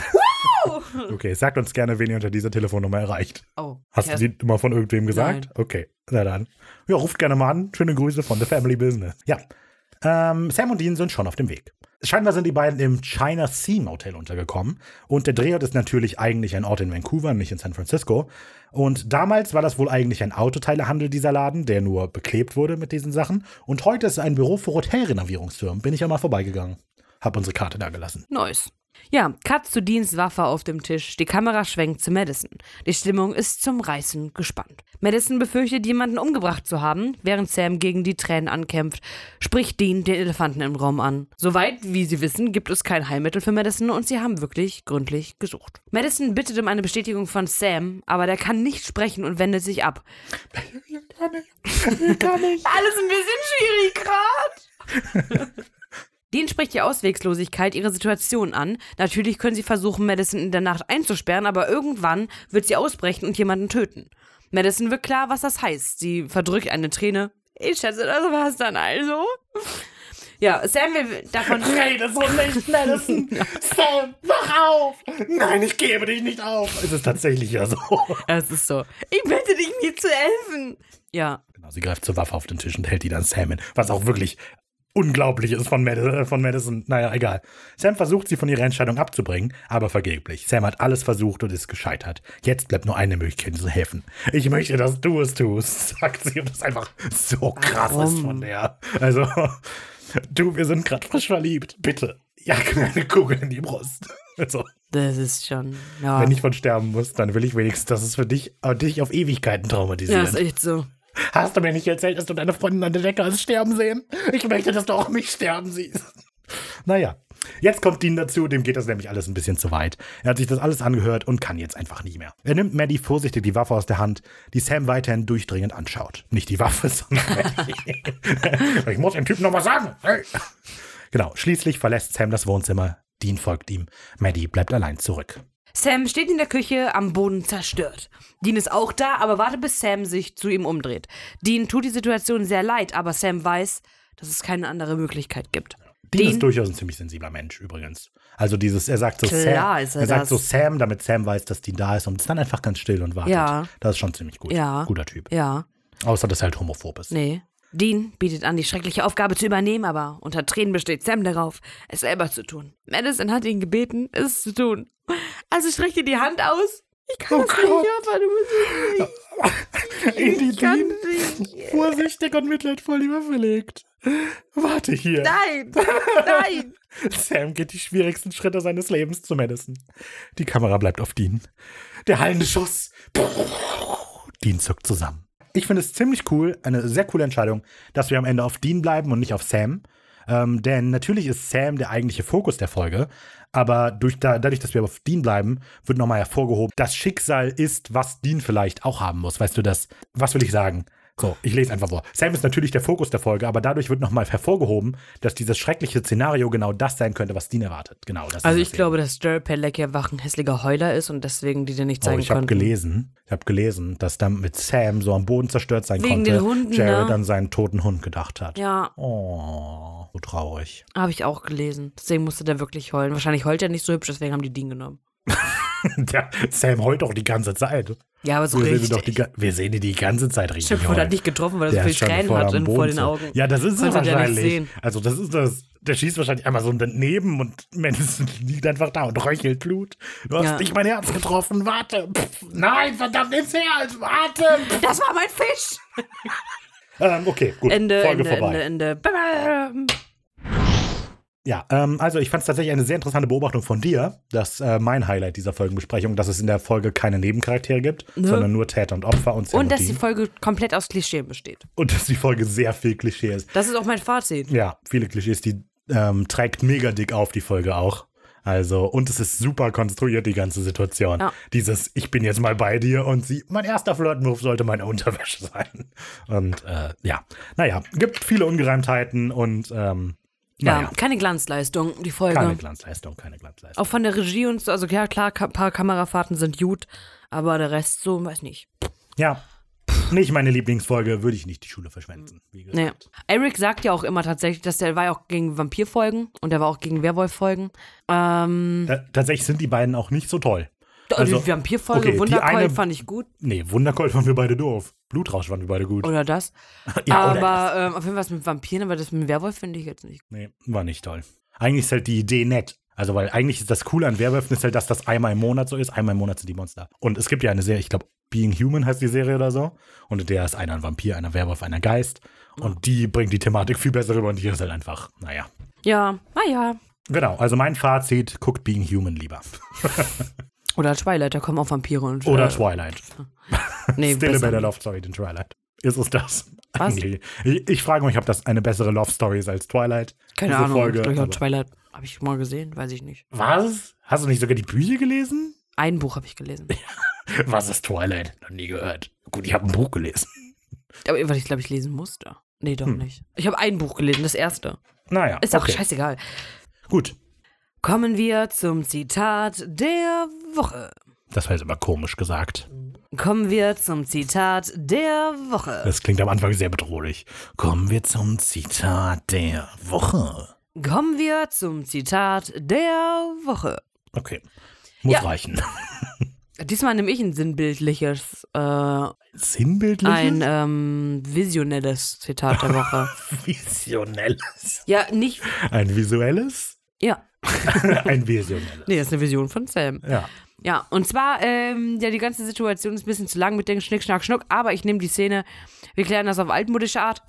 Okay, sagt uns gerne, wen ihr unter dieser Telefonnummer erreicht. Oh, Hast du die mal von irgendwem gesagt? Nein. Okay, na dann. Ja, ruft gerne mal an. Schöne Grüße von The Family Business. Ja. Ähm, Sam und Dean sind schon auf dem Weg. Scheinbar sind die beiden im China Sea Motel untergekommen. Und der Drehort ist natürlich eigentlich ein Ort in Vancouver, nicht in San Francisco. Und damals war das wohl eigentlich ein Autoteilehandel, dieser Laden, der nur beklebt wurde mit diesen Sachen. Und heute ist es ein Büro für Hotelrenovierungsfirmen. Bin ich ja mal vorbeigegangen. Hab unsere Karte da gelassen. Nice. Ja, Cut zu Deans Waffe auf dem Tisch. Die Kamera schwenkt zu Madison. Die Stimmung ist zum Reißen gespannt. Madison befürchtet, jemanden umgebracht zu haben, während Sam gegen die Tränen ankämpft, spricht Dean den Elefanten im Raum an. Soweit, wie sie wissen, gibt es kein Heilmittel für Madison und sie haben wirklich gründlich gesucht. Madison bittet um eine Bestätigung von Sam, aber der kann nicht sprechen und wendet sich ab. Kann ich. Kann ich. Alles ein bisschen schwierig gerade. Dean spricht die Auswegslosigkeit ihrer Situation an. Natürlich können sie versuchen, Madison in der Nacht einzusperren, aber irgendwann wird sie ausbrechen und jemanden töten. Madison wird klar, was das heißt. Sie verdrückt eine Träne. Ich schätze, das war's dann also. Ja, Sam will davon. Rede so nicht, Madison! Sam, wach auf! Nein, ich gebe dich nicht auf! Es ist tatsächlich ja so. Es ist so. Ich bitte dich nicht zu helfen. Ja. Genau, sie greift zur Waffe auf den Tisch und hält die dann Sam hin. Was auch wirklich unglaublich ist von, Mad äh, von Madison. Naja, egal. Sam versucht, sie von ihrer Entscheidung abzubringen, aber vergeblich. Sam hat alles versucht und ist gescheitert. Jetzt bleibt nur eine Möglichkeit, zu helfen. Ich möchte, dass du es tust, sagt sie. Und das ist einfach so krass ist Warum? von der. Also, du, wir sind gerade frisch verliebt. Bitte, jag mir eine Kugel in die Brust. Also, Das ist schon. Ja. wenn ich von sterben muss, dann will ich wenigstens, dass es für dich, äh, dich auf Ewigkeiten ja, traumatisiert. ist echt so. Hast du mir nicht erzählt, dass du deine Freundin an der Decke hast sterben sehen? Ich möchte, dass du auch mich sterben siehst. Naja, jetzt kommt Dean dazu, dem geht das nämlich alles ein bisschen zu weit. Er hat sich das alles angehört und kann jetzt einfach nicht mehr. Er nimmt Maddie vorsichtig die Waffe aus der Hand, die Sam weiterhin durchdringend anschaut. Nicht die Waffe, sondern Maddie. ich muss dem Typen noch was sagen. Hey. Genau, schließlich verlässt Sam das Wohnzimmer. Dean folgt ihm. Maddie bleibt allein zurück. Sam steht in der Küche am Boden zerstört. Dean ist auch da, aber wartet, bis Sam sich zu ihm umdreht. Dean tut die Situation sehr leid, aber Sam weiß, dass es keine andere Möglichkeit gibt. Dean, Dean- ist durchaus ein ziemlich sensibler Mensch übrigens. Also dieses, er sagt so Klar Sam, ist er er sagt das. so Sam, damit Sam weiß, dass Dean da ist und ist dann einfach ganz still und wartet. Ja. Das ist schon ziemlich gut. Ja. Guter Typ. Ja, Außer, dass er halt homophob ist. nee. Dean bietet an, die schreckliche Aufgabe zu übernehmen, aber unter Tränen besteht Sam darauf, es selber zu tun. Madison hat ihn gebeten, es zu tun. Also streckt ihr die Hand aus. Ich kann Oh es nicht, Gott. aber du musst In die Ich kann Dean nicht. vorsichtig und mitleidvoll überlegt. Warte hier. Nein, nein. Sam geht die schwierigsten Schritte seines Lebens zu Madison. Die Kamera bleibt auf Dean. Der hallende Schuss. Dean zuckt zusammen. ich finde es ziemlich cool, eine sehr coole Entscheidung, dass wir am Ende auf Dean bleiben und nicht auf Sam. Ähm, denn natürlich ist Sam der eigentliche Fokus der Folge, aber durch da, dadurch, dass wir auf Dean bleiben, wird nochmal hervorgehoben, das Schicksal ist, was Dean vielleicht auch haben muss. Weißt du das? Was will ich sagen? So, ich lese einfach vor. Sam ist natürlich der Fokus der Folge, aber dadurch wird nochmal hervorgehoben, dass dieses schreckliche Szenario genau das sein könnte, was Dean erwartet. Genau das. Also ich es glaube, dass Jared Padalecki einfach ein hässlicher Heuler ist und deswegen die dir nicht Oh, zeigen ich habe gelesen, ich habe gelesen, dass dann mit Sam so am Boden zerstört sein Wegen konnte, den Hunden, Jared ne? an seinen toten Hund gedacht hat. Ja, Oh, so traurig. habe ich auch gelesen. Deswegen musste der wirklich heulen. Wahrscheinlich heult er nicht so hübsch, deswegen haben die Dean genommen. Der Sam heult doch die ganze Zeit. Ja, aber so wir, sehen richtig. doch die, wir sehen ihn die ganze Zeit richtig Stimmt, wurde hat nicht getroffen, weil er so viel Tränen hat vor den. Augen. Ja, das ist es wahrscheinlich. sehen. Also das ist das. Der schießt wahrscheinlich einmal so daneben und Madison liegt einfach da und röchelt Blut. Du hast Ja. nicht mein Herz getroffen, warte. Pff, nein, verdammt ins Herz, warte. Das war mein Fisch! Ähm, okay, gut. Ende, Folge Ende, vorbei. Ende, Ende. Ja, ähm, also ich fand es tatsächlich eine sehr interessante Beobachtung von dir, dass äh, mein Highlight dieser Folgenbesprechung, dass es in der Folge keine Nebencharaktere gibt, Nö. sondern nur Täter und Opfer und Sam Und dass die Folge komplett aus Klischeen besteht. und dass die Folge sehr viel Klischee ist. Das ist auch mein Fazit. Ja, viele Klischees, die ähm, trägt mega dick auf die Folge auch. Also, und es ist super konstruiert, die ganze Situation. Ja. Dieses, ich bin jetzt mal bei dir und sie, mein erster Flirtmove sollte meine Unterwäsche sein. Und äh, ja, naja, gibt viele Ungereimtheiten und ähm, Ja, naja, keine Glanzleistung, die Folge. keine Glanzleistung, keine Glanzleistung. Auch von der Regie und so, also ja, klar, ein paar Kamerafahrten sind gut, aber der Rest so, weiß nicht. Ja, nicht meine Lieblingsfolge, würde ich nicht die Schule verschwenden. Wie gesagt. Nee. Eric sagt ja auch immer tatsächlich, dass der war ja auch gegen Vampirfolgen und der war auch gegen Werwolf-Folgen. Ähm, Ta- tatsächlich sind die beiden auch nicht so toll. also die Vampirfolge, okay, eine- fand ich gut. Nee, Wundercolt waren wir beide doof. Blutrausch waren wir beide gut. Oder das. Ja, oder aber ähm, auf jeden Fall was mit Vampiren, aber das mit Werwolf finde ich jetzt nicht. Nee, war nicht toll. Eigentlich ist halt die Idee nett. Also, weil eigentlich ist das Coole an Werwölfen ist halt, dass das einmal im Monat so ist. Einmal im Monat sind die Monster. Und es gibt ja eine Serie, ich glaube, Being Human heißt die Serie oder so. Und in der ist einer ein Vampir, einer Werwolf, einer Geist. Und die bringt die Thematik viel besser rüber und hier ist halt einfach, naja. Ja, naja. Genau, also mein Fazit, guckt Being Human lieber. Oder Twilight, da kommen auch Vampire und. Oder äh, Twilight. nee, Still a better love story than Twilight. Ist es das? Was? Ich, ich frage mich, ob das eine bessere Love Story ist als Twilight. Keine diese Ahnung. Folge, ich glaub, aber- Twilight habe ich mal gesehen, weiß ich nicht. Was? Hast du nicht sogar die Bücher gelesen? Ein Buch habe ich gelesen. Was ist Twilight? Noch nie gehört. Gut, ich habe ein Buch gelesen. Aber was ich glaube ich lesen musste. Nee, doch Hm. nicht. Ich habe ein Buch gelesen, das erste. Naja, Ist auch okay. scheißegal. Gut. Kommen wir zum Zitat der Woche. Das war jetzt aber komisch gesagt. Kommen wir zum Zitat der Woche. Das klingt am Anfang sehr bedrohlich. Kommen wir zum Zitat der Woche. Kommen wir zum Zitat der Woche. Okay. Muss Ja. reichen. Diesmal nehme ich ein sinnbildliches, äh, Sinnbildlich? ein ähm, visionelles Zitat der Woche. visionelles. ja, nicht. Ein visuelles? Ja. ein visionelles. Nee, das ist eine Vision von Sam. Ja. Ja, und zwar, ähm, ja, die ganze Situation ist ein bisschen zu lang mit dem Schnick, Schnack, Schnuck, aber ich nehme die Szene, wir klären das auf altmodische Art.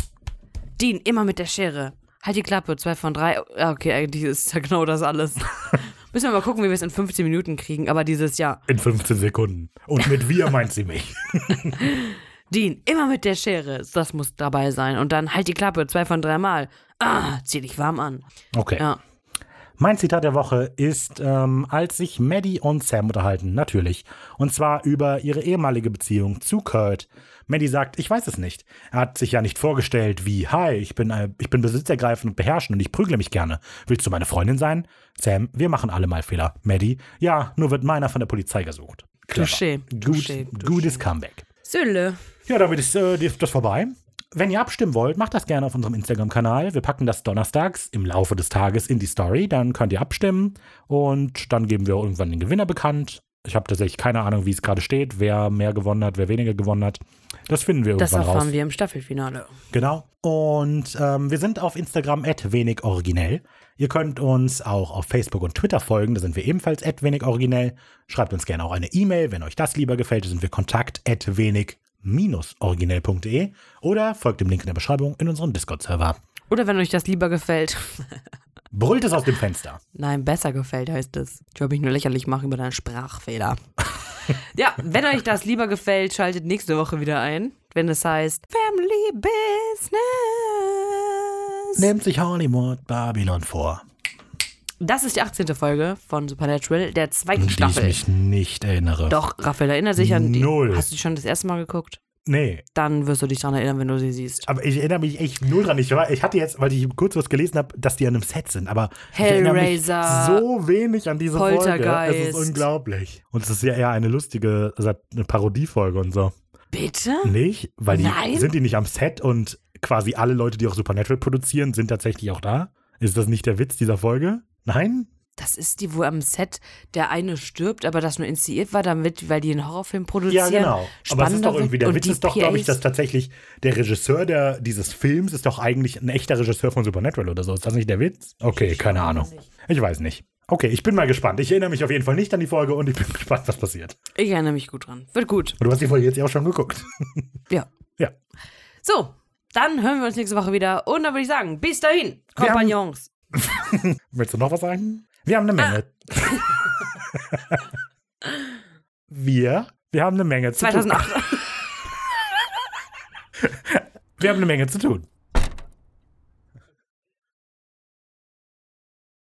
Dean, immer mit der Schere. Halt die Klappe, zwei von drei. Okay, eigentlich ist ja genau das alles. Müssen wir mal gucken, wie wir es in 15 Minuten kriegen, aber dieses Jahr. In 15 Sekunden. Und mit wir meint sie mich. Dean, immer mit der Schere. Das muss dabei sein. Und dann halt die Klappe, zwei von drei Mal. Ah, zieh dich warm an. Okay. Ja. Mein Zitat der Woche ist, ähm, als sich Maddie und Sam unterhalten, natürlich. Und zwar über ihre ehemalige Beziehung zu Kurt. Maddie sagt, ich weiß es nicht. Er hat sich ja nicht vorgestellt wie, hi, ich bin, äh, ich bin besitzergreifend und beherrschend und ich prügle mich gerne. Willst du meine Freundin sein? Sam, wir machen alle mal Fehler. Maddie, ja, nur wird meiner von der Polizei gesucht. Clever. Touché, Gut, touché, touché. Gutes Comeback. Sülle. Ja, damit ist äh, das vorbei. Wenn ihr abstimmen wollt, macht das gerne auf unserem Instagram-Kanal. Wir packen das donnerstags im Laufe des Tages in die Story. Dann könnt ihr abstimmen und dann geben wir irgendwann den Gewinner bekannt. Ich habe tatsächlich keine Ahnung, wie es gerade steht, wer mehr gewonnen hat, wer weniger gewonnen hat. Das finden wir Das irgendwann erfahren raus. wir im Staffelfinale. Genau. Und ähm, wir sind auf Instagram wenig originell. Ihr könnt uns auch auf Facebook und Twitter folgen. Da sind wir ebenfalls wenig originell. Schreibt uns gerne auch eine E-Mail, wenn euch das lieber gefällt. Da sind wir kontakt wenig originell.de oder folgt dem Link in der Beschreibung in unserem Discord-Server. Oder wenn euch das lieber gefällt. Brüllt es aus dem Fenster. Nein, besser gefällt heißt es. Ich wollte mich nur lächerlich machen über deinen Sprachfehler. Ja, wenn euch das lieber gefällt, schaltet nächste Woche wieder ein, wenn es heißt Family Business. Nimmt sich Hollywood Babylon vor. Das ist die 18. Folge von Supernatural, der zweiten An die ich Staffel. mich nicht erinnere. Doch, Raphael erinnert sich an die. Null. Hast du die schon das erste Mal geguckt? Nee, Dann wirst du dich daran erinnern, wenn du sie siehst. aber ich erinnere mich echt null dran. Ich, war, ich hatte jetzt, weil ich kurz was gelesen habe, dass die an einem Set sind, aber erinnere Hellraiser, so wenig an diese Folge. Es ist unglaublich. Und es ist ja eher eine lustige, also eine Parodiefolge und so. Bitte? Nicht? Weil die Nein. sind die nicht am Set und quasi alle Leute, die auch Supernatural produzieren, sind tatsächlich auch da. Ist das nicht der Witz dieser Folge? Nein? Das ist die, wo am Set der eine stirbt, aber das nur inszeniert war, damit, weil die einen Horrorfilm produzieren. Ja, genau. Aber es ist doch irgendwie, der Witz ist doch, glaube ich, dass tatsächlich der Regisseur der, dieses Films ist doch eigentlich ein echter Regisseur von Supernatural oder so. Ist das nicht der Witz? Okay, keine Ahnung. Ich weiß nicht. Okay, ich bin mal gespannt. Ich erinnere mich auf jeden Fall nicht an die Folge und ich bin gespannt, was passiert. Ich erinnere mich gut dran. Wird gut. Und du hast die Folge jetzt ja auch schon geguckt. Ja. Ja. So, dann hören wir uns nächste Woche wieder. Und dann würde ich sagen, bis dahin, Kompagnons. Willst du noch was sagen? Wir haben eine Menge. wir, wir haben eine Menge zu tun. 2008. Wir haben eine Menge zu tun.